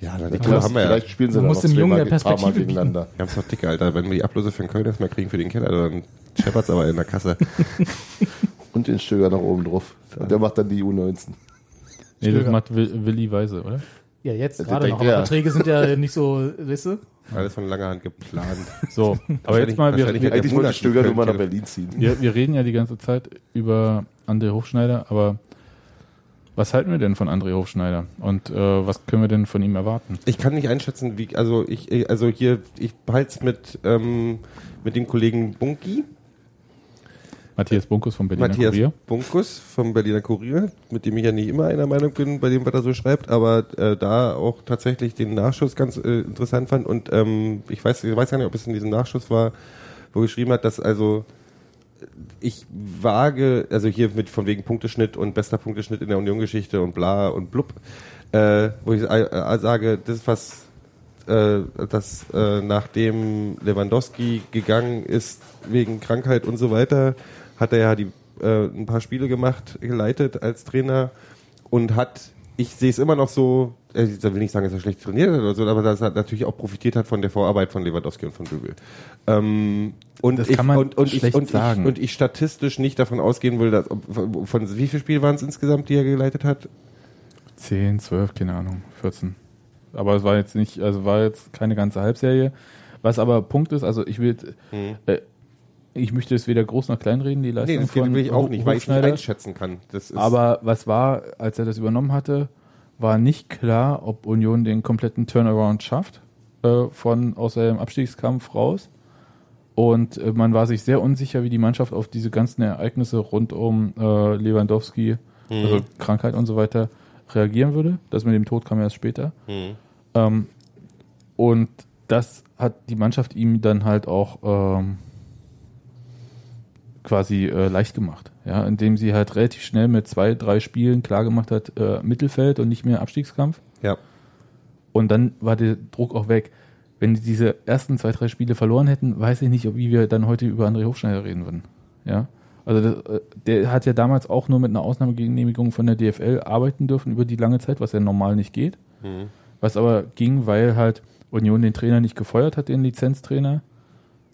Ja, na, die Vielleicht, Kohle haben wir ja. vielleicht spielen sie dann muss noch dem Jungen zweimal ja ein paar Mal Perspektive bieten. gegeneinander. Wir haben es doch dick, Alter. Wenn wir die Ablöse für den Köln erstmal kriegen für den Keller, dann scheppert's aber in der Kasse. (laughs) Und den Stöger noch oben drauf. Und der macht dann die U19. Nee, das macht Will- Willi Weise, oder? Ja, jetzt Das gerade noch. Aber er. Verträge sind ja nicht so, weißt du? Alles von langer Hand geplant. (laughs) So, aber jetzt mal, wir, wir, Eigentlich wollte Stöger nur mal nach Berlin ziehen. wir, wir reden ja die ganze Zeit über André Hofschneider, aber was halten wir denn von André Hofschneider? Und äh, was können wir denn von ihm erwarten? Ich kann nicht einschätzen, wie, also ich, also hier, ich behalte es mit, ähm, mit dem Kollegen Bunky, Matthias Bunkus vom Berliner Matthias Kurier. Bunkus vom Berliner Kurier, mit dem ich ja nicht immer einer Meinung bin, bei dem, was er so schreibt, aber äh, da auch tatsächlich den Nachschuss ganz äh, interessant fand und ähm, ich weiß, ich weiß gar nicht, ob es in diesem Nachschuss war, wo er geschrieben hat, dass also ich wage, also hier mit von wegen Punkteschnitt und bester Punkteschnitt in der Union-Geschichte und bla und blub, äh, wo ich äh, äh, sage, das ist was äh, dass äh, nachdem Lewandowski gegangen ist wegen Krankheit und so weiter, hat er ja die, äh, ein paar Spiele gemacht, geleitet als Trainer und hat, ich sehe es immer noch so, äh, ich will nicht sagen, dass er schlecht trainiert hat oder so, aber dass er natürlich auch profitiert hat von der Vorarbeit von Lewandowski und von Bügel. Ähm, und Das ich, kann man und, und schlecht ich, und sagen. Ich, und ich statistisch nicht davon ausgehen will, dass, von wie viele Spiele waren es insgesamt, die er geleitet hat? 10, 12, keine Ahnung, 14. Aber es war jetzt nicht, also war jetzt keine ganze Halbserie. Was aber Punkt ist, also ich will, äh, ich möchte es weder groß noch klein reden, die Hm. Nee, Leistung das von will ich auch nicht, weil ich es nicht einschätzen kann. Aber was war, als er das übernommen hatte, war nicht klar, ob Union den kompletten Turnaround schafft, äh, von aus dem Abstiegskampf raus. Und äh, man war sich sehr unsicher, wie die Mannschaft auf diese ganzen Ereignisse rund um äh, Lewandowski, also Krankheit und so weiter, reagieren würde. Das mit dem Tod kam erst später. Ähm, und das hat die Mannschaft ihm dann halt auch ähm, quasi äh, leicht gemacht, ja, indem sie halt relativ schnell mit zwei, drei Spielen klar gemacht hat, äh, Mittelfeld und nicht mehr Abstiegskampf. ja. Und dann war der Druck auch weg. Wenn die diese ersten zwei, drei Spiele verloren hätten, weiß ich nicht, ob wie wir dann heute über André Hofschneider reden würden. Ja. Also das, äh, der hat ja damals auch nur mit einer Ausnahmegenehmigung von der DFL arbeiten dürfen über die lange Zeit, was ja normal nicht geht. Was aber ging, weil halt Union den Trainer nicht gefeuert hat, den Lizenztrainer.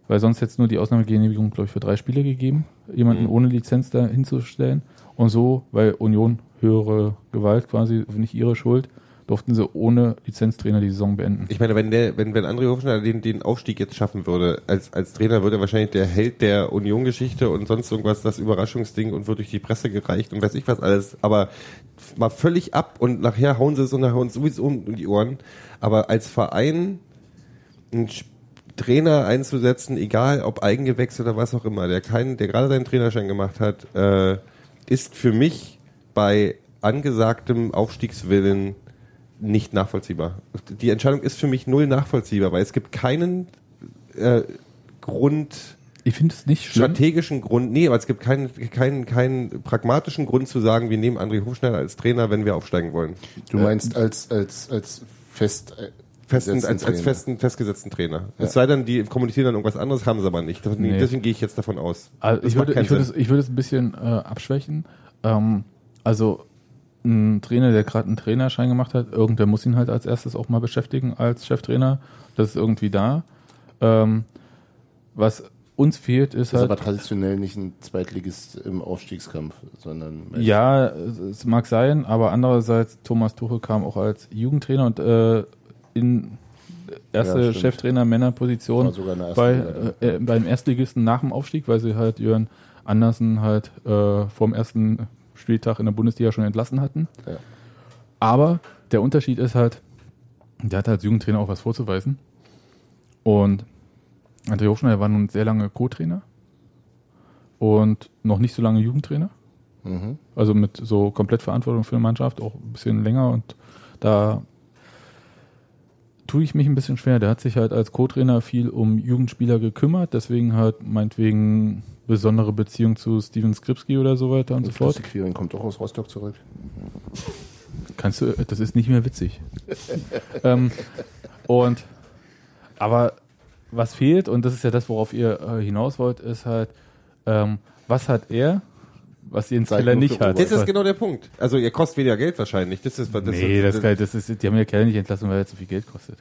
Weil sonst hätte es nur die Ausnahmegenehmigung, glaube ich, für drei Spiele gegeben, jemanden ohne Lizenz da hinzustellen. Und so, weil Union höhere Gewalt quasi, nicht ihre Schuld, durften sie ohne Lizenztrainer die Saison beenden. Ich meine, wenn der, wenn, wenn André Hofschneider den, den Aufstieg jetzt schaffen würde, als, als Trainer würde er wahrscheinlich der Held der Union-Geschichte und sonst irgendwas, das Überraschungsding und wird durch die Presse gereicht und weiß ich was alles, aber mal völlig ab und nachher hauen sie es und nachher hauen sie sowieso um die Ohren. Aber als Verein einen Sch- Trainer einzusetzen, egal ob Eigengewächs oder was auch immer, der keinen, der gerade seinen Trainerschein gemacht hat, äh, ist für mich bei angesagtem Aufstiegswillen nicht nachvollziehbar. Die Entscheidung ist für mich null nachvollziehbar, weil es gibt keinen äh, Grund, Ich finde es nicht schlimm. strategischen Grund, nee, aber es gibt keinen, keinen, keinen pragmatischen Grund zu sagen, wir nehmen André Hofschneider als Trainer, wenn wir aufsteigen wollen. Du meinst als, als, als fest, äh, Festen, als, als Trainer. festen, festgesetzten Trainer. Es sei denn, die kommunizieren dann irgendwas anderes, haben sie aber nicht. Das- Nee. Deswegen gehe ich jetzt davon aus. Also ich, würde, ich, würde es, ich würde es ein bisschen äh, abschwächen. Ähm, also ein Trainer, der gerade einen Trainerschein gemacht hat, irgendwer muss ihn halt als erstes auch mal beschäftigen als Cheftrainer. Das ist irgendwie da. Ähm, was uns fehlt, ist Das ist halt. aber traditionell nicht ein Zweitligist im Aufstiegskampf, sondern Ja, es es mag sein, aber andererseits, Thomas Tuchel kam auch als Jugendtrainer und äh, in erste Ja. Cheftrainer Männerposition bei, äh, äh, beim Erstligisten nach dem Aufstieg, weil sie halt Jörn Andersen halt äh, vom ersten Spieltag in der Bundesliga schon entlassen hatten. Ja. Aber der Unterschied ist halt, der hat als Jugendtrainer auch was vorzuweisen. Und André Hofschneider war nun sehr lange Co-Trainer und noch nicht so lange Jugendtrainer. Mhm. Also mit so komplett Verantwortung für eine Mannschaft, auch ein bisschen länger und da tue ich mich ein bisschen schwer. Der hat sich halt als Co-Trainer viel um Jugendspieler gekümmert, deswegen halt meinetwegen besondere Beziehung zu Steven Skripski oder so weiter und so fort. Plastik Quirin kommt auch aus Rostock zurück. Kannst du, das ist nicht mehr witzig. (laughs) ähm, und, aber was fehlt, und das ist ja das, worauf ihr äh, hinaus wollt, ist halt, ähm, was hat er, was Jens Zeit Keller nicht hat? Das ist genau der Punkt. Also ihr kostet weniger Geld wahrscheinlich. Das ist, das nee, das, kann- das ist, die haben ja Keller nicht entlassen, weil er zu viel Geld kostet.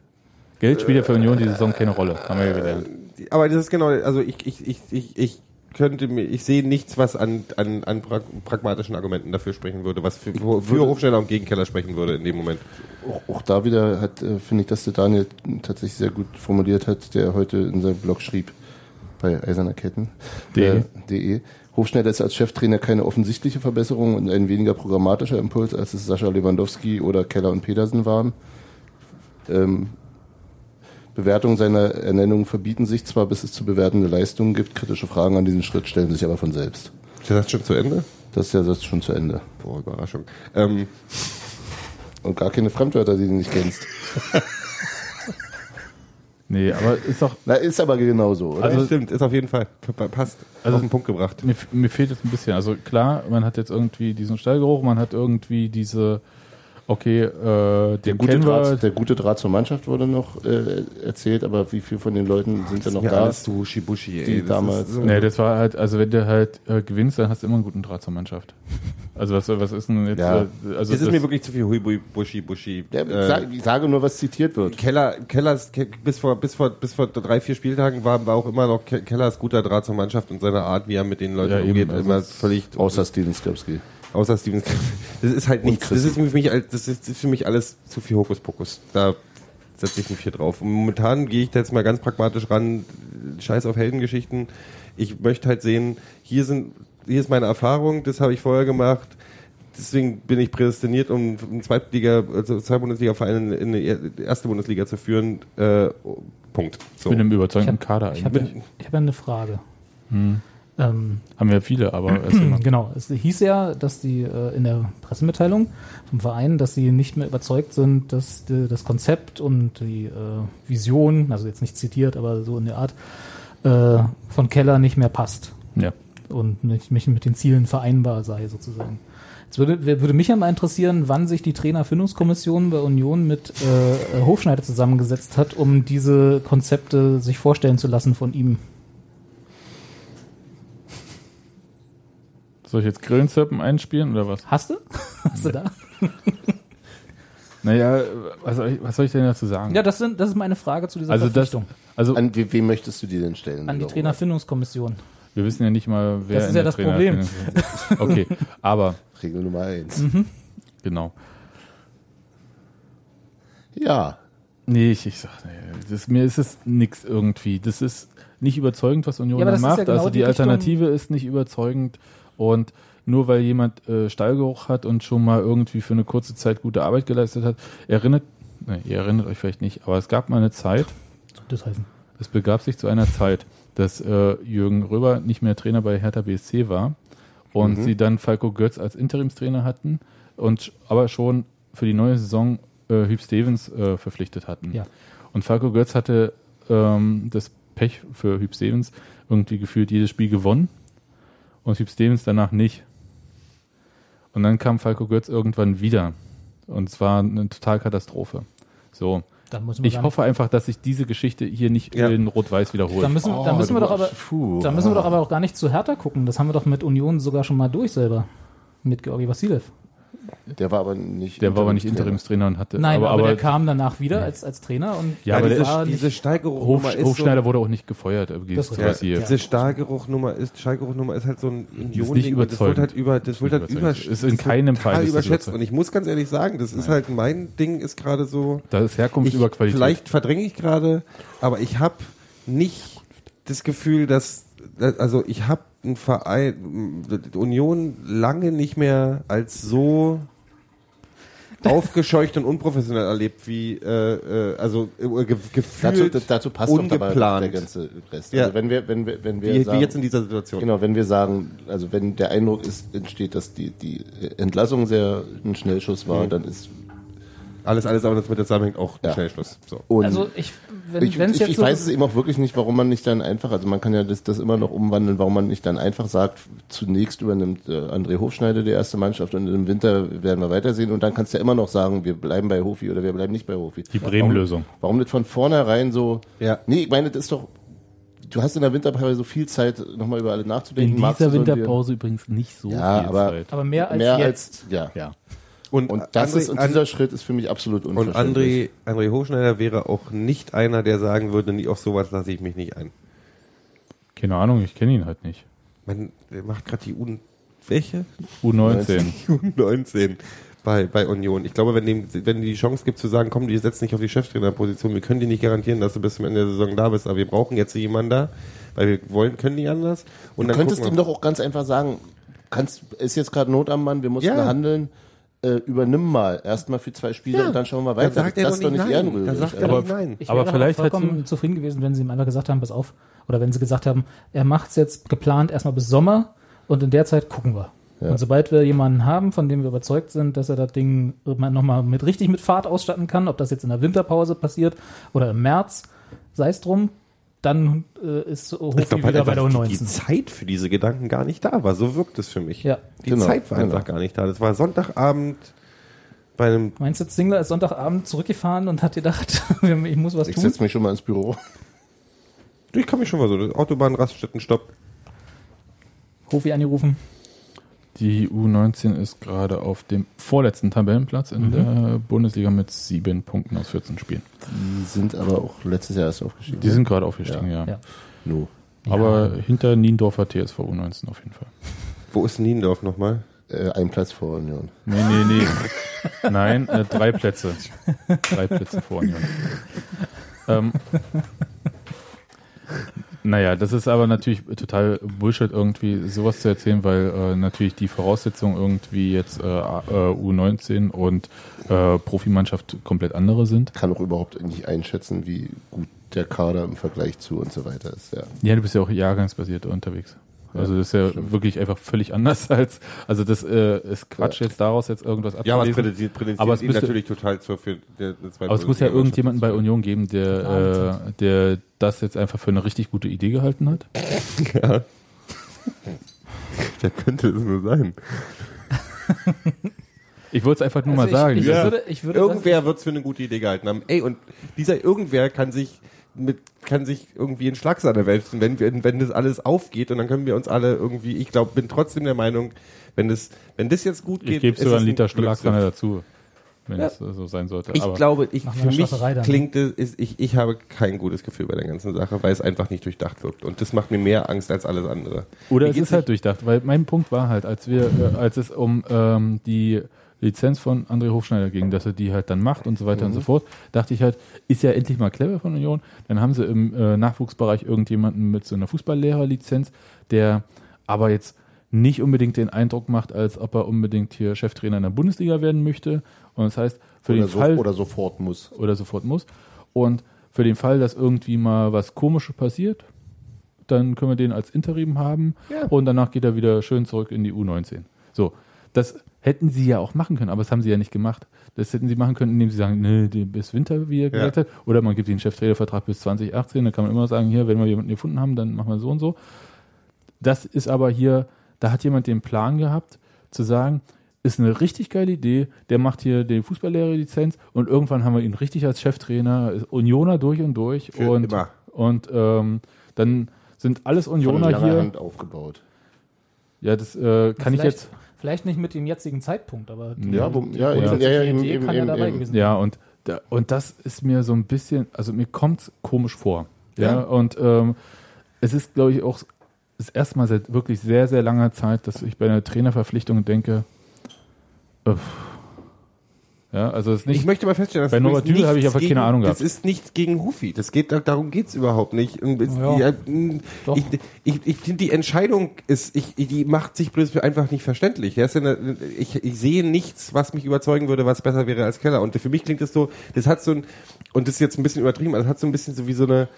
Geld spielt ja für Union die Saison keine Rolle, haben wir ja gelernt. aber das ist genau, also ich, ich, ich, ich, ich könnte mir, ich sehe nichts, was an, an, an prag pragmatischen Argumenten dafür sprechen würde, was für, für Hofschneider und Gegenkeller sprechen würde in dem Moment. Auch, auch da wieder hat, äh, finde ich, dass der Daniel tatsächlich sehr gut formuliert hat, der heute in seinem Blog schrieb, bei Eiserner Ketten. De. Äh, de. Hofschneider ist als Cheftrainer keine offensichtliche Verbesserung und ein weniger programmatischer Impuls, als es Sascha Lewandowski oder Keller und Pedersen waren. Ähm, Bewertungen seiner Ernennung verbieten sich zwar, bis es zu bewertende Leistungen gibt. Kritische Fragen an diesen Schritt stellen sich aber von selbst. Ist das schon zu Ende? Das ist ja das schon zu Ende. Boah, Überraschung. Ähm, Und gar keine Fremdwörter, die du nicht kennst. (laughs) Nee, aber ist doch, Na, ist aber genauso, oder? also stimmt, ist auf jeden Fall passt. Also- auf den Punkt gebracht. mir, mir fehlt jetzt ein bisschen. Also klar, man hat jetzt irgendwie diesen Stallgeruch, man hat irgendwie diese okay, äh, Der gute, kennen wir, Draht, der gute Draht zur Mannschaft wurde noch äh, erzählt, aber wie viele von den Leuten sind denn noch ja da? alles so Shibushi, ey. die Das damals- ist so- Nee, das war halt, also wenn du halt äh, gewinnst, dann hast du immer einen guten Draht zur Mannschaft. Also was, was ist denn jetzt? Ja. Äh, also es ist das- mir wirklich zu viel Hui, Bui, Bushi, Bushi. Ja, äh, sag, ich sage nur, was zitiert wird. Keller, Kellers, Ke- bis vor, bis vor, bis vor drei, vier Spieltagen war, war auch immer noch Ke- Kellers guter Draht zur Mannschaft und seine Art, wie er mit den Leuten Ja, eben. umgeht, Also immer völlig, Außer Steven Skipski. Außer Steven. (laughs) Das ist halt nichts. Das ist für mich, das ist, für mich alles zu viel Hokuspokus. Da setze ich mich hier drauf. Und momentan gehe ich da jetzt mal ganz pragmatisch ran. Scheiß auf Heldengeschichten. Ich möchte halt sehen, hier sind, hier ist meine Erfahrung, das habe ich vorher gemacht. Deswegen bin ich prädestiniert, um einen Zweitliga, also zwei Bundesliga-Vereine in die erste Bundesliga zu führen. Äh, Punkt. So. mit einem überzeugenden Ich hab- Kader Ich habe eigentlich. ich hab ja eine Frage. Hm. Ähm, Haben wir viele, aber (clears throat) genau, es hieß ja, dass die äh, in der Pressemitteilung vom Verein, dass sie nicht mehr überzeugt sind, dass die, das Konzept und die äh, Vision, also jetzt nicht zitiert, aber so in der Art, äh, von Keller nicht mehr passt Ja. und nicht, nicht mit den Zielen vereinbar sei sozusagen. Jetzt würde, würde mich ja mal interessieren, wann sich die Trainerfindungskommission bei Union mit äh, Hofschneider zusammengesetzt hat, um diese Konzepte sich vorstellen zu lassen von ihm. Soll ich jetzt Grillenzirpen einspielen oder was? Hast du? Hast du da? Naja, was soll ich, was soll ich denn dazu sagen? Ja, das, sind, das ist meine Frage zu dieser also das, Verpflichtung. also An we, wem möchtest du die denn stellen? an die Trainerfindungskommission. wir wissen ja nicht mal, wer Das ist in ja der das Trainer- Problem. (laughs) Okay, aber Regel Nummer eins. genau. Ja. Nee, ich, ich sag, nee, das, mir ist es nix irgendwie. Das ist nicht überzeugend, was Union Ja, das macht. ja genau also die, die Alternative ist nicht überzeugend. Und nur weil jemand äh, Stallgeruch hat und schon mal irgendwie für eine kurze Zeit gute Arbeit geleistet hat, erinnert, nee, ihr erinnert euch vielleicht nicht, aber es gab mal eine Zeit, Das heißen. es begab sich zu einer Zeit, dass äh, Jürgen Röber nicht mehr Trainer bei Hertha BSC war und sie dann Falco Götz als Interimstrainer hatten und aber schon für die neue Saison äh, Hüb Stevens äh, verpflichtet hatten. Ja. Und Falco Götz hatte ähm, das Pech für Hüb Stevens irgendwie gefühlt jedes Spiel gewonnen und Hüb Stevens danach nicht. Und dann kam Falco Götz irgendwann wieder und es war eine Totalkatastrophe. So. Dann müssen wir Ich hoffe einfach, dass sich diese Geschichte hier nicht Ja. in Rot-Weiß wiederholt. Dann müssen, dann müssen wir doch aber, dann müssen wir doch aber auch gar nicht zu härter gucken. Das haben wir doch mit Union sogar schon mal durch selber. Mit Georgi Vassilev. Der war aber nicht. der war aber nicht Interimstrainer. Und hatte. Nein, aber, aber, der kam danach wieder als, als Trainer und Ja, aber diese, diese Steigerungsnummer Hof, ist Hofschneider so, wurde auch nicht gefeuert. äh, Das ist ja, was hier. diese Stahlgeruchnummer ist, Steigeruchnummer ist halt so ein Union nicht Ding das wird halt über, das wird halt über. Ist in keinem Fall überschätzt. Und ich muss ganz ehrlich sagen, das ist halt mein Ding ist gerade so, Da ist Herkunft ich, über Qualität. vielleicht verdränge ich gerade, aber ich habe nicht das Gefühl, dass, also ich habe einen Verein, die Union lange nicht mehr als so aufgescheucht und unprofessionell erlebt, wie äh, äh, also äh, ge Dazu, gefühlt dazu passt ungeplant. der ganze Rest. Ja. Also wenn wir, wenn wir, wenn wir wie, sagen, wie jetzt in dieser Situation. Genau, wenn wir sagen, also wenn der Eindruck ist, entsteht, dass die, die Entlassung sehr ein Schnellschuss war, Mhm. dann ist Alles, alles, aber das mit der zusammenhängt, auch Ja. Schnellschluss. So. und also ich, wenn ich, wenn es ich, jetzt ich so, weiß es eben auch wirklich nicht, warum man nicht dann einfach, also man kann ja das, das immer noch umwandeln, warum man nicht dann einfach sagt, zunächst übernimmt äh, André Hofschneider die erste Mannschaft und im Winter werden wir weitersehen und dann kannst du ja immer noch sagen, wir bleiben bei Hofi oder wir bleiben nicht bei Hofi. Die Bremen-Lösung. Warum, warum nicht von vornherein so, Ja. nee, ich meine, das ist doch, du hast in der Winterpause so viel Zeit, nochmal über alle nachzudenken. in dieser Winterpause übrigens nicht so Ja, viel aber- Zeit. aber mehr als mehr jetzt. als, ja. Ja. Und, Und das André, ist, und dieser Schritt ist für mich absolut und unverständlich. André, André Hochschneider wäre auch nicht einer, der sagen würde, nie auf sowas lasse ich mich nicht ein. Keine Ahnung, ich kenne ihn halt nicht. Man, der macht gerade die U welche? U19. (laughs) U19 bei, bei Union. Ich glaube, wenn dem, wenn die Chance gibt zu sagen, komm, die setzen nicht auf die Cheftrainerposition, wir können dir nicht garantieren, dass du bis zum Ende der Saison da bist, aber wir brauchen jetzt jemanden da, weil wir wollen, können nicht anders. Und Du dann könntest gucken ihm doch auch ganz einfach sagen, kannst, ist jetzt gerade Not am Mann, wir mussten Ja. handeln, äh, übernimm mal, erstmal für zwei Spiele Ja. und dann schauen wir Dann weiter. sagt er das doch ist doch nicht nicht nein. ehrenrührig. Dann sagt er nicht nein. Ich Aber wäre vielleicht vollkommen zufrieden gewesen, wenn sie ihm einfach gesagt haben, pass auf, oder wenn sie gesagt haben, er macht es jetzt geplant erstmal bis Sommer und in der Zeit gucken wir. Ja. Und sobald wir jemanden haben, von dem wir überzeugt sind, dass er das Ding nochmal mit richtig mit Fahrt ausstatten kann, ob das jetzt in der Winterpause passiert oder im März, sei es drum, dann äh, ist Hofi Ich glaube halt wieder bei der einfach, die, die U19. Zeit für diese Gedanken gar nicht da war. So wirkt es für mich. Ja. Die Genau, Zeit war genau. einfach gar nicht da. Das war Sonntagabend, Bei einem Meinst du, Zingler ist Sonntagabend zurückgefahren und hat gedacht, (laughs) ich muss was Ich tun? setze mich schon mal ins Büro. Ich kann mich schon mal so. Autobahn, Raststätten, Stopp. Hofi angerufen. Die U19 ist gerade auf dem vorletzten Tabellenplatz in der Bundesliga mit sieben Punkten aus 14 Spielen. Die sind aber auch letztes Jahr erst aufgestiegen. Die sind gerade aufgestiegen, ja. Ja. No. Aber hinter Niendorfer TSV U19 auf jeden Fall. (laughs) Wo ist Niendorf nochmal? Äh, ein Platz vor Union. Nee, nee, nee. (laughs) Nein, äh, drei Plätze. Drei Plätze vor Union. (laughs) Ähm, naja, das ist aber natürlich total Bullshit, irgendwie sowas zu erzählen, weil äh, natürlich die Voraussetzungen irgendwie jetzt äh, äh, U19 und äh, Profimannschaft komplett andere sind. Kann auch überhaupt nicht einschätzen, wie gut der Kader im Vergleich zu und so weiter ist. Ja. Ja, du bist ja auch jahrgangsbasiert unterwegs. Also das ist ja stimmt. wirklich einfach völlig anders (laughs) als, also das äh, ist Quatsch jetzt daraus jetzt irgendwas Ja, aber es abzulesen. prädentiert, prädentiert Aber es müsste- natürlich total zur für der, der Aber es muss ja irgendjemanden bei Union geben, der, äh, der das jetzt einfach für eine richtig gute Idee gehalten hat. (laughs) Ja. Der könnte es nur sein. Ich wollte es einfach nur mal Also ich- sagen. Ich, Ja. würde, ich würde Irgendwer wird es für eine gute Idee gehalten haben. Ey, und dieser Irgendwer kann sich mit kann sich irgendwie in Schlagsahne wälzen, wenn wir, wenn das alles aufgeht und dann können wir uns alle irgendwie, ich glaube, bin trotzdem der Meinung, wenn das, wenn das jetzt gut geht, ich gebe sogar einen ein Liter. Schlagsahne dazu, wenn Ja. es so sein sollte. Ich Aber glaube, ich, für mich dann, klingt es, ist, ich, ich habe kein gutes Gefühl bei der ganzen Sache, weil es einfach nicht durchdacht wirkt. Und das macht mir mehr Angst als alles andere. Oder Mir es ist halt durchdacht, weil mein Punkt war halt, als wir, äh, als es um ähm, die Lizenz von André Hofschneider ging, dass er die halt dann macht und so weiter und so fort, dachte ich halt, ist ja endlich mal clever von Union. Dann haben sie im äh, Nachwuchsbereich irgendjemanden mit so einer Fußballlehrerlizenz, der aber jetzt nicht unbedingt den Eindruck macht, als ob er unbedingt hier Cheftrainer in der Bundesliga werden möchte. Und das heißt, für Oder, den so, Fall oder sofort muss. oder sofort muss. Und für den Fall, dass irgendwie mal was Komisches passiert, dann können wir den als Interim haben und danach geht er wieder schön zurück in die U19. So, das hätten sie ja auch machen können, aber das haben sie ja nicht gemacht. Das hätten sie machen können, indem sie sagen, nee, bis Winter, wie er gesagt hat, oder man gibt ihnen einen Cheftrainervertrag bis 2018, dann kann man immer sagen, hier, wenn wir jemanden gefunden haben, dann machen wir so und so. Das ist aber hier, da hat jemand den Plan gehabt, zu sagen, ist eine richtig geile Idee, der macht hier die Fußballlehrerlizenz und irgendwann haben wir ihn richtig als Cheftrainer, ist Unioner durch und durch Für und, immer. und ähm, dann sind alles Von Unioner langer hier. Hand aufgebaut. Ja, das äh, kann ich vielleicht, jetzt. Vielleicht nicht mit dem jetzigen Zeitpunkt, aber die, Ja, wo, ja, Ja. ja, ja, eben, Idee eben, kann ja eben, dabei eben. gewesen Ja, und, und das ist mir so ein bisschen, also mir kommt komisch vor. Ja, Ja. und ähm, es ist, glaube ich, auch das erste Mal seit wirklich sehr, sehr langer Zeit, dass ich bei einer Trainerverpflichtung denke, äh, ja, also es ist nicht, ich möchte mal feststellen, dass Bei Norbert Dübel habe ich einfach keine gegen- Ahnung gehabt. Das ist nicht gegen Hufi. Das geht, darum geht's überhaupt nicht. Es- Ja, ich ich, ich finde, die Entscheidung ist, ich, die macht sich bloß einfach nicht verständlich. Eine, ich, ich sehe nichts, was mich überzeugen würde, was besser wäre als Keller. Und für mich klingt das so, das hat so ein, und das ist jetzt ein bisschen übertrieben, aber das hat so ein bisschen so wie so eine,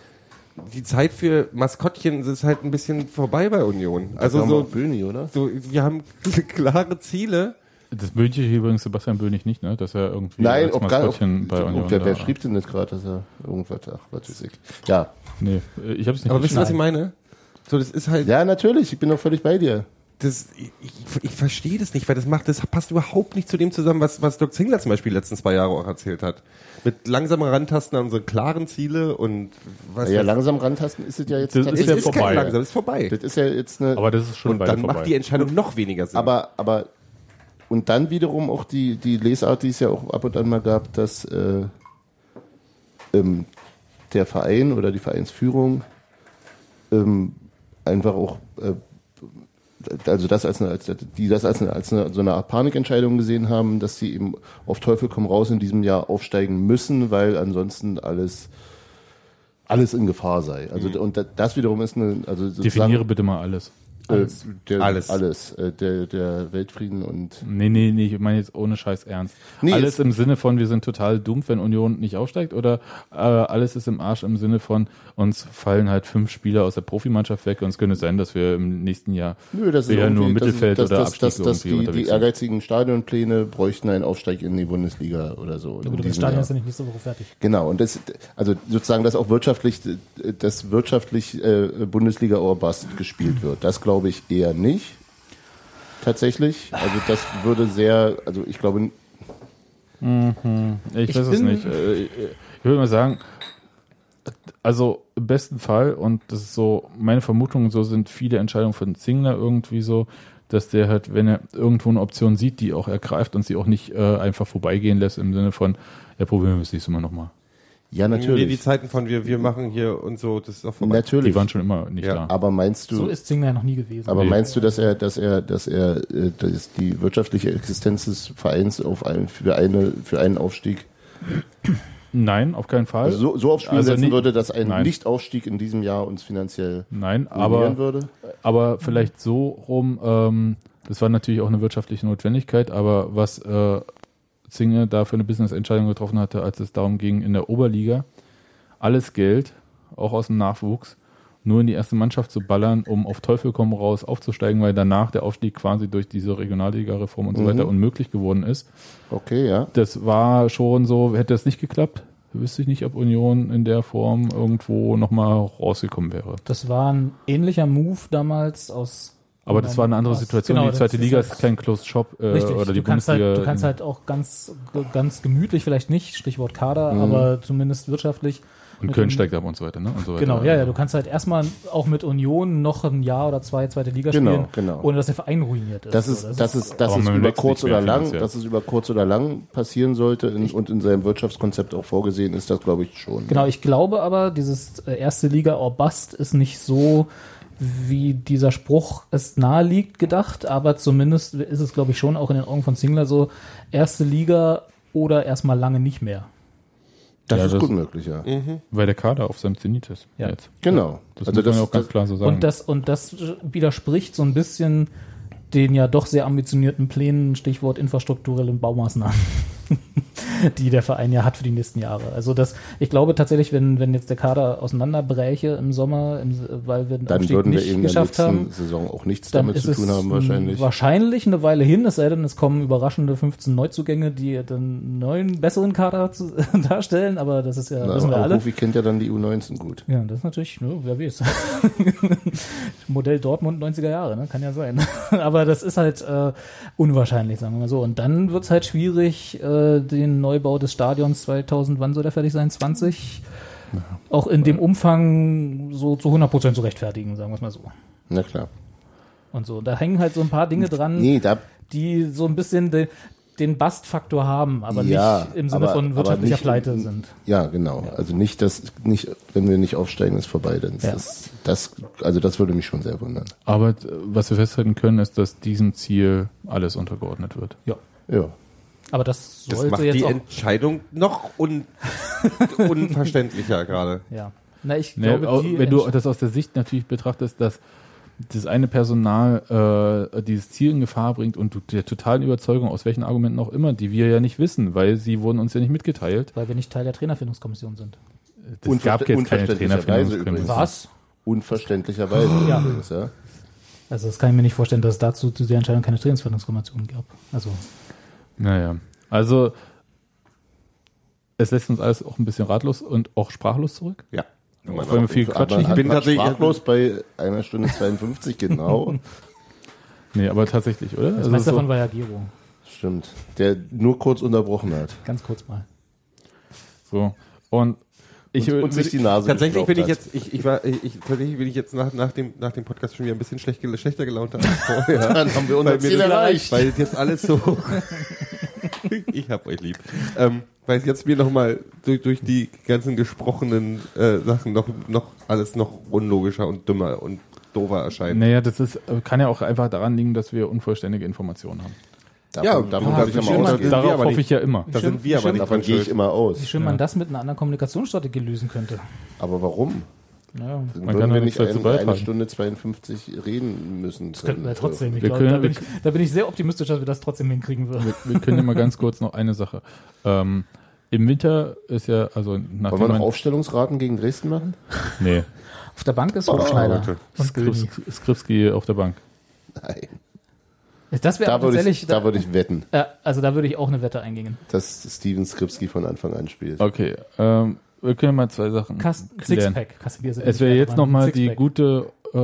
die Zeit für Maskottchen ist halt ein bisschen vorbei bei Union. Also so, Böhni, oder? so, wir haben (laughs) klare Ziele. Das wünsche ich übrigens Sebastian Bönig nicht, ne, dass er irgendwie Nein, als ob gar Maskottchen bei Union wer, wer da- schrieb denn das gerade, dass er irgendwas, ach, was weiß ich. Ja. Nee, ich habe es nicht Aber wisst ihr, was ich meine? So, das ist halt, Ja, natürlich, ich bin doch völlig bei dir. das, ich, ich, verstehe das nicht, weil das macht, das passt überhaupt nicht zu dem zusammen, was, was Dirk Zingler zum Beispiel die letzten zwei Jahre auch erzählt hat. Mit langsamer Rantasten an unsere klaren Ziele und was Ja, weiß- langsam rantasten ist es ja jetzt Das ist es ja ist vorbei. kein langsam, es ist vorbei. Das ist ja jetzt eine. Aber das ist schon und weiter dann vorbei. macht die Entscheidung noch weniger Sinn. aber, aber, und dann wiederum auch die, die Lesart, die es ja auch ab und an mal gab, dass äh, ähm, der Verein oder die Vereinsführung ähm, einfach auch, äh, also das als eine, als, die das als eine, als eine, so eine Art Panikentscheidung gesehen haben, dass sie eben auf Teufel komm raus in diesem Jahr aufsteigen müssen, weil ansonsten alles alles in Gefahr sei. Also und da- das wiederum ist eine, also Definiere bitte mal alles. Äh, der, Alles. alles, äh, der der Weltfrieden und Nee, nee, nee, ich meine jetzt ohne Scheiß ernst. Nee, alles es- im Sinne von, wir sind total dumm, wenn Union nicht aufsteigt oder äh, alles ist im Arsch im Sinne von, uns fallen halt fünf Spieler aus der Profimannschaft weg und es könnte sein, dass wir im nächsten Jahr Nö, das ist eher nur irgendwie- Mittelfeld das, oder das, Abstieg das, das, irgendwie die, die sind. ehrgeizigen Stadionpläne bräuchten einen Aufstieg in die Bundesliga oder so. Gut, das Stadion Jahr. ist ja nicht nächste Woche fertig. Genau, und das, also sozusagen, dass auch wirtschaftlich, äh, dass wirtschaftlich äh, Bundesliga or Bust gespielt wird. Das glaube ich eher nicht. Tatsächlich. Also das würde sehr, also ich glaube, Ich, Ich weiß es nicht. Äh, Ich ich würde mal sagen, also im besten Fall, und das ist so, meine Vermutung, so sind viele Entscheidungen von Zingler irgendwie so, dass der halt, wenn er irgendwo eine Option sieht, die auch ergreift und sie auch nicht äh, einfach vorbeigehen lässt im Sinne von, ja, probieren wir es nächstes Mal nochmal. Ja, Nee, die natürlich. Zeiten von wir, wir machen hier und so, das ist auch vorbei. Natürlich. Die waren schon immer nicht Ja, da. aber meinst du, So ist Zingler ja noch nie gewesen. aber Nee. meinst du, dass er, dass er, dass er, äh, dass die wirtschaftliche Existenz des Vereins auf einen, für eine, für einen Aufstieg Nein, auf keinen Fall. also so, so aufs Spiel Also setzen nie- würde, dass ein Nein. Nichtaufstieg in diesem Jahr uns finanziell Nein, aber, würde? aber vielleicht so rum, ähm, das war natürlich auch eine wirtschaftliche Notwendigkeit, aber was äh, Zinge da für eine Business-Entscheidung getroffen hatte, als es darum ging, in der Oberliga alles Geld, auch aus dem Nachwuchs, nur in die erste Mannschaft zu ballern, um auf Teufel komm raus aufzusteigen, weil danach der Aufstieg quasi durch diese Regionalliga-Reform und so Mhm. weiter unmöglich geworden ist. Okay, ja. Das war schon so, hätte das nicht geklappt, wüsste ich nicht, ob Union in der Form irgendwo nochmal rausgekommen wäre. Das war ein ähnlicher Move damals aus. Aber das war eine andere aus- Situation. genau, die zweite das Liga ist kein Closed Shop äh, Richtig, oder die du kannst, Bundesliga. halt, du kannst halt auch ganz, ganz gemütlich, vielleicht nicht, Stichwort Kader, Mhm. aber zumindest wirtschaftlich. und Köln steigt ab und so weiter, ne? Und so weiter. Genau, ja, ja, du kannst halt erstmal auch mit Union noch ein Jahr oder zwei zweite Liga Genau, spielen, genau. ohne dass der Verein ruiniert ist. Das So, ist, das ist, das ist man über kurz oder lang, dass es über kurz oder lang passieren sollte in, und in seinem Wirtschaftskonzept auch vorgesehen ist, das glaube ich schon. Genau, ich glaube aber, dieses äh, erste Liga or Bust ist nicht so, wie dieser Spruch es nahe liegt, gedacht, aber zumindest ist es, glaube ich, schon auch in den Augen von Zingler so, erste Liga oder erstmal lange nicht mehr. Das Ja, ist das- gut möglich, ja. Weil der Kader auf seinem Zenit ist. Ja. Jetzt. Genau. Das also muss man das, ja auch ganz das, klar so sagen. Und das, und das widerspricht so ein bisschen den ja doch sehr ambitionierten Plänen, Stichwort infrastrukturelle Baumaßnahmen, (laughs) die der Verein ja hat für die nächsten Jahre. Also das, ich glaube tatsächlich, wenn, wenn jetzt der Kader auseinanderbräche im Sommer, im, weil wir den dann Aufstieg würden wir nicht in der geschafft haben, Saison auch nichts dann damit zu es tun haben wahrscheinlich. wahrscheinlich eine Weile hin, es sei denn, es kommen überraschende 15 Neuzugänge, die den neuen, besseren Kader zu, (laughs) darstellen, aber das ist ja, Na, wissen wir alle. Rufi kennt ja dann die U19 gut. Ja, das ist natürlich, ne, wer weiß. (laughs) Modell Dortmund 90er Jahre, ne? kann ja sein. Aber das ist halt äh, unwahrscheinlich, sagen wir mal so. Und dann wird's halt schwierig, äh, den Neubau des Stadions 2000, wann soll der fertig sein? 20? Auch in dem Umfang so zu 100% zu rechtfertigen, sagen wir es mal so. Na klar. Und so. Da hängen halt so ein paar Dinge dran, Nee, da, die so ein bisschen de, den Bust-Faktor haben, aber Ja, nicht im Sinne aber- von wirtschaftlicher nicht- Pleite sind. ja, genau. Also nicht, dass, nicht, wenn wir nicht aufsteigen, ist vorbei. Dann ist Ja. das, das, also das würde mich schon sehr wundern. Aber äh, was wir festhalten können, ist, dass diesem Ziel alles untergeordnet wird. Ja. Ja. Aber das Das sollte macht jetzt die auch. Entscheidung noch un (laughs) unverständlicher gerade. Ja. Na, ich Ne, glaube, au- die wenn du das aus der Sicht natürlich betrachtest, dass das eine Personal äh, dieses Ziel in Gefahr bringt und du der totalen Überzeugung, aus welchen Argumenten auch immer, die wir ja nicht wissen, weil sie wurden uns ja nicht mitgeteilt. weil wir nicht Teil der Trainerfindungskommission sind. Es gab jetzt keine Trainerfindungskommission. Was? Unverständlicherweise. Ja. übrigens, ja. Also das kann ich mir nicht vorstellen, dass es dazu zu der Entscheidung keine Trainingsfindungskommission gab. Also Naja, also es lässt uns alles auch ein bisschen ratlos und auch sprachlos zurück. Ja. Auch wenn wir viel quatschen. Ich bin tatsächlich- sprachlos bei einer Stunde 52, genau. (laughs) Nee, aber tatsächlich, oder? das Also meiste so- davon war ja Gero. Stimmt. Der nur kurz unterbrochen hat. Ganz kurz mal. so. Und ich und, und sich die Nase Tatsächlich bin ich jetzt, ich, ich war, ich, ich- tatsächlich bin ich jetzt nach, nach dem, nach dem Podcast schon wieder ein bisschen schlecht, schlechter gelaunt als (laughs) vorher. Dann haben wir unser Ziel erreicht. Weil jetzt alles so, (laughs) ich hab euch lieb. Ähm, weil es jetzt mir nochmal durch, durch die ganzen gesprochenen äh, Sachen noch, noch alles noch unlogischer und dümmer und doofer erscheint. naja, das ist, kann ja auch einfach daran liegen, dass wir unvollständige Informationen haben. Davon, Ja, davon ja, habe ich man-. Darauf hoffe nicht. ich ja immer. Da sind wir wie aber schön- nicht Davon gehe ich immer Wie aus. schön man das mit einer anderen Kommunikationsstrategie lösen könnte. Aber warum? Ja, Dann Man würden kann wir nicht dazu eine, eine. Stunde 52 reden müssen. das könnten wir trotzdem. Ich Wir glaube, können- da, bin ich, da bin ich sehr optimistisch, dass wir das trotzdem hinkriegen würden. Wir, wir können ja mal ganz (laughs) kurz noch eine Sache. Ähm, Im Winter ist ja, also Wollen wir noch Aufstellungsraten gegen Dresden machen? nee, Auf der Bank ist Göni. Skrips- Skripski auf der Bank. Nein. Das wäre Da würde tatsächlich, ich, da würde ich wetten, (laughs) äh, also da würde ich auch eine Wette eingehen. dass Steven Skripski von Anfang an spielt. Okay, ähm, wir können mal zwei Sachen Kasten, klären. Sixpack. Kastenbier Es wäre jetzt nochmal die gute äh,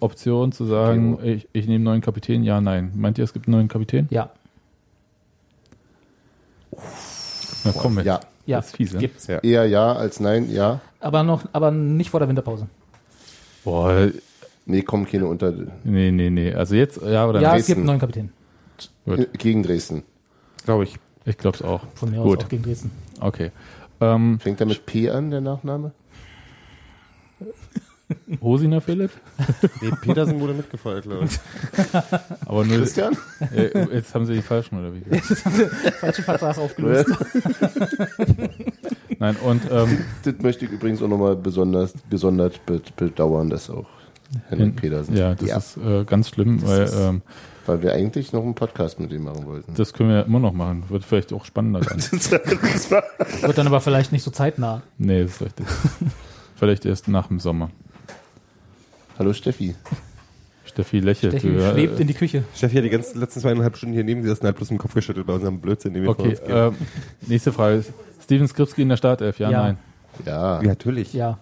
Option zu sagen, Okay, ich, ich nehme einen neuen Kapitän. Ja, nein. Meint ihr, es gibt einen neuen Kapitän? Ja. Na komm mit. Ja. Ja, Das ist fies, ne? gibt's. Ja. Eher ja als nein, ja. Aber noch, aber nicht vor der Winterpause. Boah, Nee, kommen keine unter. nee, nee, nee. Also jetzt, ja oder ja, nein? es gibt Dresden. einen neuen Kapitän. Gut. Gegen Dresden. Glaube ich. Ich glaub's auch. Von mir Gut. aus auch gegen Dresden. Okay. Ähm, Fängt er mit P an, der Nachname? (laughs) Hosiner Philipp? Nee, Petersen wurde mitgefeuert, glaube ich. (laughs) Aber nur, Christian? äh, jetzt haben sie die falschen, oder wie? (laughs) Falsche Vertrag aufgelöst. Nein, und ähm, Das möchte ich übrigens auch nochmal besonders gesondert be bedauern, dass auch Henrik Petersen. ja, das Ja. ist äh, ganz schlimm, weil ist- ähm, Weil wir eigentlich noch einen Podcast mit ihm machen wollten. das können wir ja immer noch machen. Wird vielleicht auch spannender dann. (laughs) Wird dann aber vielleicht nicht so zeitnah. nee, das ist richtig. (laughs) vielleicht erst nach dem Sommer. Hallo Steffi. Steffi lächelt. Steffi du, schwebt äh, in die Küche. Steffi hat die ganzen letzten zweieinhalb Stunden hier neben und hat bloß im Kopf geschüttelt bei unserem Blödsinn, den wir vor Okay, uns geben. ähm, nächste Frage. Steven Skripski in der Startelf, ja, Ja. nein. Ja, ja, natürlich. Ja.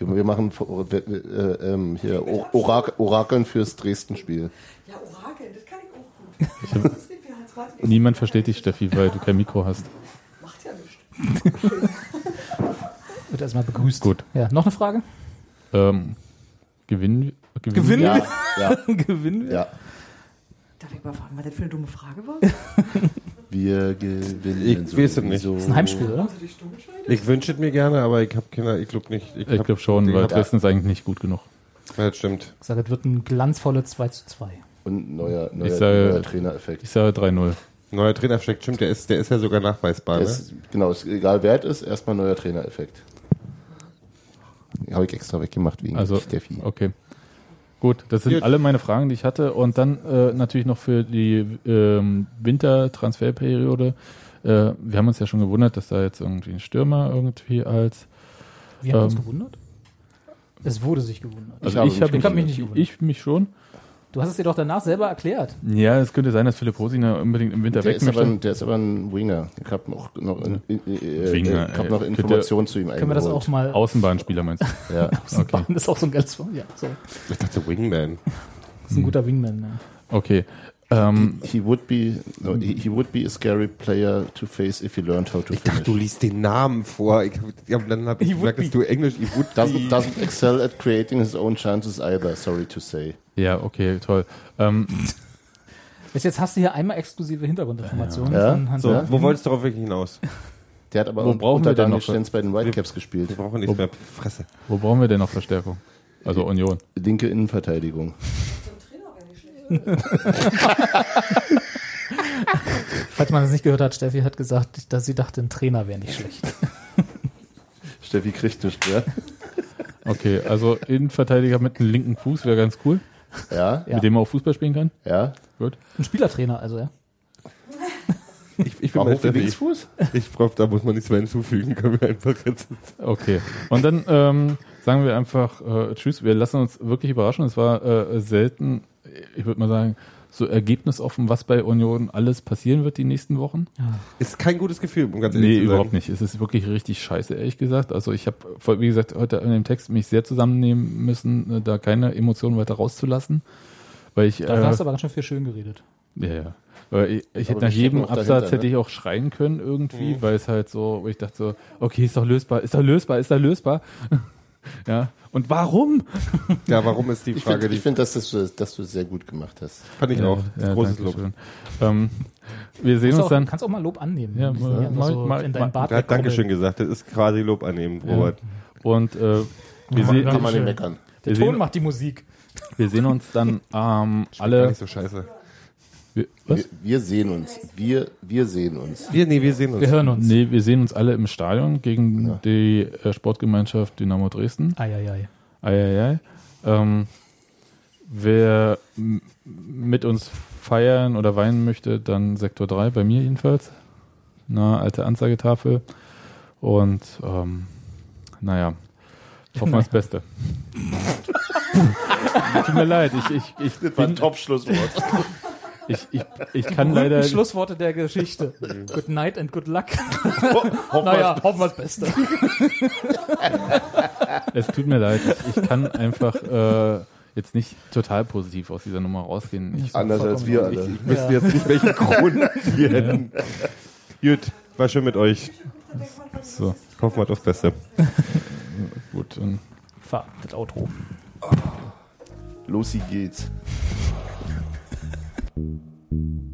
Wir, wir machen vor- äh, äh, ähm, hier Orak Orakeln fürs Dresden-Spiel. Ja, Orakel, das kann ich auch gut. Wir Rat- (laughs) Niemand versteht dich, Steffi, weil du kein Mikro hast. Macht ja nichts. (laughs) Wird erstmal begrüßt. Gut. Ja, noch eine Frage? Ähm, gewinnen, gewinnen, Gewinnen? Ja, ja, (laughs) Gewinnen wir? ja. Darf ich mal fragen, was das für eine dumme Frage war? Wir gewinnen. Ich weiß es nicht. sowieso. Das ist ein Heimspiel, oder? Ich wünsche es mir gerne, aber ich habe keine, ich glaube nicht. Ich hab- glaube schon, weil Ja, Dresden ist eigentlich nicht gut genug. das stimmt. Ich sage, es wird ein glanzvolle 2 zu 2. Und neuer, neuer, Ich sage- neuer Trainereffekt. Ich sage 3-0. Neuer Trainereffekt, stimmt, der ist, der ist ja sogar nachweisbar. Ne? Es, genau, ist egal wer es ist, erstmal neuer Trainereffekt. Habe ich extra weggemacht wegen Also, Steffi. okay. Gut, das sind Gut. alle meine Fragen, die ich hatte. Und dann äh, natürlich noch für die ähm, Wintertransferperiode. Äh, wir haben uns ja schon gewundert, dass da jetzt irgendwie ein Stürmer irgendwie als. Wir haben uns Ähm. gewundert? Es wurde sich gewundert. Ich Also habe ich, mich habe Ich hab mich nicht gewundert. Ich mich schon. Du hast es dir doch danach selber erklärt. Ja, es könnte sein, dass Philipp Hosiner unbedingt im Winter Der weg ist, aber möchte. ein, der ist aber ein Winger. Ich habe noch, noch, in, äh, Winger, ich hab ey. noch Informationen zu ihm Können wir das auch mal Außenbahnspieler meinst du? Ja. (laughs) Okay. Das ist auch so ein geiles Wort. Ja, so. Ich dachte Wingman. Das ist ein guter Wingman. Ne? Okay. Ähm, He would be no, he, he would be a scary player to face if he learned how to Ich dachte, du finish. liest den Namen vor. Ich, ja, dann habe ich He gemerkt, dass du Englisch, ich would Doesn't, doesn't excel at creating his own chances either, sorry to say. ja, okay, toll. Ähm, Bis jetzt hast du hier einmal exklusive Hintergrundinformationen Ja. von Hans. So, wo wolltest du darauf wirklich hinaus? Der hat aber Wo brauchen wir denn noch- Stenz bei den Whitecaps gespielt. Wir brauchen nichts mehr. Fresse. wo brauchen wir denn noch Verstärkung? Also Union. Linke Innenverteidigung. Zum Trainer wäre nicht schlecht. (laughs) Falls man das nicht gehört hat, Steffi hat gesagt, dass sie dachte, ein Trainer wäre nicht schlecht. (laughs) Steffi kriegt nicht, ja? Okay, also Innenverteidiger mit einem linken Fuß wäre ganz cool, Ja, mit dem man auch Fußball spielen kann. ja. Gut. Ein Spielertrainer, also ja. (laughs) Ich, ich bin Steffi. Linksfuß? Ich brauche, da muss man nichts mehr hinzufügen. Können wir einfach jetzt. Okay. Und dann ähm, sagen wir einfach äh, Tschüss. Wir lassen uns wirklich überraschen. Es war äh, selten, ich würde mal sagen, so ergebnisoffen, was bei Union alles passieren wird die nächsten Wochen. Ist kein gutes Gefühl, um ganz ehrlich Nee, zu sein. überhaupt nicht. Es ist wirklich richtig scheiße, ehrlich gesagt. Also ich habe, wie gesagt, heute in dem Text mich sehr zusammennehmen müssen, äh, da keine Emotionen weiter rauszulassen. Weil ich, Da äh, hast du aber ganz schön viel schön geredet. ja, ja. Weil ich, ich hätte nach jedem Absatz dahinter, hätte ich auch schreien können irgendwie, weil es halt so, wo ich dachte so, okay, ist doch lösbar, ist doch lösbar, ist doch lösbar. Ja. Und warum? Ja, warum ist die Ich Frage, finde, die find, dass, das, dass du es sehr gut gemacht hast. fand ich auch. Ja, Großes Lob. Ähm, wir sehen Du uns auch, dann. kannst auch mal Lob annehmen. Ja, mal- mal- so mal- in deinen mal- Bart Der hat Dankeschön gesagt. Das ist quasi Lob annehmen, Robert. Und äh, wir, se Kann man schön. nicht meckern. Der Ton sehen- macht die Musik. wir sehen uns dann ähm, Gar alle. nicht so scheiße. Wir, was? Wir, wir sehen uns. Wir, wir sehen uns. Wir, nee, wir sehen uns. Wir hören uns. Nee, wir sehen uns alle im Stadion gegen die äh, Sportgemeinschaft Dynamo Dresden. Eieiei. Eieiei. Ähm, wer mit uns feiern oder weinen möchte, dann Sektor 3, bei mir jedenfalls. Na, alte Anzeigetafel. Und ähm, naja, hoffen wir das Beste. (laughs) Tut mir leid, ich, ich, ich, Das war ein Top-Schlusswort. Ich, ich, ich kann leider. Die Schlussworte der Geschichte. good night and good luck. Hoffen naja, hoffen wir das Beste. (laughs) Es tut mir leid, ich, ich kann einfach äh, jetzt nicht total positiv aus dieser Nummer rausgehen. Ich, Anders als wir alle. Ich wüsste jetzt nicht, welchen Grund wir hätten. Gut, War schön mit euch. So, Hoffen wir das Beste. (laughs) gut. Dann Fahr das Outro. Los, geht's. Thank you.